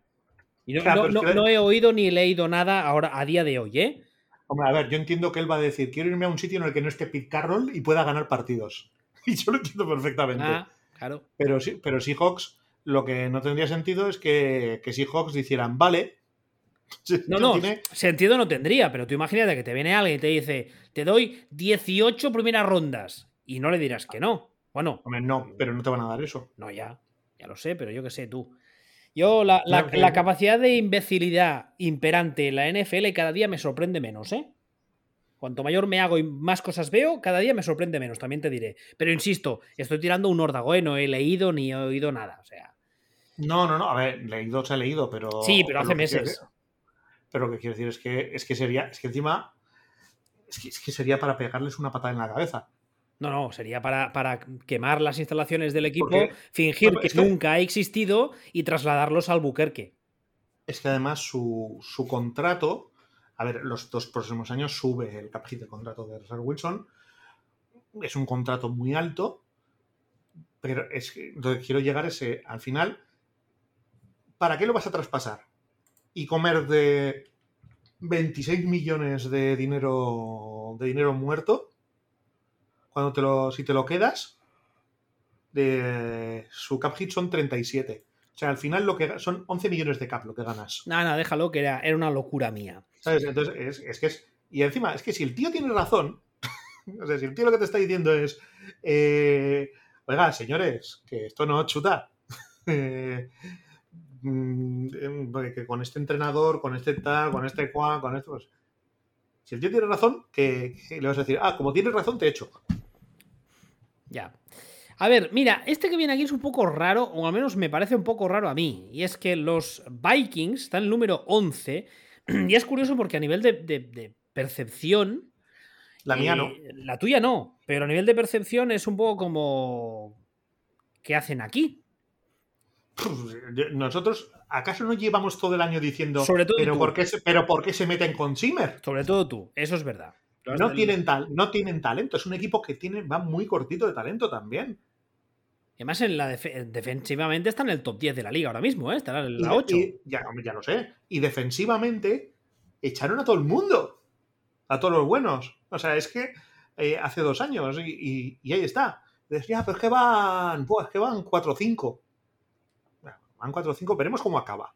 Y no, Claro, no- pero es no- que- no he oído ni leído nada ahora a día de hoy, ¿eh? Hombre, a ver, yo entiendo que él va a decir, quiero irme a un sitio en el que no esté Pete Carroll y pueda ganar partidos. Y yo lo entiendo perfectamente. Ah, claro. Pero, sí, pero Seahawks, lo que no tendría sentido es que, que Seahawks dijeran, vale. No, no, tiene- sentido no tendría, pero tú imagínate que te viene alguien y te dice, te doy 18 primeras rondas y no le dirás que no. Bueno, Hombre, no, pero no te van a dar eso. no, ya, ya lo sé, pero yo qué sé tú. Yo, la, la- que- la capacidad de imbecilidad imperante en la NFL cada día me sorprende menos, ¿eh? Cuanto mayor me hago y más cosas veo, cada día me sorprende menos, también te diré. Pero insisto, estoy tirando un órdago, ¿eh? No he leído ni he oído nada, o sea. No, no, no. A ver, leído se ha leído, pero. Sí, pero hace meses. Pero lo que quiero decir es que, es que sería. Es que encima. Es que, es que sería para pegarles una patada en la cabeza. No, no, sería para, para quemar las instalaciones del equipo, fingir No, que nunca ha existido y trasladarlos al Buquerque. es que además su, su contrato, a ver, los dos próximos años sube el cap hit del contrato de Russell Wilson, es un contrato muy alto, pero es que lo que quiero llegar es, al final, ¿para qué lo vas a traspasar? Y comer de 26 millones de dinero, de dinero muerto, cuando te lo, si te lo quedas, de, su cap hit son 37. O sea, al final lo que son 11 millones de cap lo que ganas. Nada, nada, déjalo, que era, era una locura mía. ¿Sabes? Entonces, es, es que es. Y encima, es que si el tío tiene razón, o sea, si el tío lo que te está diciendo es. eh, Oiga, señores, que esto no chuta. Mm, eh, que con este entrenador, con este tal, con este cual, con esto. Pues, si el tío tiene razón, que, que le vas a decir, ah, como tienes razón, te echo. Ya. A ver, mira, este que viene aquí es un poco raro, o al menos me parece un poco raro a mí. Y es que los Vikings están en el número 11. Y es curioso porque a nivel de, percepción. La mía no. Eh, la tuya no, pero a nivel de percepción es un poco como. ¿Qué hacen aquí? Nosotros, ¿acaso no llevamos todo el año diciendo. Sobre todo pero, ¿por qué se, pero ¿por qué se meten con Zimmer? Sobre todo tú, eso es verdad. No tienen, tal, no tienen talento. Es un equipo que tiene, va muy cortito de talento también. Además, en la defensivamente está en el top 10 de la liga ahora mismo, ¿eh? Está en la 8. ya, ya lo sé. Y defensivamente echaron a todo el mundo. A todos los buenos. O sea, es que eh, hace dos años y, ahí está. Decía, pero es que van, pues que van 4-5. Van 4-5, veremos cómo acaba.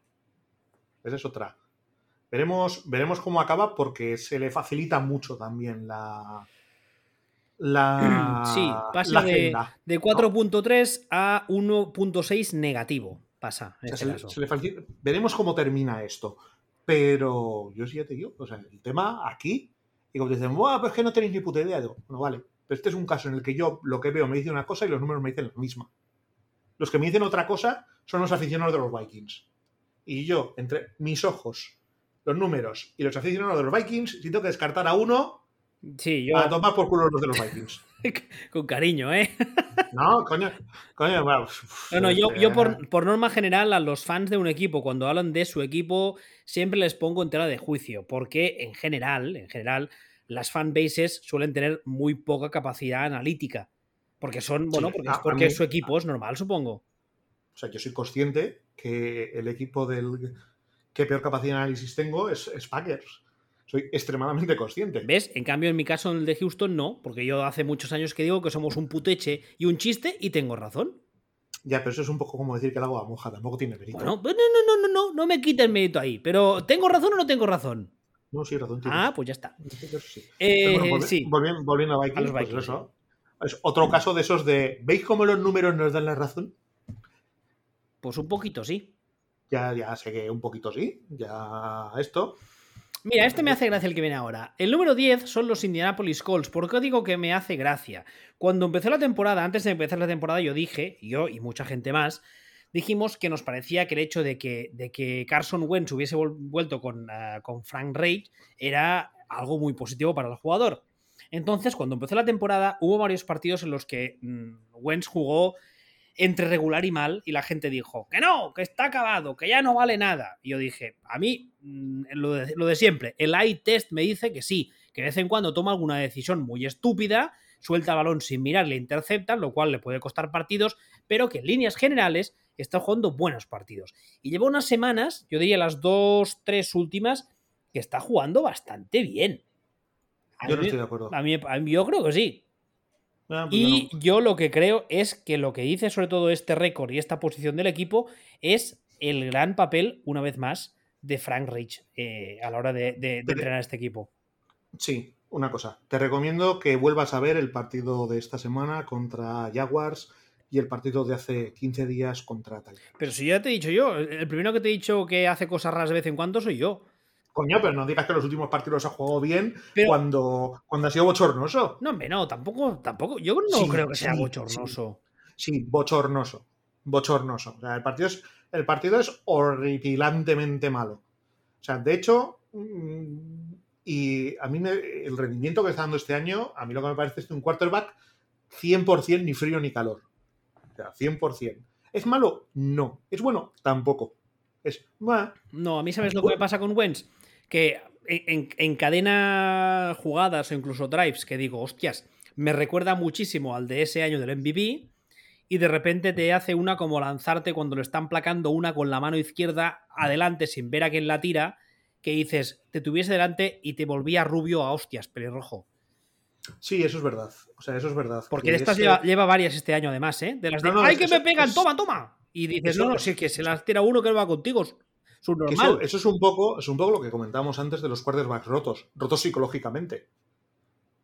Esa es otra. Veremos, veremos cómo acaba porque se le facilita mucho también la, la. Sí, pasa de, 4.3 a 1.6 negativo. Pasa. Este veremos cómo termina esto. Pero yo sí ya te digo, o sea, el tema aquí, y como te dicen, Buah, pues es que no tenéis ni puta idea. Digo, bueno, vale. Pero este es un caso en el que yo lo que veo me dice una cosa y los números me dicen la misma. Los que me dicen otra cosa son los aficionados de los Vikings. Y yo, entre mis ojos, los números y los aficionados de los Vikings, si tengo que descartar a uno, Sí, yo. A tomar por culo los de los Vikings. Con cariño, ¿eh? no, coño. coño bueno, no, no, yo, yo por, por, norma general, a los fans de un equipo, cuando hablan de su equipo, siempre les pongo en tela de juicio. Porque en general, en general, las fanbases suelen tener muy poca capacidad analítica. Porque son, bueno, porque, es porque su equipo es normal, supongo. O sea, yo soy consciente que el equipo del que peor capacidad de análisis tengo es, es Packers soy extremadamente consciente. ¿Ves? En cambio, en mi caso, en el de Houston, no, porque yo hace muchos años que digo que somos un puteche y un chiste y tengo razón. Ya, pero eso es un poco como decir que el agua moja, tampoco tiene mérito. Bueno, no, no, no, no, no, no me quita el mérito ahí, pero ¿tengo razón o no tengo razón? No, sí, razón Ah, pues ya está. Sí. Eh, volviendo, a Vikings, pues eso, es otro caso de esos de ¿veis cómo los números nos dan la razón? Pues un poquito sí. Ya, ya sé que un poquito sí, ya esto. Mira, este me hace gracia el que viene ahora. El número 10 son los Indianapolis Colts. ¿Por qué digo que me hace gracia? Cuando empezó la temporada, antes de empezar la temporada, yo dije, yo y mucha gente más, dijimos que nos parecía que el hecho de que, de que Carson Wentz hubiese vuelto con, eh, con Frank Reich era algo muy positivo para el jugador. Entonces, cuando empezó la temporada, hubo varios partidos en los que mm, Wentz jugó entre regular y mal y la gente dijo que no, que está acabado, que ya no vale nada. Y yo dije, a mí mm, lo de, siempre, el eye test me dice que sí, que de vez en cuando toma alguna decisión muy estúpida, suelta el balón sin mirar, le interceptan, lo cual le puede costar partidos, pero que en líneas generales está jugando buenos partidos. Y lleva unas semanas, yo diría las dos, tres últimas, que está jugando bastante bien. Yo no estoy de acuerdo. a mí, yo creo que sí. Ah, pues y yo lo que creo es que lo que dice sobre todo este récord y esta posición del equipo es el gran papel, una vez más, de Frank Rich eh, a la hora de, entrenar a este equipo. Sí, una cosa. Te recomiendo que vuelvas a ver el partido de esta semana contra Jaguars y el partido de hace 15 días contra Tal. Pero si ya te he dicho yo, el primero que te he dicho que hace cosas raras de vez en cuando soy yo. Coño, pero no digas que los últimos partidos ha jugado bien cuando, cuando ha sido bochornoso. No, hombre, no, tampoco, tampoco. Yo no creo que sea bochornoso. Sí, bochornoso. Bochornoso. O sea, el partido es, el partido es horripilantemente malo. O sea, de hecho, mm, y a mí el rendimiento que está dando este año, a mí lo que me parece es un quarterback 100% ni frío ni calor. O sea, 100%. ¿Es malo? No. ¿Es bueno? Tampoco. Es, no, a mí sabes lo que me pasa con Wentz que encadena jugadas o incluso drives que digo, hostias, me recuerda muchísimo al de ese año del MVP y de repente te hace una como lanzarte cuando lo están placando una con la mano izquierda adelante sin ver a quién la tira, que dices, te tuviese delante y te volvía rubio a hostias, pelirrojo. Sí, eso es verdad. O sea, eso es verdad. Porque estas lleva, varias este año además, ¿eh? De las de, ¡ay, que me pegan! ¡Toma, toma! Y dices, no, no, si es que se las tira uno que no va contigo. Eso, es un poco, es un poco lo que comentábamos antes de los quarterbacks rotos, rotos psicológicamente.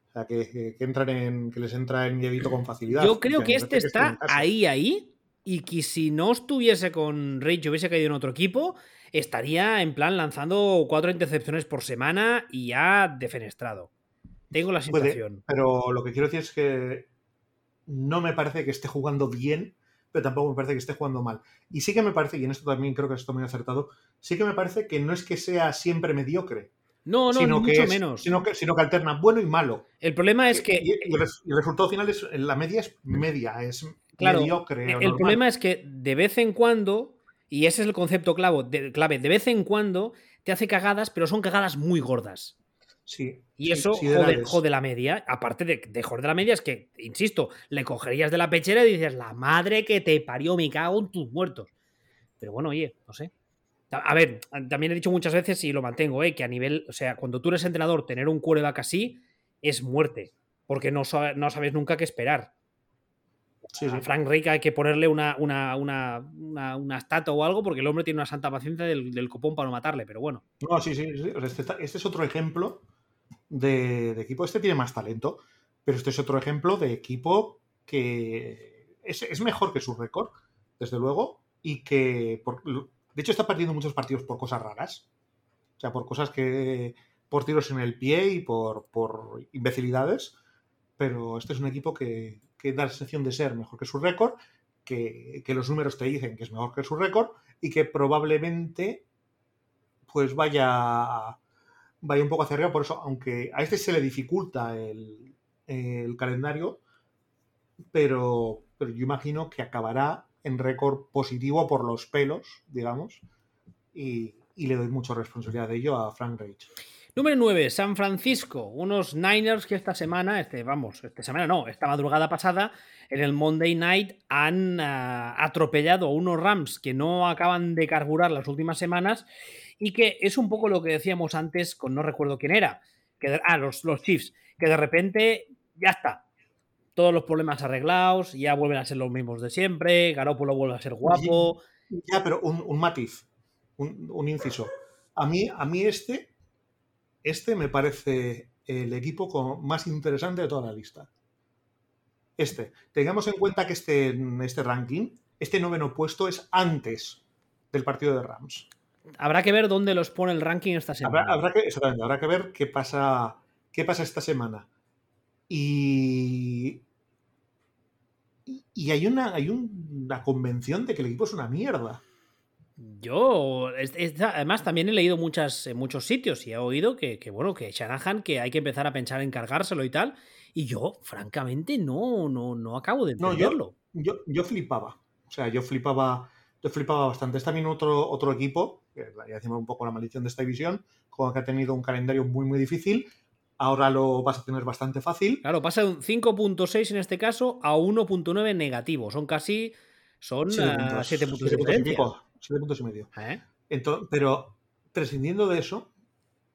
O sea, que, entran en, que les entra en miedito con facilidad. Yo creo que este está ahí, ahí, y que si no estuviese con Rage, hubiese caído en otro equipo, estaría en plan lanzando cuatro intercepciones por semana y ya defenestrado. Tengo la sensación. pero lo que quiero decir es que no me parece que esté jugando bien, pero tampoco me parece que esté jugando mal. Y sí que me parece, y en esto también creo que estoy muy acertado, sí que me parece que no es que sea siempre mediocre. No, no, sino que mucho es- menos. Sino que, sino que alterna bueno y malo. El problema es que Y, y el, el resultado final es, la media es media, es Claro, mediocre. el normal. problema es que de vez en cuando, y ese es el concepto clavo, de, clave, de vez en cuando te hace cagadas, pero son cagadas muy gordas. Sí, Y eso jode, jode la media. Aparte de, de joder la media, es que, insisto, le cogerías de la pechera y dices, la madre que te parió, me cago en tus muertos. Pero bueno, oye, no sé. A ver, también he dicho muchas veces y lo mantengo, ¿eh? que a nivel, o sea, cuando tú eres entrenador, tener un quarterback así es muerte, porque no, no sabes nunca qué esperar. Sí, sí. A Frank Reich hay que ponerle una, una, una, una, una estatua o algo, porque el hombre tiene una santa paciencia del, del copón para no matarle, pero bueno. No, sí, sí, sí. Este, este es otro ejemplo de, equipo. Este tiene más talento, pero este es otro ejemplo de equipo que es, es mejor que su récord, desde luego, y que, por- de hecho, está perdiendo muchos partidos por cosas raras. O sea, por cosas que. por tiros en el pie y por, por imbecilidades. Pero este es un equipo que, que da la sensación de ser mejor que su récord, que, que los números te dicen que es mejor que su récord y que probablemente pues vaya, vaya un poco hacia arriba. Por eso, aunque a este se le dificulta el, calendario, pero, pero yo imagino que acabará en récord positivo por los pelos, digamos, y, y le doy mucha responsabilidad de ello a Frank Reich. Número 9, San Francisco. Unos Niners que esta semana, este, vamos, esta semana no, esta madrugada pasada, en el Monday Night han ah, atropellado a unos Rams que no acaban de carburar las últimas semanas y que es un poco lo que decíamos antes con no recuerdo quién era. Que de- ah, los, los Chiefs, que de repente ya está. Todos los problemas arreglados, ya vuelven a ser los mismos de siempre, Garoppolo vuelve a ser guapo. Ya, pero un, un matiz, un, un inciso. A mí, a mí este, este me parece el equipo con- más interesante de toda la lista. Este. Tengamos en cuenta que este, este ranking, este noveno puesto es antes del partido de Rams. Habrá que ver dónde los pone el ranking esta semana. Habrá, habrá que, exactamente, habrá que ver qué pasa, qué pasa esta semana. Y, y hay, una, hay una convención de que el equipo es una mierda. Yo, es- es- además, también he leído muchas, en muchos sitios y he oído que, que, bueno, que Shanahan, que hay que empezar a pensar en cargárselo y tal. Y yo, francamente, no, no, no acabo de No, yo- entenderlo. Yo, yo flipaba. O sea, yo flipaba, yo flipaba bastante. Es también otro, otro equipo, ya decimos un poco la maldición de esta división, el que ha tenido un calendario muy, muy difícil. Ahora lo vas a tener bastante fácil. Claro, pasa de un 5.6 en este caso a 1.9 negativo. Son casi. Son Siete ah, puntos, de puntos puntos y medio. ¿Eh? Ento- pero prescindiendo de eso,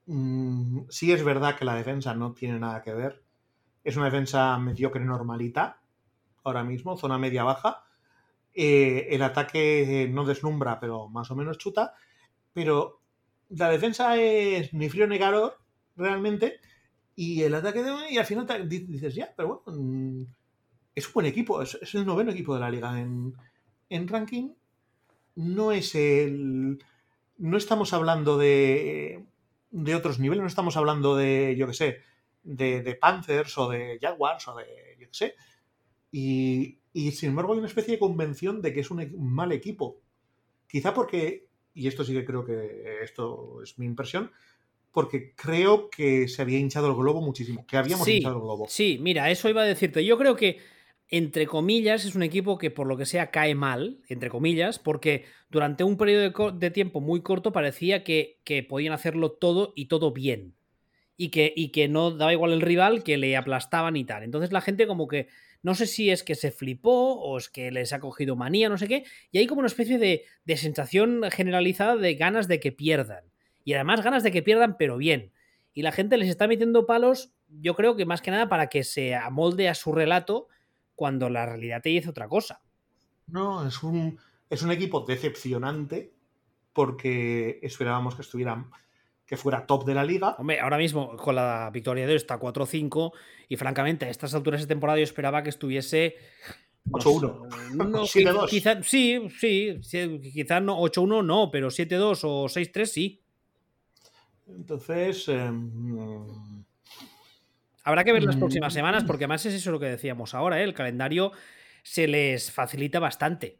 mm, sí es verdad que la defensa no tiene nada que ver. Es una defensa mediocre normalita, ahora mismo, zona media-baja. Eh, el ataque no deslumbra, pero más o menos chuta. Pero la defensa es ni frío ni calor, realmente. Y el ataque de y al final dices, ya, pero bueno, mm, es un buen equipo, es, el noveno equipo de la liga en, ranking. No es el. No estamos hablando de, de otros niveles, no estamos hablando de, yo qué sé, de, de Panthers o de Jaguars o de, yo qué sé. Y, y, sin embargo hay una especie de convención de que es un, e- un mal equipo. Quizá porque, y esto sí que creo que esto es mi impresión, porque creo que se había hinchado el globo muchísimo, que habíamos Sí, hinchado el globo. Sí, mira, eso iba a decirte. Yo creo que, entre comillas, es un equipo que por lo que sea cae mal, entre comillas, porque durante un periodo de tiempo muy corto parecía que, que podían hacerlo todo y todo bien. Y que, y que no daba igual el rival, que le aplastaban y tal. Entonces la gente como que, no sé si es que se flipó o es que les ha cogido manía, no sé qué, y hay como una especie de, de sensación generalizada de ganas de que pierdan. Y además ganas de que pierdan, pero bien y la gente les está metiendo palos, yo creo que más que nada para que se amolde a su relato cuando la realidad te dice otra cosa. No, es un, es un equipo decepcionante porque esperábamos que estuviera que fuera top de la liga. Hombre, ahora mismo con la victoria de hoy está 4-5 y francamente a estas alturas de temporada yo esperaba que estuviese... no 8-1. sé, no, 7-2. quizá, sí, sí, quizás no, 8-1 no, pero 7-2 o 6-3 sí. Entonces, eh, Habrá que ver las Mm. próximas semanas, porque además es eso lo que decíamos ahora, ¿eh? el calendario se les facilita bastante.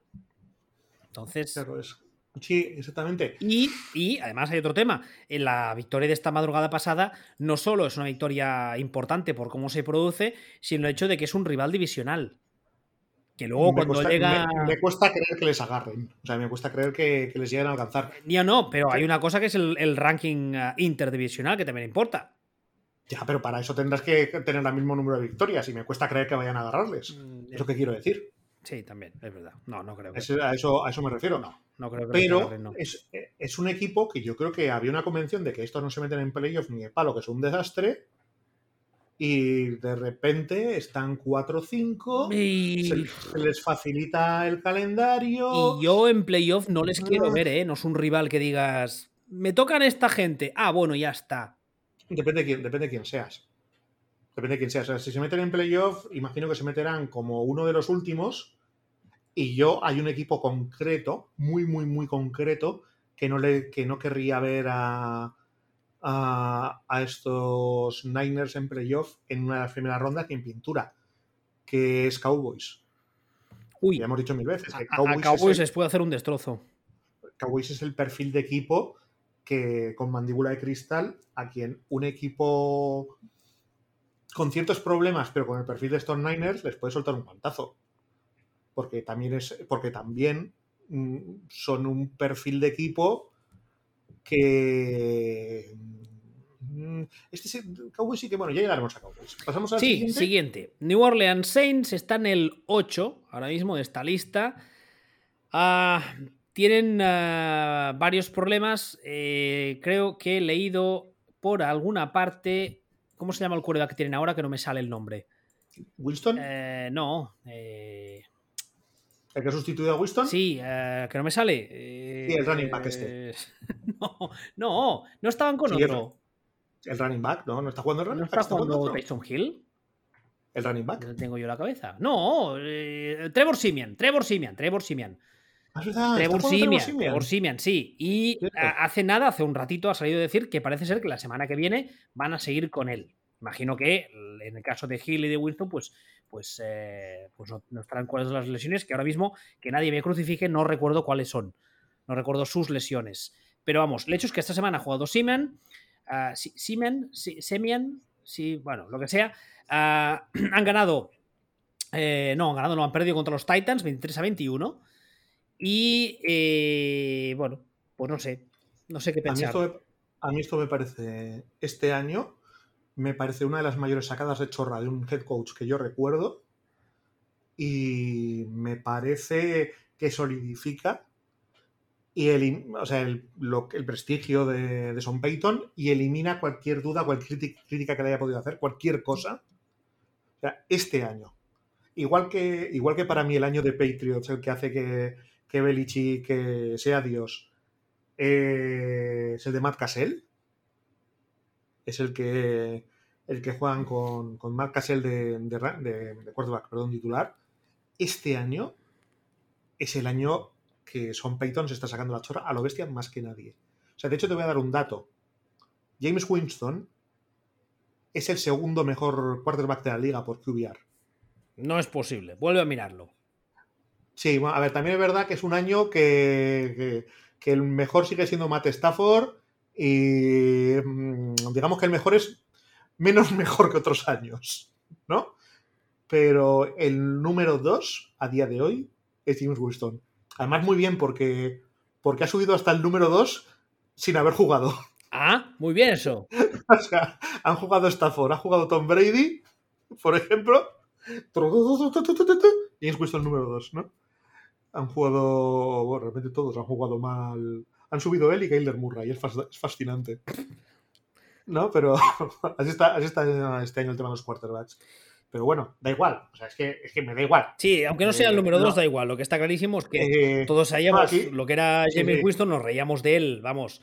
Entonces, Claro, es. Sí, exactamente. y, y además hay otro tema. En la victoria de esta madrugada pasada no solo es una victoria importante por cómo se produce, sino el hecho de que es un rival divisional. Que luego me, cuando cuesta, llega. me- me cuesta creer que les agarren. O sea, me cuesta creer que, que les lleguen a alcanzar. Ni o no, pero hay una cosa que es el, el ranking ah, interdivisional que también importa. Ya, pero para eso tendrás que tener el mismo número de victorias y me cuesta creer que vayan a agarrarles. Mm, Es lo que quiero decir. Sí, también, es verdad. No, no creo que. A, eso, a eso me refiero. No, no creo que Pero no. es, es un equipo que yo creo que había una convención de que estos no se meten en playoff ni de palo, que es un desastre. Y de repente están 4-5. Y, Se, se les facilita el calendario. y yo en playoff no les quiero Ah. ver, ¿eh? No es un rival que digas. Me tocan esta gente. Ah, bueno, ya está. Depende de quién, depende de quién seas. Depende de quién seas. O sea, si se meten en playoff, imagino que se meterán como uno de los últimos. Y yo hay un equipo concreto, muy, muy, muy concreto, que no, le, que no querría ver a, a, a estos Niners en playoff en una de las primeras rondas que en pintura, que es Cowboys. Uy, Ya hemos dicho mil veces. que a- a Cowboys, Cowboys es el, les puede hacer un destrozo. Cowboys es el perfil de equipo que con mandíbula de cristal, a quien un equipo con ciertos problemas, pero con el perfil de estos Niners, les puede soltar un guantazo. Porque también es. Porque también mm, son un perfil de equipo que. mm, Este sí- Cowboys sí que, bueno, ya llegaremos a Cowboys. Pasamos al Sí, siguiente. siguiente. New Orleans Saints está en el 8 ahora mismo de esta lista. Ah, tienen ah, varios problemas. Eh, creo que he leído por alguna parte. ¿Cómo se llama el quarterback que tienen ahora? Que no me sale el nombre. Winston, Eh, no. eh, el que ha sustituido a Winston. sí, eh, que no me sale. Eh, Sí, el running back este. No, no, no estaban con Sí, otro. El running back, ¿no? ¿No está jugando el running ¿No back? está jugando otro? Tyson Hill? El running back. ¿Dónde tengo yo la cabeza? No, eh, Trevor Simian, Trevor Simian, Trevor Simian. Ah, verdad, Trevor jugando Simian, Simian. Trevor Simian, sí. Y Cierto. hace nada, hace un ratito, ha salido a decir que parece ser que la semana que viene van a seguir con él. Imagino que en el caso de Hill y de Winston, pues, pues, eh, pues no, no estarán cuáles son las lesiones, que ahora mismo, que nadie me crucifique, no recuerdo cuáles son. No recuerdo sus lesiones. Pero vamos, el hecho es que esta semana ha jugado Simen, ah, Si- Simen, Si- Semian, sí, bueno, lo que sea. ah, han ganado. eh, no, han ganado, no han perdido contra los Titans, 23 a 21. Y eh, bueno, pues no sé. No sé qué A mí, pensar. esto me, a mí esto me parece, este año, me parece una de las mayores sacadas de chorra de un head coach que yo recuerdo. Y me parece que solidifica y elim- o sea, el, el prestigio de, de Son Payton y elimina cualquier duda, cualquier crítica que le haya podido hacer, cualquier cosa. O sea, este año. Igual que, igual que para mí el año de Patriots, el que hace que, que Belichick que sea Dios, eh, es el de Matt Cassell. Es el que el que juegan con, con Matt Cassell de, de, de- de quarterback, perdón, titular. Este año es el año que Son Payton se está sacando la chorra a lo bestia más que nadie. O sea, de hecho te voy a dar un dato. James Winston es el segundo mejor quarterback de la liga por QBR. No es posible. Vuelve a mirarlo. Sí, a ver, también es verdad que es un año que, que- que el mejor sigue siendo Matt Stafford y mm, digamos que el mejor es menos mejor que otros años, ¿no? Pero el número 2 a día de hoy es James Winston. Además, muy bien porque, porque ha subido hasta el número 2 sin haber jugado. Ah, muy bien eso. O sea, han jugado Stafford, ha jugado Tom Brady, por ejemplo. James Winston número 2, ¿no? Han jugado, bueno, realmente todos han jugado mal. Han subido él y Kyler Murray, es, fas- es fascinante. ¿No? Pero así está, así está este año el tema de los quarterbacks. Pero bueno, da igual. O sea, es que, es que me da igual. Sí, aunque no sea el Eh, número 2, no. da igual. Lo que está clarísimo es que Eh, todos aquí- lo que era James sí. Winston, nos reíamos de él, vamos,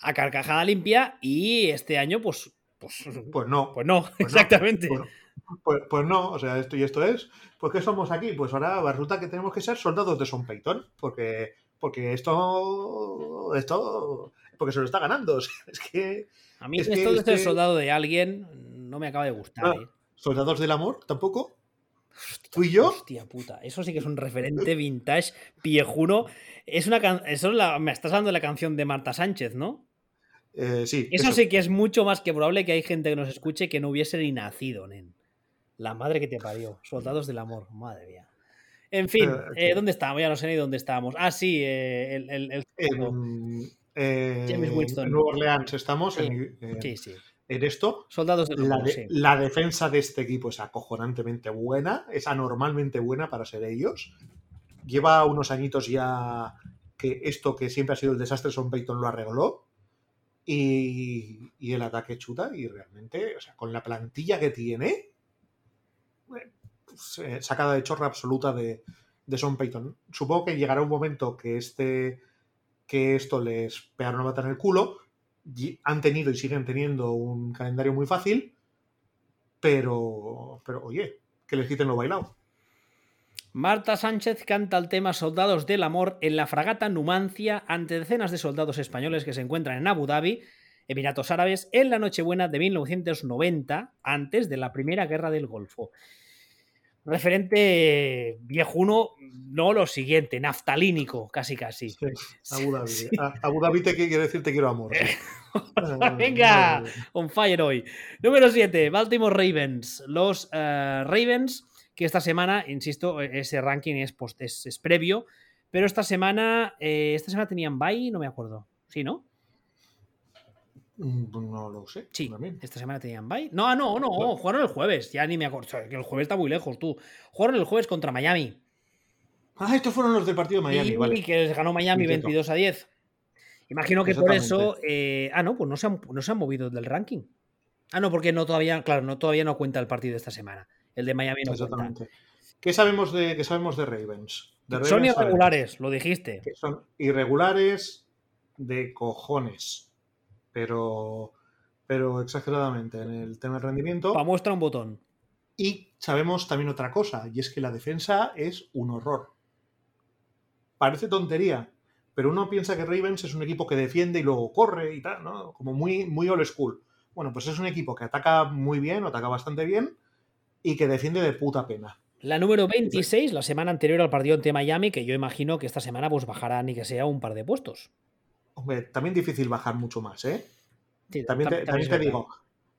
a carcajada limpia. Y este año, pues, pues, pues no. pues no, no, exactamente. Pues, pues- pues no, o sea, esto y esto es. ¿Por qué somos aquí? Pues ahora resulta que tenemos que ser soldados de Son Payton, porque, porque esto, esto, porque se lo está ganando. O sea, es que A mí es esto de ser este- soldado de alguien no me acaba de gustar. Ah, ¿eh? ¿Soldados del amor? ¿Tampoco? Hostia, ¿Tú y yo? Hostia puta, eso sí que es un referente vintage viejuno. Es una can- eso es la, me estás hablando de la canción de Marta Sánchez, ¿no? Eh, sí. Eso, sí que es mucho más que probable que hay gente que nos escuche que no hubiese ni nacido, nen. La madre que te parió. Soldados del amor, madre mía. En fin, Eh, eh, ¿dónde estábamos? Ya no sé ni dónde estábamos. Ah, sí, eh, el, el- el- En, eh, James Winston. en Nueva Orleans estamos Sí, en, Sí, sí. en esto. Soldados del La, de- sí. la defensa de este equipo es acojonantemente buena, es anormalmente buena para ser ellos. Lleva unos añitos ya que esto que siempre ha sido el desastre Son Payton lo arregló. Y, y el ataque chuta y realmente, o sea, con la plantilla que tiene, sacada de chorra absoluta de, de Son Payton. Supongo que llegará un momento que este que esto les pegaron a matar en el culo. y Han tenido y siguen teniendo un calendario muy fácil, pero, pero oye, que les quiten lo bailado. Marta Sánchez canta el tema Soldados del Amor en la fragata Numancia ante decenas de soldados españoles que se encuentran en Abu Dhabi, Emiratos Árabes, en la Nochebuena de 1990, antes de la Primera Guerra del Golfo. Referente viejuno, no lo siguiente, naftalínico, casi casi. Abu Dhabi. Sí. A- Abu Dhabi te quiere decir te quiero amor. sí. Venga. On fire hoy. Número 7, Baltimore Ravens. Los eh, Ravens, que esta semana, insisto, ese ranking es, post, es, es previo, pero esta semana, eh, esta semana tenían bye, no me acuerdo. ¿Sí, no? Mm, No lo sé. Sí, también. esta semana tenían bye. No, no, no, jugaron el jueves, ya ni me acuerdo. El jueves está muy lejos, tú. Jugaron el jueves contra Miami. Ah, estos fueron los del partido de Miami, y vale. que les ganó Miami Entiendo. 22 a 10. Imagino que por eso. Eh, ah, no, pues no se, han, no se han movido del ranking. Ah, no, porque no todavía, claro, no todavía no cuenta el partido de esta semana. El de Miami no cuenta. Exactamente. ¿Qué sabemos de, qué sabemos de Ravens? De Son sabemos irregulares, lo dijiste. que son irregulares de cojones. Pero, pero exageradamente en el tema del rendimiento. Pa' muestra un botón. Y sabemos también otra cosa, y es que la defensa es un horror. Parece tontería, pero uno piensa que Ravens es un equipo que defiende y luego corre y tal, ¿no? Como muy, muy old school. Bueno, pues es un equipo que ataca muy bien, ataca bastante bien, y que defiende de puta pena. La número 26, la semana anterior al partido ante Miami, que yo imagino que esta semana pues bajará ni que sea un par de puestos. Hombre, también difícil bajar mucho más, ¿eh? Sí, También te, también es te digo,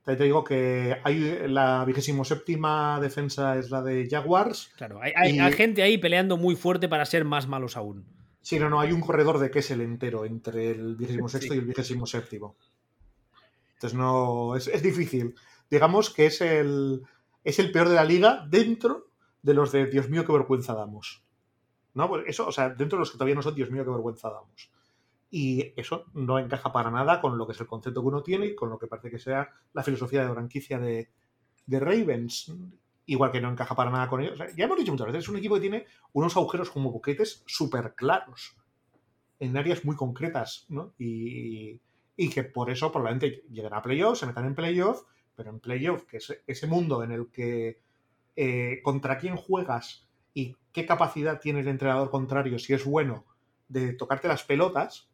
también te digo que hay la vigésimo séptima defensa es la de Jaguars. Claro, hay, hay- y- hay gente ahí peleando muy fuerte para ser más malos aún. Sí, no, no, hay un corredor de Kessel entero entre el vigésimo sexto Sí. y el vigésimo séptimo. Entonces no. Es, es difícil. Digamos que es el. Es el peor de la liga dentro de los de Dios mío, qué vergüenza damos. ¿No? Pues eso, o sea, dentro de los que todavía no son Dios mío, qué vergüenza damos. Y eso no encaja para nada con lo que es el concepto que uno tiene y con lo que parece que sea la filosofía de franquicia de, de Ravens. Igual que no encaja para nada con ellos. Ya hemos dicho muchas veces, es un equipo que tiene unos agujeros como boquetes súper claros en áreas muy concretas, ¿no? Y, y que por eso probablemente lleguen a playoffs, se metan en playoff, pero en playoff, que es ese mundo en el que eh, contra quién juegas y qué capacidad tiene el entrenador contrario, si es bueno, de tocarte las pelotas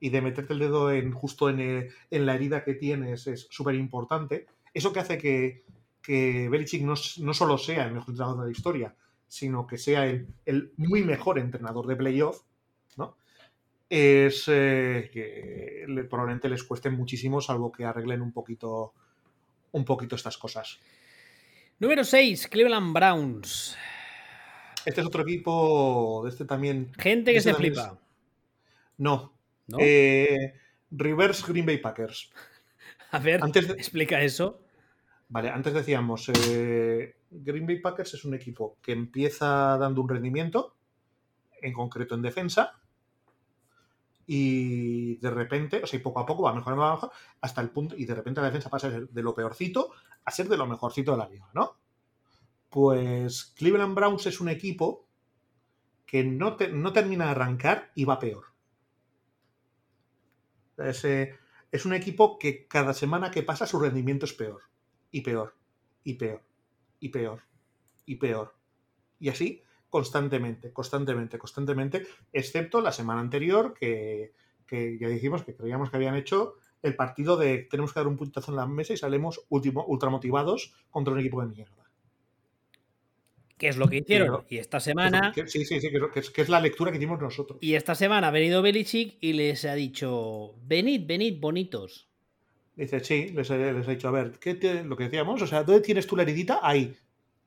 y de meterte el dedo en, justo en, el- en la herida que tienes es súper importante. Eso que hace que, que Belichick no, no solo sea el mejor entrenador de la historia, sino que sea el, el muy mejor entrenador de playoff, ¿no? Es eh, que le- probablemente les cueste muchísimo, salvo que arreglen un poquito, un poquito estas cosas. Número 6, Cleveland Browns. Este es otro equipo, este también. Gente que Este se flipa. No. ¿No? Eh, Reverse Green Bay Packers. A ver, Antes de- explica eso. Vale, antes decíamos, eh, Green Bay Packers es un equipo que empieza dando un rendimiento, en concreto en defensa, y de repente, o sea, y poco a poco va mejorando, va mejor, hasta el punto, y de repente la defensa pasa a ser de lo peorcito a ser de lo mejorcito de la liga, ¿no? Pues Cleveland Browns es un equipo que no, te- no termina de arrancar y va peor. Es, eh, es un equipo que cada semana que pasa su rendimiento es peor, y peor, y peor, y peor, y peor. Y así constantemente, constantemente, constantemente, excepto la semana anterior que, que ya dijimos que creíamos que habían hecho el partido de tenemos que dar un puntazo en la mesa y salemos último, ultramotivados contra un equipo de mierda. ¿Qué es lo que hicieron? y esta semana. sí, sí, sí, que es, que es, la lectura que hicimos nosotros. Y esta semana ha venido Belichick y les ha dicho: Venid, venid, bonitos. Dice, sí, les, les ha dicho: A ver, ¿qué lo que decíamos? O sea, ¿dónde tienes tú la heridita? Ahí.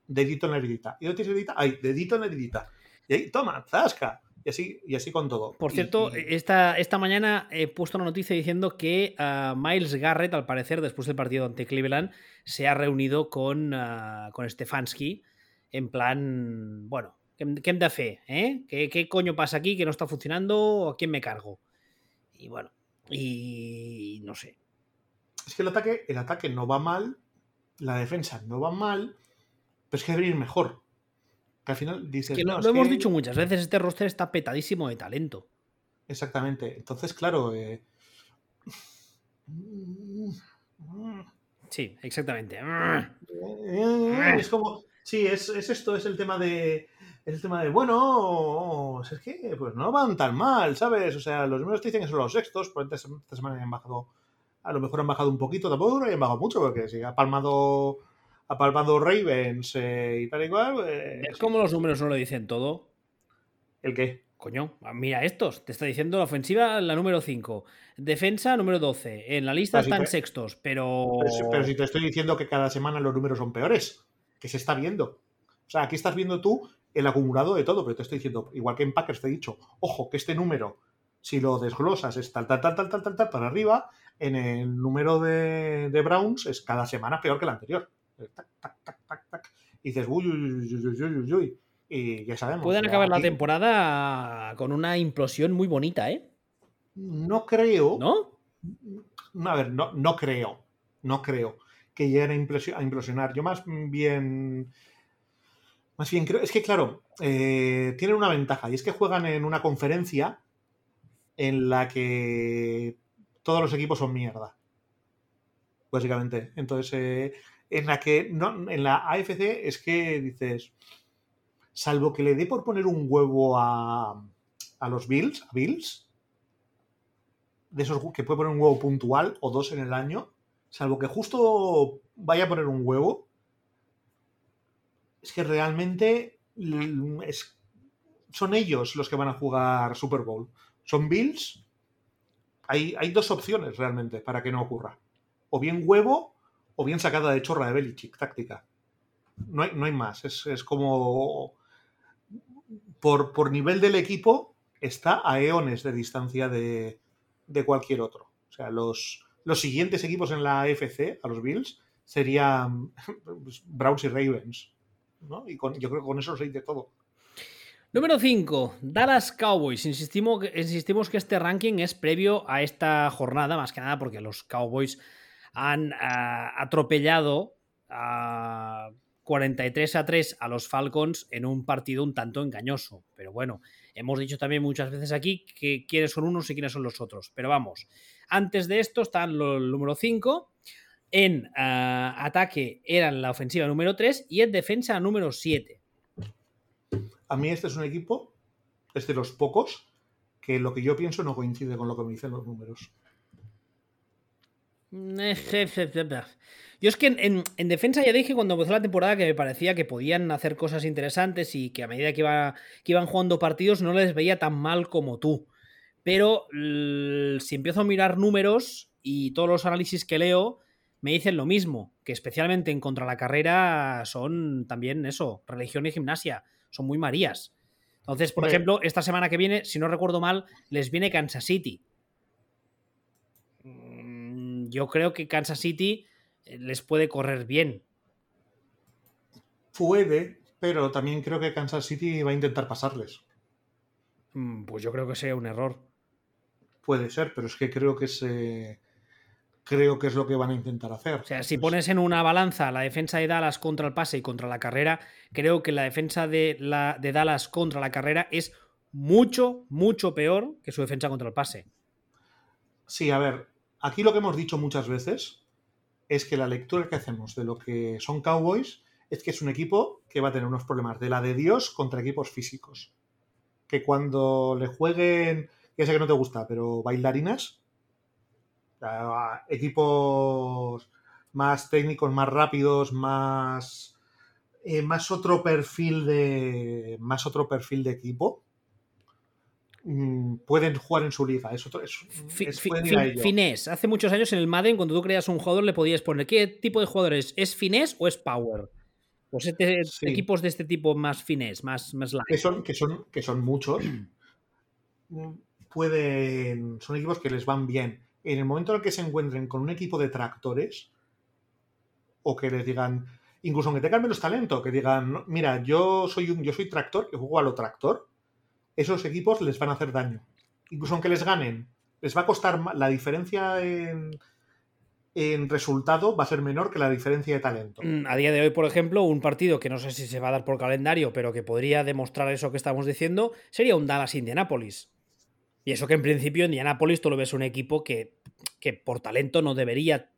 Dedito en la heridita. ¿Y dónde tienes la heridita? Ahí. Dedito en la heridita. Y ahí, toma, zasca. Y así, y así con todo. Por cierto, Esta, esta mañana he puesto una noticia diciendo que uh, Miles Garrett, al parecer, después del partido ante Cleveland, se ha reunido con, uh, con Stefanski en plan, bueno, ¿qué, me da fe? Eh? ¿Qué, ¿Qué, coño pasa aquí que no está funcionando? ¿A quién me cargo? Y bueno, y no sé. Es que el ataque, el ataque no va mal, la defensa no va mal, pero es que debe ir mejor. Que al final dices. Que lo, hemos dicho muchas veces, este roster está petadísimo de talento. Exactamente. Entonces, claro. Eh... Sí, exactamente. Es como. Sí, es, esto, es el tema de. Es el tema de, bueno, es que pues no van tan mal, ¿sabes? O sea, los números te dicen que son los sextos, por esta, semana han bajado, a lo mejor han bajado un poquito, tampoco no han bajado mucho, porque si ha palmado, ha palmado Ravens eh, y tal y cual. Pues es como los números no lo dicen todo. ¿El qué? Coño, mira estos. Te está diciendo la ofensiva la número 5. Defensa número 12. En la lista están sextos, pero... pero... si te estoy diciendo que cada semana los números son peores que se está viendo. O sea, aquí estás viendo tú el acumulado de todo, pero te estoy diciendo, igual que en Packers te he dicho, ojo, que este número, si lo desglosas, es tal, tal, tal, tal, tal, tal, tal, para arriba, en el número de, Browns es cada semana peor que el anterior. Tac, tac, tac, tac, tac. Y dices, uy, uy, uy, uy, uy, uy. Y ya sabemos. Pueden acabar la temporada con una implosión muy bonita, ¿eh? No creo. ¿No? A ver, no, no creo. No creo que lleguen a, implosionar. Yo más bien... Más bien creo... Es que, claro, eh, tienen una ventaja y es que juegan en una conferencia en la que todos los equipos son mierda. Básicamente. Entonces, eh, en la que no, en la AFC es que dices, salvo que le dé por poner un huevo a, a los Bills, a Bills, de esos que puede poner un huevo puntual o dos en el año, salvo que justo vaya a poner un huevo, es que realmente son ellos los que van a jugar Super Bowl. Son Bills. Hay, hay, dos opciones realmente para que no ocurra. O bien huevo o bien sacada de chorra de Belichick, táctica. No hay, no hay más. Es, como... Por, por, nivel del equipo está a eones de distancia de, de cualquier otro. O sea, los, los siguientes equipos en la AFC, a los Bills, serían pues, Browns y Ravens. ¿no? Y con, yo creo que con eso os de todo. Número 5, Dallas Cowboys. Insistimos, insistimos que este ranking es previo a esta jornada, más que nada porque los Cowboys han ah, atropellado a 43 a 3 a los Falcons en un partido un tanto engañoso. Pero bueno, hemos dicho también muchas veces aquí que quiénes son unos y quiénes son los otros. Pero vamos, antes de esto están los número 5. En ah, ataque eran la ofensiva número 3 y en defensa número 7. A mí este es un equipo, es de los pocos, que lo que yo pienso no coincide con lo que me dicen los números. Yo es que en, defensa ya dije cuando empezó la temporada que me parecía que podían hacer cosas interesantes y que a medida que, que iban jugando partidos no les veía tan mal como tú. Pero si empiezo a mirar números y todos los análisis que leo me dicen lo mismo, que especialmente en contra la carrera son también eso, religión y gimnasia, son muy marías. Entonces, por ejemplo, esta semana que viene, si no recuerdo mal, les viene Kansas City. Yo creo que Kansas City eh, les puede correr bien. Puede, pero también creo que Kansas City va a intentar pasarles. Mm, pues yo creo que sería un error puede ser, pero es que creo que se creo que es lo que van a intentar hacer. O sea, si pones en una balanza la defensa de Dallas contra el pase y contra la carrera, creo que la defensa de, la, de Dallas contra la carrera es mucho, mucho peor que su defensa contra el pase. Sí, a ver, aquí lo que hemos dicho muchas veces es que la lectura que hacemos de lo que son Cowboys es que es un equipo que va a tener unos problemas de la de Dios contra equipos físicos. Que cuando le jueguen ya sé que no te gusta, pero bailarinas, equipos más técnicos, más rápidos, más, eh, más otro perfil de más otro perfil de equipo pueden jugar en su liga. Es otro, finés. Hace muchos años en el Madden, cuando tú creas un jugador, le podías poner qué tipo de jugador es. ¿Es finés o es power? Pues este, equipos de este tipo más finés, más, más Que son, que son, que son muchos. pueden. Son equipos que les van bien. En el momento en el que se encuentren con un equipo de tractores, o que les digan, incluso aunque tengan menos talento, que digan, mira, yo soy un, yo soy tractor, que juego a lo tractor, esos equipos les van a hacer daño. Incluso aunque les ganen, les va a costar la diferencia en, resultado va a ser menor que la diferencia de talento. Mm, a día de hoy, por ejemplo, un partido que no sé si se va a dar por calendario, pero que podría demostrar eso que estamos diciendo, sería un Dallas Indianapolis. Y eso que en principio Indianapolis tú lo ves un equipo que, que por talento no debería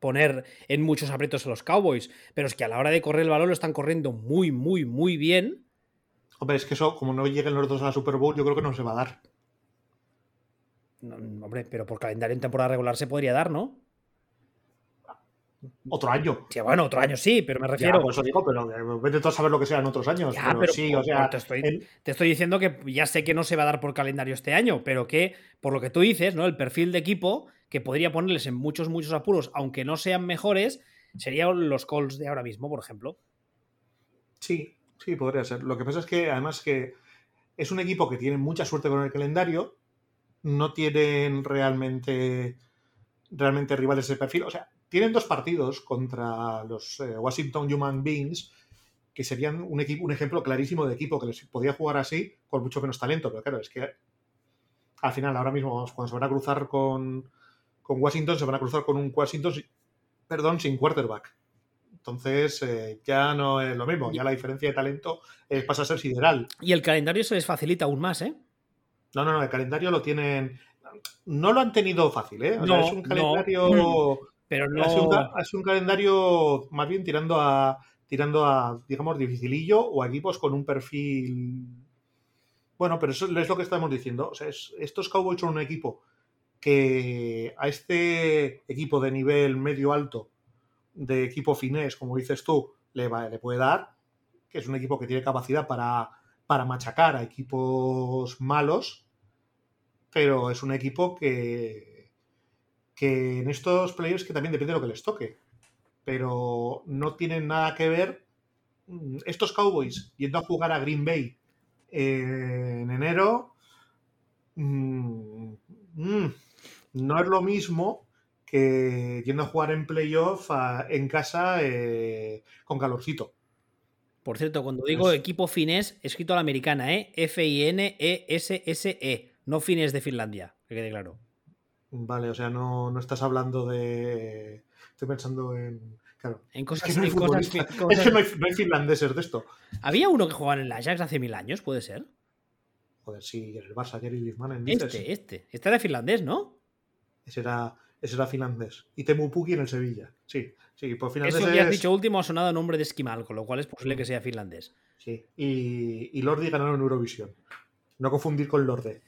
poner en muchos aprietos a los Cowboys, pero es que a la hora de correr el balón lo están corriendo muy, muy, muy bien. Hombre, es que eso, como no lleguen los dos a la Super Bowl, yo creo que no se va a dar. hombre, pero por calendario en temporada regular se podría dar, ¿no? Otro año. Sí, bueno, otro año sí, pero me refiero. Ya, eso digo, pero vete tú a saber lo que sea en otros años. pero, sí, o sea. Te estoy, diciendo que ya sé que no se va a dar por calendario este año, pero que, por lo que tú dices, ¿no? El perfil de equipo que podría ponerles en muchos, muchos apuros, aunque no sean mejores, serían los calls de ahora mismo, por ejemplo. Sí, sí, podría ser. Lo que pasa es que, además, que es un equipo que tiene mucha suerte con el calendario, no tienen realmente realmente rivales de perfil. O sea, tienen dos partidos contra los eh, Washington Human Beings, que serían un, equipo, un ejemplo clarísimo de equipo que les podía jugar así con mucho menos talento. Pero claro, es que al final, ahora mismo, cuando se van a cruzar con, con Washington, se van a cruzar con un Washington, perdón, sin quarterback. Entonces eh, ya no es lo mismo, ya la diferencia de talento pasa a ser sideral. Y el calendario se les facilita aún más, ¿eh? No, no, no, el calendario lo tienen. No lo han tenido fácil, ¿eh? O sea, es un calendario. Pero no. Es un, calendario más bien tirando a, tirando a, digamos, dificilillo o a equipos con un perfil. Bueno, pero eso es lo que estamos diciendo. O sea, estos Cowboys son un equipo que a este equipo de nivel medio alto, de equipo finés, como dices tú, le, le puede dar, que es un equipo que tiene capacidad para, para machacar a equipos malos, pero es un equipo que, que en estos players que también depende de lo que les toque. Pero no tienen nada que ver mm, estos Cowboys yendo a jugar a Green Bay en enero. Mm, mm, no es lo mismo que yendo a jugar en playoff en casa eh, con calorcito. Por cierto, cuando digo equipo finés, escrito a la americana, ¿eh? F-I-N-E-S-S-E, -E, no finés de Finlandia, que quede claro. Vale, o sea, no, no estás hablando de. Estoy pensando en. Claro. En cosas, es que, no hay, cosas, Es que no hay, finlandeses de esto. ¿Había uno que jugaba en el Ajax hace mil años? ¿Puede ser? Joder, sí, el Barça, Jerry Lizman Este, este. Este era finlandés, ¿no? Ese era, ese era finlandés. Y Temu Puki en el Sevilla. Sí, sí, por finlandés. Eso que has dicho último ha sonado nombre de esquimal, con lo cual es posible que sea finlandés. Sí, y, y Lordi ganaron Eurovisión. No confundir con Lorde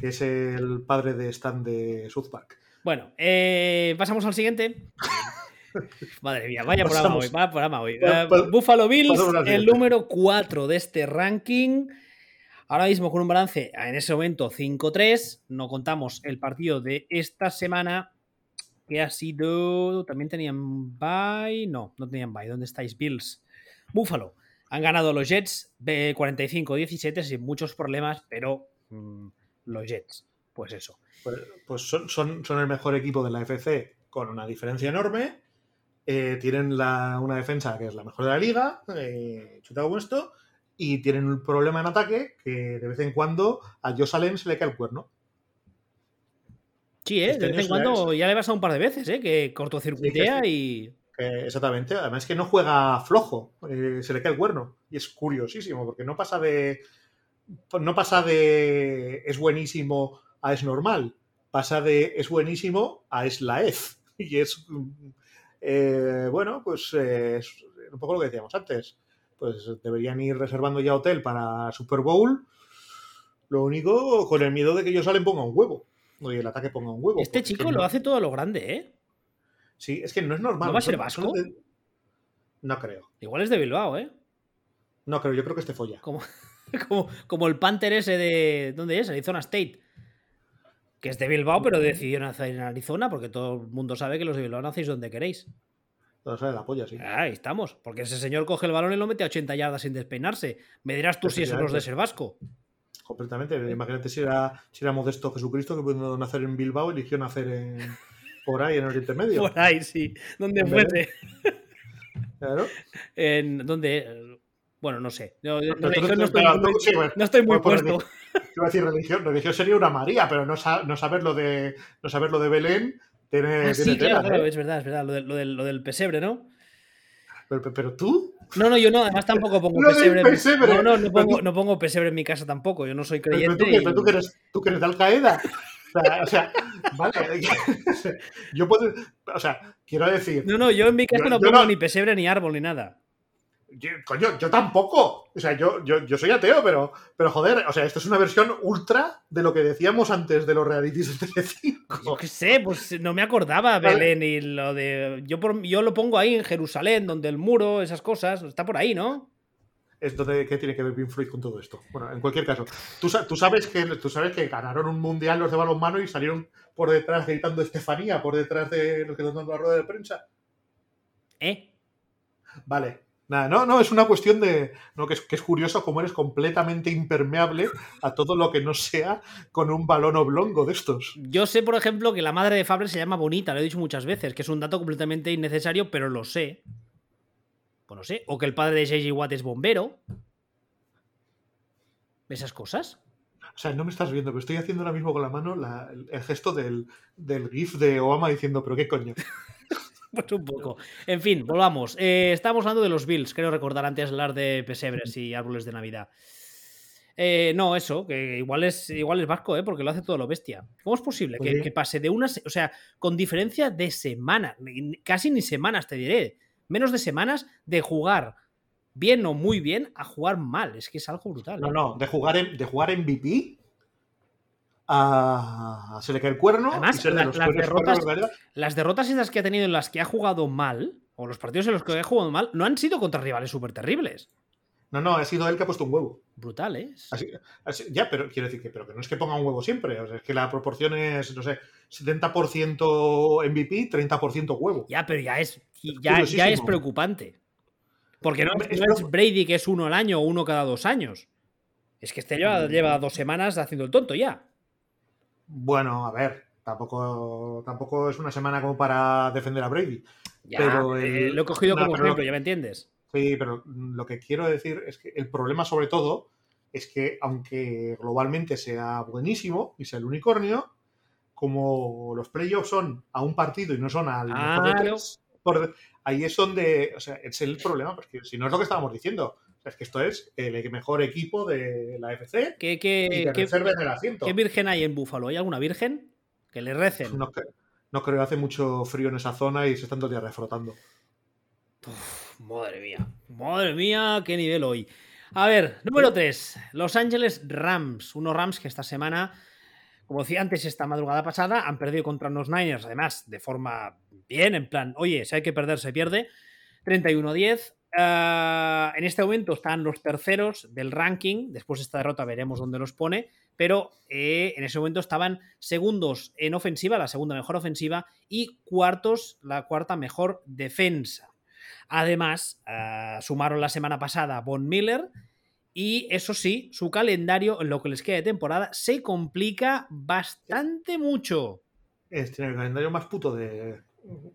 que es el padre de Stan de South Park. Bueno, eh, pasamos al siguiente. Madre mía, vaya programa hoy, vaya programa hoy. Eh, Buffalo Bills, el número 4 de este ranking. Ahora mismo con un balance en ese momento 5-3. No contamos el partido de esta semana que ha sido. También tenían bye. No, no tenían bye. ¿Dónde estáis, Bills? Buffalo. Han ganado los Jets de 45-17 sin muchos problemas, pero mm, los Jets. Pues eso. Pues, pues son, son, el mejor equipo de la FC con una diferencia enorme. Eh, tienen una defensa que es la mejor de la liga, eh, chutado esto, y tienen un problema en ataque que de vez en cuando a Josh Allen se le cae el cuerno. Sí, ¿eh? Este de vez en cuando ya le vas a un par de veces, ¿eh? que cortocircuitea y. exactamente, además que no juega flojo, eh, se le cae el cuerno. Y es curiosísimo, porque no pasa de no pasa de es buenísimo a es normal, pasa de es buenísimo a es la EZ. Y es, eh, bueno, pues eh, es un poco lo que decíamos antes. Pues deberían ir reservando ya hotel para Super Bowl. Lo único con el miedo de que ellos salen ponga un huevo. El ataque ponga un huevo. Este chico no- lo hace todo a lo grande, ¿eh? Sí, es que no es normal. ¿No va a ser vasco? de- No creo. Igual es de Bilbao, ¿eh? No creo, yo creo que este folla. Como, como, como el Panther ese de. ¿Dónde es? Arizona State. Que es de Bilbao, pero decidió nacer en Arizona, porque todo el mundo sabe que los de Bilbao nacéis donde queréis. Todo sale la polla, sí. Ahí estamos. Porque ese señor coge el balón y lo mete a 80 yardas sin despeinarse. Me dirás tú si eso no es de ser vasco. Completamente. Imagínate si era, si era Modesto Jesucristo que pudo nacer en Bilbao, eligió nacer en, por ahí en Oriente Medio. Por ahí, sí. Donde fuese. Claro. En, ¿Dónde? Bueno, no sé. No, estoy, sí, bueno, no estoy muy por- por puesto. Iba a decir religión. Religión sería una María, pero no, sa- no saber lo de no saber lo de Belén tiene, Ah, tiene sí, tela, claro, claro, ¿eh? es verdad, es verdad. Lo, del- lo del, lo del pesebre, ¿no? Pero, pero- tú, No, no, yo no, además tampoco pongo pesebre. pesebre. No, no, no pongo, no pongo pesebre en mi casa tampoco. Yo no soy creyente. pero tú, y- pero tú que eres, tú que eres de Al Qaeda. O sea, o sea, vale. Yo puedo. O sea, quiero decir. No, no, yo en mi casa no pongo no- ni pesebre, ni árbol, ni nada. Yo, coño, yo tampoco. O sea, yo, yo, yo soy ateo, pero, pero joder, o sea, esto es una versión ultra de lo que decíamos antes de los realities de Yo Telecinco. qué sé, pues no me acordaba Vale. Belén y lo de. Yo, por- yo lo pongo ahí en Jerusalén, donde el muro, esas cosas. Está por ahí, ¿no? Esto de qué tiene que ver Floyd con todo esto. Bueno, en cualquier caso, tú, sa- tú sabes que tú sabes que ganaron un mundial los de balonmano y salieron por detrás gritando Estefanía, por detrás de los que dando la rueda de prensa. ¿Eh? Vale. Nada, no, no, es una cuestión de. No, que es, que es curioso cómo eres completamente impermeable a todo lo que no sea con un balón oblongo de estos. Yo sé, por ejemplo, que la madre de Fabre se llama Bonita, lo he dicho muchas veces, que es un dato completamente innecesario, pero lo sé. Pues no sé. O que el padre de J.J. Watt es bombero. Esas cosas. O sea, no me estás viendo, pero estoy haciendo ahora mismo con la mano la- el, el gesto del, del GIF de Obama diciendo, pero qué coño. Pues un poco. En fin, volvamos. Eh, estábamos hablando de los Bills, creo recordar antes hablar de pesebres y árboles de Navidad. Eh, no, eso, que igual es, igual es vasco, ¿eh? porque lo hace todo lo bestia. ¿Cómo es posible que, pase de unas, o sea, con diferencia de semanas, casi ni semanas te diré, menos de semanas de jugar bien o muy bien a jugar mal? Es que es algo brutal. No, ¿eh? no, de jugar en, de jugar MVP a, se le cae el cuerno Además, la- las derrotas-. Las derrotas esas que ha tenido en las que ha jugado mal, o los partidos en los que ha jugado mal, no han sido contra rivales súper terribles. No, no, ha sido él que ha puesto un huevo. Brutal, ¿eh? Así- así- ya, pero quiero decir que, pero que no es que ponga un huevo siempre. O sea, es que la proporción es, no sé, 70% MVP, 30% huevo. Ya, pero ya es, ya, es preocupante. Porque no, Hombre, no es es Brady que es uno al año o uno cada dos años. Es que este lleva, Mm. lleva dos semanas haciendo el tonto ya. Bueno, a ver, tampoco, tampoco es una semana como para defender a Brady. Ya, Pero eh, el- lo he cogido no, como pero- ejemplo, ya me entiendes. Sí, pero lo que quiero decir es que el problema sobre todo es que aunque globalmente sea buenísimo y sea el unicornio, como los playoffs son a un partido y no son al mejor de tres, por- ahí es donde, o sea, es el problema, porque si no es lo que estábamos diciendo, es que esto es el mejor equipo de la FC ¿Qué, y qué, que qué- reserven el asiento. qué virgen hay en Búfalo? ¿Hay alguna virgen? Que le recen. No, no creo, hace mucho frío en esa zona y se están todo el día refrotando. Uf, madre mía. Madre mía, qué nivel hoy. A ver, número 3. Los Ángeles Rams. Unos Rams que esta semana, como decía antes, esta madrugada pasada, han perdido contra unos Niners, además, de forma bien, en plan, oye, si hay que perder, se pierde. 31-10. Ah, en este momento están los terceros del ranking. Después de esta derrota veremos dónde los pone. Pero eh, en ese momento estaban segundos en ofensiva, la segunda mejor ofensiva, y cuartos, la cuarta mejor defensa. Además, ah, sumaron la semana pasada a Von Miller. Y eso sí, su calendario en lo que les queda de temporada se complica bastante mucho. Es tiene el calendario más puto de,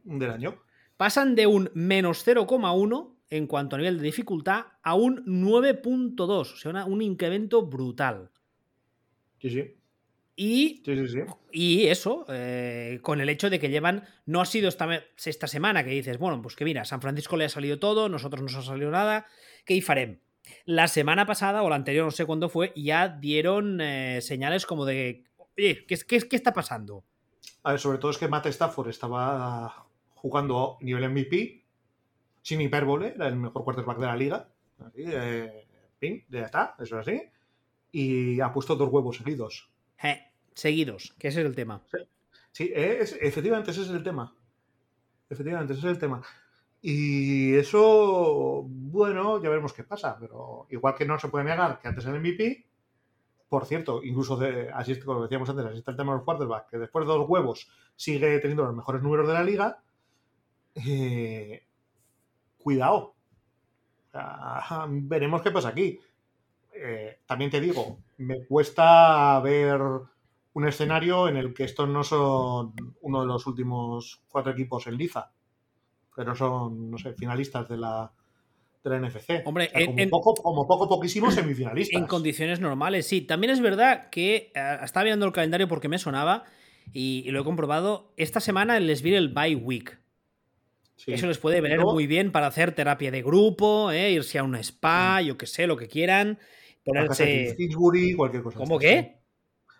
del año. Pasan de un menos 0,1 en cuanto a nivel de dificultad a un 9.2. O sea, una- un incremento brutal. Sí, sí. Y Sí, sí, sí. Y eso, eh, con el hecho de que llevan, no ha sido esta, esta semana que dices, bueno, pues que mira, San Francisco le ha salido todo, nosotros no nos ha salido nada, ¿qué hi farem? La semana pasada o la anterior, no sé cuándo fue, ya dieron eh, señales como de, oye, ¿qué, qué, qué está pasando? A ver, sobre todo es que Matt Stafford estaba jugando nivel MVP, sin hipérbole, era el mejor quarterback de la liga. Así, eh, ya está, eso es así. Y ha puesto dos huevos seguidos. Eh, seguidos, que ese es el tema. Sí, es, efectivamente ese es el tema. Efectivamente, ese es el tema. Y eso, bueno, ya veremos qué pasa, pero igual que no se puede negar que antes el MVP, por cierto, incluso de, así como decíamos antes, así está el tema de los quarterbacks, que después de dos huevos sigue teniendo los mejores números de la liga, eh, cuidado. veremos qué pasa aquí. Eh, también te digo, me cuesta ver un escenario en el que estos no son uno de los últimos cuatro equipos en liza, pero son, no sé, finalistas de la, de la NFC. Hombre, como, en, poco, como poco, poquísimos semifinalistas. En condiciones normales, sí. También es verdad que eh, estaba mirando el calendario porque me sonaba y, y, lo he comprobado. Esta semana les viene el bye week. Sí. Eso les puede venir muy bien para hacer terapia de grupo, ¿eh? irse a un spa, yo que sé, lo que quieran. Ponerse. Kingsbury, cualquier cosa. ¿Cómo qué?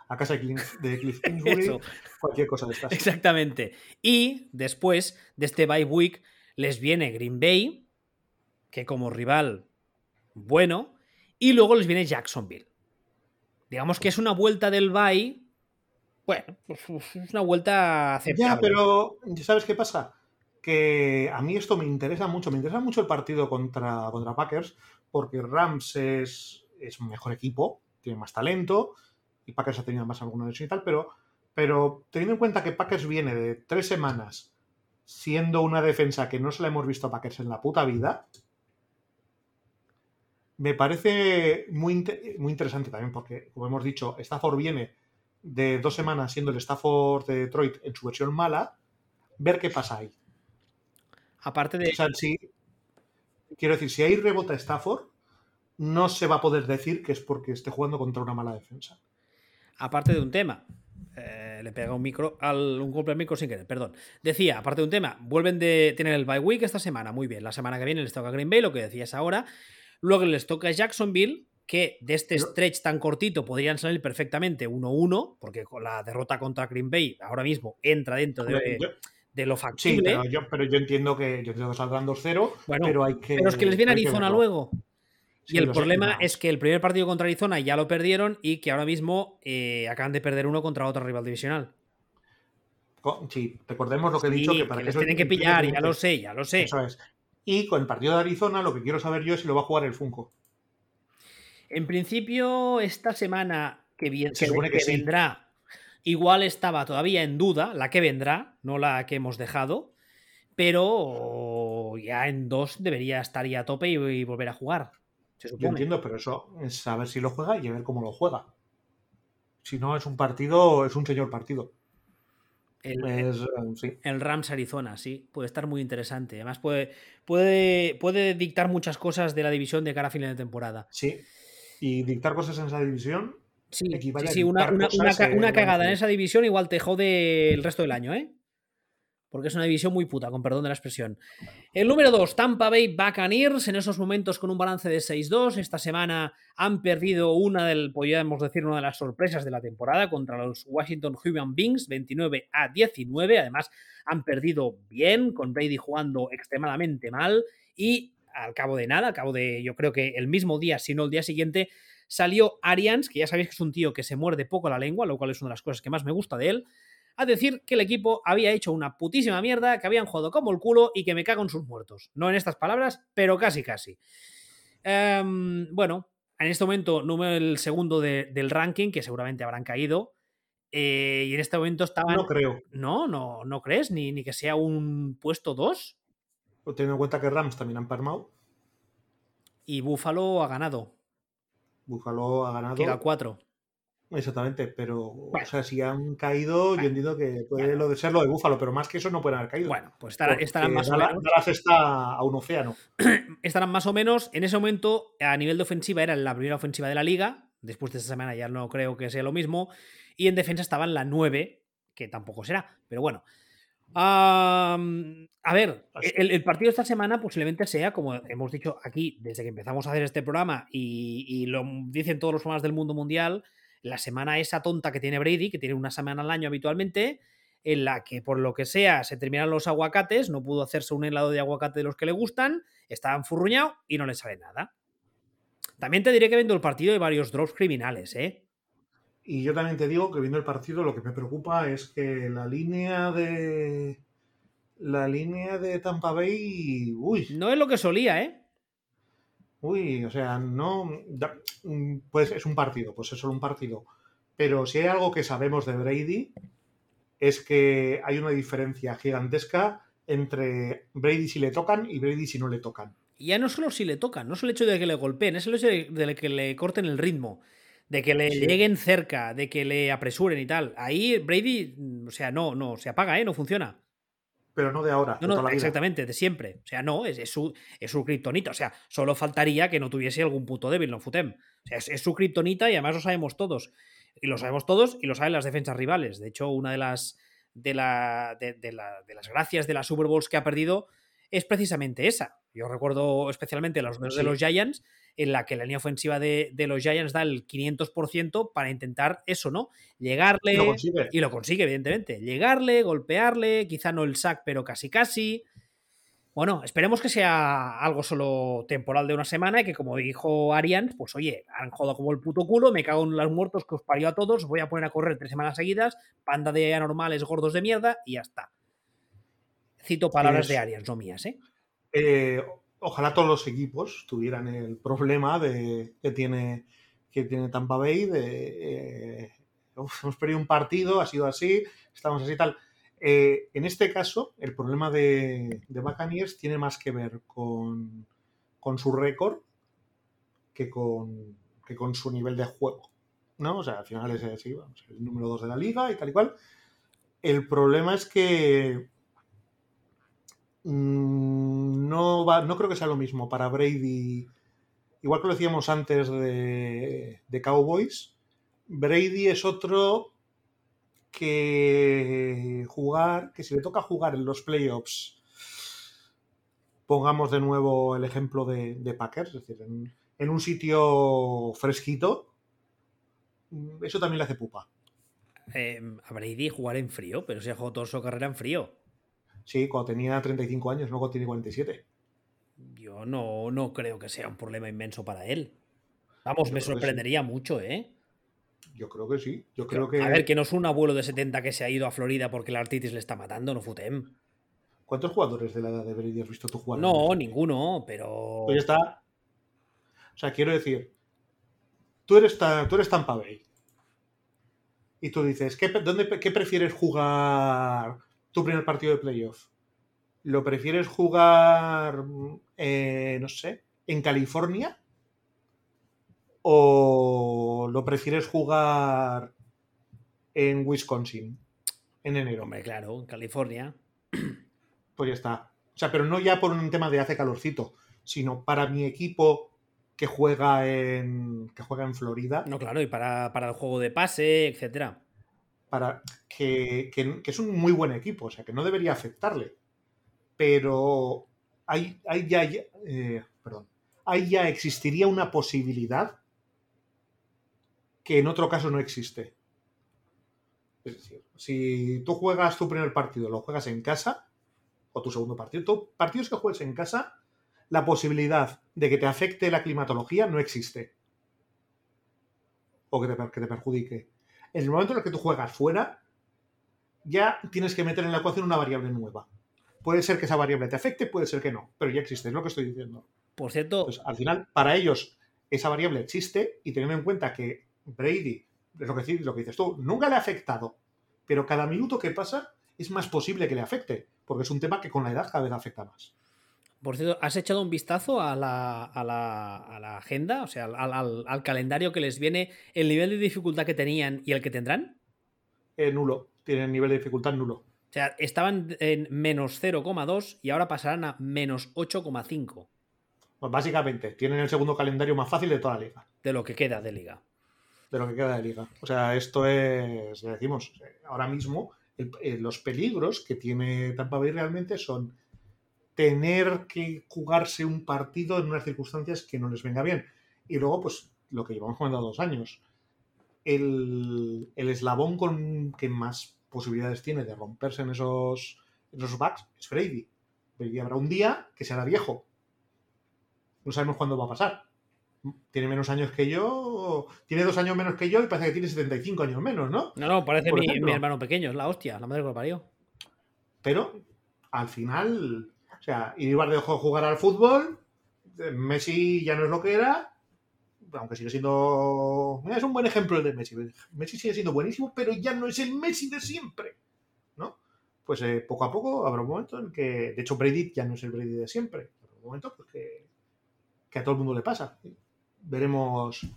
A casa de Cliff, de Cliff Kingsbury, cualquier cosa de estas. Exactamente. Y después de este bye week les viene Green Bay, que como rival bueno, y luego les viene Jacksonville. Digamos que es una vuelta del bye. Bueno, pues es una vuelta aceptable. Ya, pero ¿sabes qué pasa? Que a mí esto me interesa mucho. Me interesa mucho el partido contra, contra Packers, porque Rams es, es un mejor equipo, tiene más talento, y Packers ha tenido más alguna lesión y tal, pero, pero teniendo en cuenta que Packers viene de tres semanas siendo una defensa que no se la hemos visto a Packers en la puta vida, me parece muy, muy interesante también, porque, como hemos dicho, Stafford viene de dos semanas siendo el Stafford de Detroit en su versión mala, ver qué pasa ahí. Aparte de. O sea, si, quiero decir, si ahí rebota Stafford, no se va a poder decir que es porque esté jugando contra una mala defensa. Aparte de un tema. Eh, le pega un micro al un golpe al micro sin querer, perdón. Decía, aparte de un tema, vuelven de tener el bye week esta semana, muy bien. La semana que viene les toca Green Bay, lo que decías ahora. Luego les toca Jacksonville, que de este stretch tan cortito podrían salir perfectamente 1-1, porque con la derrota contra Green Bay ahora mismo entra dentro de, de lo factible. Sí, pero yo, pero yo, entiendo que yo entiendo que saldrán 2-0, bueno, pero hay que. Pero es que les viene Arizona luego. Sí, y el problema es que el primer partido contra Arizona ya lo perdieron y que ahora mismo eh, acaban de perder uno contra otro rival divisional. Sí, recordemos lo que he dicho, que para que les tienen que pillar, ya lo sé, ya lo sé. Eso es. Y con el partido de Arizona, lo que quiero saber yo es si lo va a jugar el Funko. En principio, esta semana que, viene, que, que, que sí. vendrá, igual estaba todavía en duda, la que vendrá, no la que hemos dejado, pero ya en dos debería estar ya a tope y, y volver a jugar. Se yo entiendo, pero eso es saber si lo juega y a ver cómo lo juega. Si no, es un partido, es un señor partido. El, es, sí. el, Rams Arizona, sí, puede estar muy interesante. Además, puede, puede, puede dictar muchas cosas de la división de cara a final de temporada. Sí, y dictar cosas en esa división. Sí, sí, sí una, una, una, una, cagada en esa división igual te jode el resto del año, ¿eh? Porque es una división muy puta, con perdón de la expresión. El número 2, Tampa Bay Buccaneers, en esos momentos con un balance de 6-2. Esta semana han perdido una del, podríamos decir, una de las sorpresas de la temporada contra los Washington Human Beings, 29 a 19. Además, han perdido bien, con Brady jugando extremadamente mal. Y al cabo de nada, al cabo de, yo creo que el mismo día, si no el día siguiente, salió Arians, que ya sabéis que es un tío que se muerde poco la lengua, lo cual es una de las cosas que más me gusta de él a decir que el equipo había hecho una putísima mierda, que habían jugado como el culo y que me cago en sus muertos. No en estas palabras, pero casi casi. Um, bueno, en este momento número el segundo de, del ranking, que seguramente habrán caído. Eh, y en este momento estaban. No creo. No, no, no crees, ni, ni que sea un puesto 2. Teniendo en cuenta que Rams también han palmado. Y Buffalo ha ganado. Buffalo ha ganado. Queda 4. Exactamente, pero bueno. o sea, si han caído, bueno. yo entiendo que puede bueno. lo de ser lo de Búfalo, pero más que eso no pueden haber caído. Bueno, pues estarán, estarán más Dallas, o menos. Dallas está a un océano. estarán más o menos. En ese momento, a nivel de ofensiva, era la primera ofensiva de la liga. Después de esta semana ya no creo que sea lo mismo. Y en defensa estaban la 9, que tampoco será, pero bueno. Um, a ver, el, el, partido de esta semana posiblemente sea, como hemos dicho aquí desde que empezamos a hacer este programa y, y lo dicen todos los programas del mundo mundial, la semana esa tonta que tiene Brady, que tiene una semana al año habitualmente, en la que por lo que sea se terminan los aguacates, no pudo hacerse un helado de aguacate de los que le gustan, estaba enfurruñado y no le sale nada. También te diré que vendo el partido de varios drops criminales, ¿eh? Y yo también te digo que viendo el partido lo que me preocupa es que la línea de la línea de Tampa Bay, uy, No es lo que solía, ¿eh? uy, o sea, no pues es un partido, pues es solo un partido. Pero si hay algo que sabemos de Brady es que hay una diferencia gigantesca entre Brady si le tocan y Brady si no le tocan. Y ya no solo si le tocan, no es el hecho de que le golpeen, es el hecho de que le corten el ritmo, de que le Sí. lleguen cerca, de que le apresuren y tal. Ahí Brady, mm, o sea, no, no, se apaga, ¿eh? No funciona. Pero no de ahora, No, de no, toda la vida. exactamente, de siempre. O sea, no, es, es su, es su kriptonita. O sea, solo faltaría que no tuviese algún puto débil, no futem. O sea, es, es su kriptonita y además lo sabemos todos. Y lo sabemos todos y lo saben las defensas rivales. De hecho, una de las, de, la, de, de la- de las gracias de las Super Bowls que ha perdido es precisamente esa. Yo recuerdo especialmente los de los Giants, en la que la línea ofensiva de, de los Giants da el 500% para intentar eso, ¿no? Llegarle. Y lo consigue. Y lo consigue, evidentemente. Llegarle, golpearle, quizá no el sack, pero casi casi. Bueno, esperemos que sea algo solo temporal de una semana y que, como dijo Arians, pues oye, han jugado como el puto culo, me cago en los muertos que os parió a todos, os voy a poner a correr tres semanas seguidas, panda de anormales gordos de mierda y ya está. Cito palabras Es- de Arians, no mías, ¿eh? Eh, ojalá todos los equipos tuvieran el problema de, que, tiene, que tiene Tampa Bay de eh, "Uf, hemos perdido un partido, ha sido así, estamos así tal. Eh, en este caso, el problema de, de Buccaneers tiene más que ver con, con su récord que con, que con su nivel de juego. ¿no? O sea, al final es así, vamos, el número 2 de la liga y tal y cual. El problema es que mm, no, va, no creo que sea lo mismo para Brady. Igual que lo decíamos antes de, de Cowboys, Brady es otro que jugar, que si le toca jugar en los playoffs, pongamos de nuevo el ejemplo de, Packers, es decir, en, un sitio fresquito, eso también le hace pupa. Eh, a Brady jugar en frío, pero se ha jugado toda su carrera en frío. Sí, cuando tenía 35 años, luego tiene 47. Yo no, no creo que sea un problema inmenso para él. Vamos, Yo me sí. sorprendería mucho, ¿eh? Yo creo que sí. Yo creo que. A ver, que no es un abuelo de 70 que se ha ido a Florida porque la artritis le está matando, no futem. ¿Cuántos jugadores de la edad de Brady has visto tú jugar? No, ninguno, pero. Pues ya está. O sea, quiero decir, tú eres, tú eres Tampa Bay. Y tú dices, ¿qué, dónde, qué prefieres jugar tu primer partido de playoff? ¿Lo prefieres jugar, eh, no sé, en California? ¿O lo prefieres jugar en Wisconsin en enero? Hombre, claro, en California. Pues ya está. O sea, pero no ya por un tema de hace calorcito, sino para mi equipo que juega en, que juega en Florida, No, claro, y para, para el juego de pase, etcétera. Para que, que- es un muy buen equipo, o sea, que no debería afectarle. Pero hay, hay ya, eh, perdón, ahí ya existiría una posibilidad que en otro caso no existe. Es decir, si tú juegas tu primer partido, lo juegas en casa, o tu segundo partido, tú- partidos que juegues en casa, la posibilidad de que te afecte la climatología no existe. O que te, que te perjudique. En el momento en el que tú juegas fuera, ya tienes que meter en la ecuación una variable nueva. Puede ser que esa variable te afecte, puede ser que no, pero ya existe, es lo que estoy diciendo. Por cierto, Pues al final, para ellos, esa variable existe y teniendo en cuenta que Brady, es lo que, lo que dices tú, nunca le ha afectado, pero cada minuto que pasa es más posible que le afecte, porque es un tema que con la edad cada vez afecta más. Por cierto, ¿has echado un vistazo a la, a la, a la agenda? O sea, al, al- al calendario que les viene, el nivel de dificultad que tenían y el que tendrán. Eh, nulo, tienen nivel de dificultad nulo. O sea, estaban en menos 0,2 y ahora pasarán a menos 8,5 Pues básicamente, tienen el segundo calendario más fácil de toda la liga, de lo que queda de liga. de lo que queda de liga. O sea, esto es, decimos, ahora mismo el- eh, los peligros que tiene Tampa Bay realmente son tener que jugarse un partido en unas circunstancias que no les venga bien. Y luego, pues, lo que llevamos jugando dos años. El, el eslabón con que más posibilidades tiene de romperse en esos, en esos backs es Brady. Brady habrá un día que será viejo. No sabemos cuándo va a pasar. tiene menos años que yo, tiene dos años menos que yo y parece que tiene 75 años menos, ¿no? No, no, parece mi, mi, hermano pequeño, es la hostia, la madre que lo parió. Pero al final, o sea, Iribar dejó de jugar al fútbol, Messi ya no es lo que era, aunque sigue siendo. Es un buen ejemplo de Messi. Messi sigue siendo buenísimo, pero ya no es el Messi de siempre. ¿No? Pues eh, poco a poco habrá un momento en que. De hecho, Brady ya no es el Brady de siempre. Habrá un momento pues, que, que a todo el mundo le pasa. Veremos.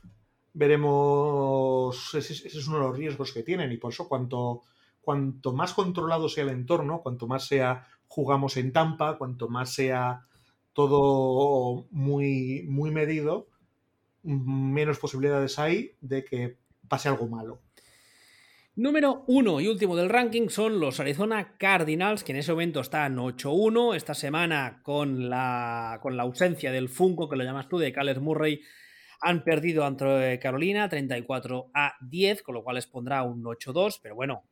Veremos. Ese, es uno de los riesgos que tienen. Y por eso, cuanto, cuanto más controlado sea el entorno, cuanto más sea jugamos en Tampa, cuanto más sea todo muy, muy medido, menos posibilidades hay de que pase algo malo. Número uno y último del ranking son los Arizona Cardinals, que en ese momento están 8-1. Esta semana, con la, con la ausencia del Funko, que lo llamas tú, de Kyler Murray, han perdido ante Carolina 34 a 10, con lo cual les pondrá un 8-2. Pero bueno,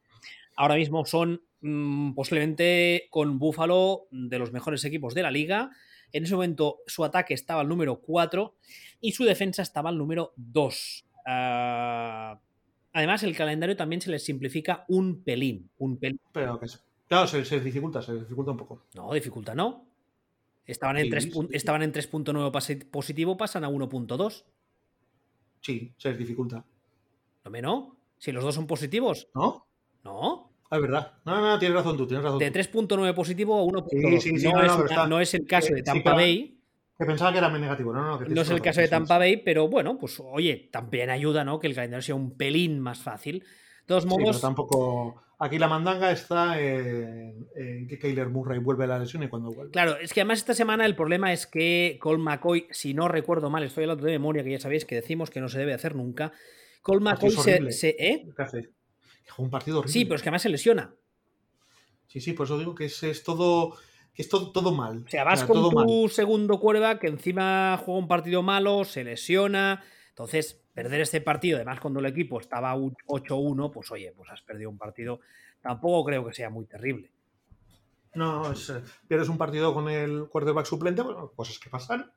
ahora mismo son mm, posiblemente con Buffalo de los mejores equipos de la liga. En ese momento su ataque estaba al número 4 y su defensa estaba al número 2. Ah, además, el calendario también se les simplifica un pelín. Un pelín. Pero claro, se, dificulta, se dificulta un poco. No, dificulta no. Estaban en, 3.9 positivo, pasan a 1.2. Sí, se les dificulta. No me no. Si los dos son positivos. ¿No? No. Ah, es verdad. No, no, tienes razón tú, tienes razón. De 3.9 positivo a 1.2. Sí, sí, no, no, es el caso de Tampa Bay. Que pensaba que era muy negativo, no, no. no es el caso de Tampa Bay, pero bueno, pues oye, también ayuda, ¿no? Que el calendario sea un pelín más fácil. De todos modos. tampoco. Aquí la mandanga está en, que Kyler Murray vuelve a la lesión y cuando vuelve. Claro, es que además esta semana el problema es que Cole McCoy, si no recuerdo mal, estoy hablando de memoria, que ya sabéis que decimos que no se debe hacer nunca. Cole McCoy se. se ¿eh? ¿Qué hace? Un partido horrible. Sí, pero es que además se lesiona. Sí, sí, por eso digo que es, todo. Que es todo, todo, mal. O sea, vas con tu segundo cuerda que encima juega un partido malo, se lesiona. Entonces, perder este partido, además cuando el equipo estaba 8-1, pues oye, pues has perdido un partido. Tampoco creo que sea muy terrible. No, es, eh, pierdes un partido con el quarterback suplente, bueno, cosas que pasan.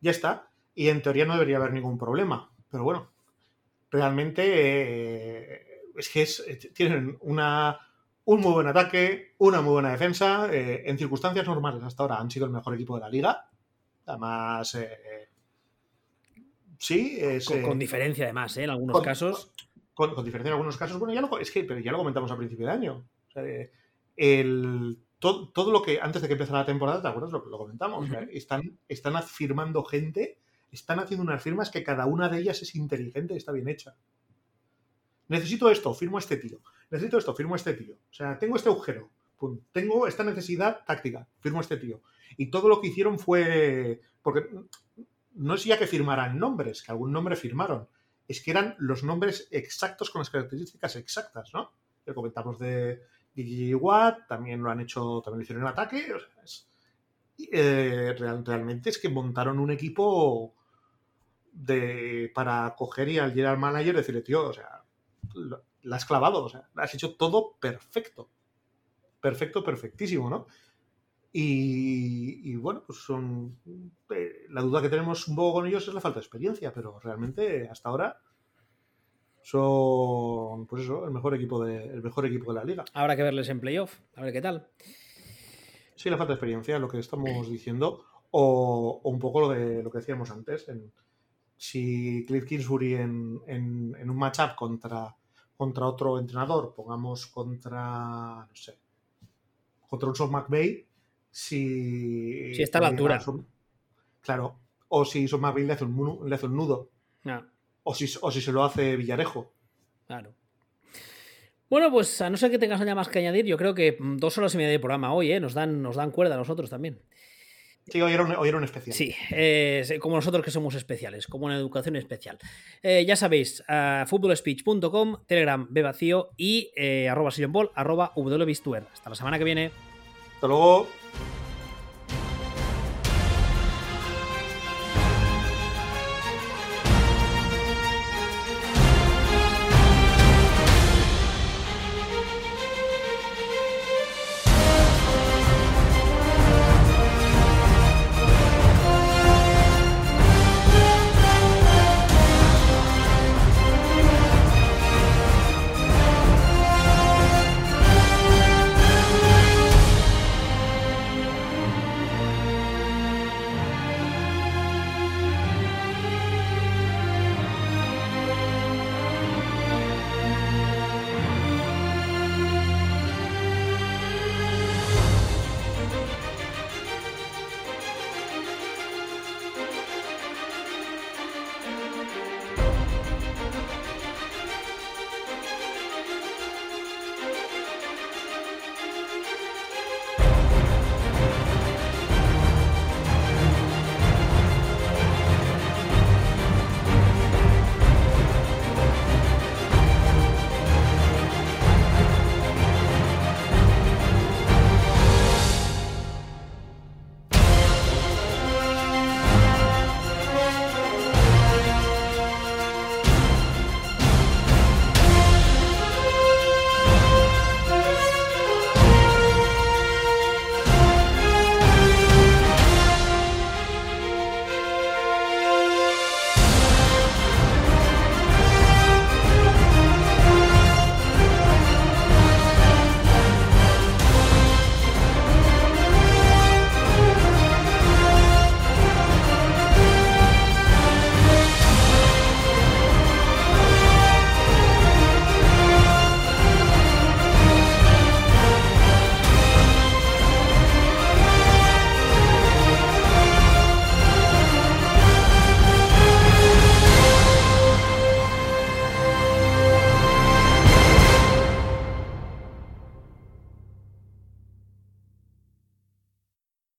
Ya está. Y en teoría no debería haber ningún problema. Pero bueno, realmente eh, es que es, eh, tienen una, un muy buen ataque, una muy buena defensa. Eh, en circunstancias normales hasta ahora han sido el mejor equipo de la liga. Además, eh, sí. con, diferencia, además, en algunos casos. Con, diferencia en algunos casos. Bueno, ya lo, es que, pero ya lo comentamos a principio de año. el, todo, lo que antes de que empezara la temporada, ¿te acuerdas? Lo, lo comentamos. están, están firmando gente, están haciendo unas firmas que cada una de ellas es inteligente y está bien hecha. Necesito esto, firmo este tío. Necesito esto, firmo este tío. O sea, tengo este agujero. Tengo esta necesidad táctica, firmo este tío. Y todo lo que hicieron fue. Porque no es ya que firmaran nombres, que algún nombre firmaron. Es que eran los nombres exactos con las características exactas, ¿no? Ya comentamos de Watt, también lo han hecho, también lo hicieron en ataque. Eh, realmente es que montaron un equipo de, para coger y al general manager decirle, tío, o sea, la has clavado, o sea, has hecho todo perfecto. Perfecto, perfectísimo, ¿no? Y, bueno, pues son. Eh, la duda que tenemos un poco con ellos es la falta de experiencia, pero realmente hasta ahora son, pues eso, el mejor equipo de, el mejor equipo de la liga. Habrá que verles en playoff, a ver qué tal. Sí, la falta de experiencia, lo que estamos diciendo, o, un poco lo de lo que decíamos antes, en, si Cliff Kingsbury en, en un matchup contra contra otro entrenador, pongamos contra, no sé, contra un Sean McVay, si... Si está a la altura. claro, o si Sean McVay le hace un, le hace un nudo. O, si, o si se lo hace Villarejo. Claro. Bueno, pues a no ser que tengas nada más que añadir, yo creo que dos horas y media de programa hoy, ¿eh? Nos dan, nos dan cuerda a nosotros también. Sí, hoy era, un, especial. Sí, como nosotros que somos especiales, como una educación especial. Eh, ya sabéis, uh, footballspeech.com, Telegram B vacío y eh, arroba arroba Hasta la semana que viene. Hasta luego.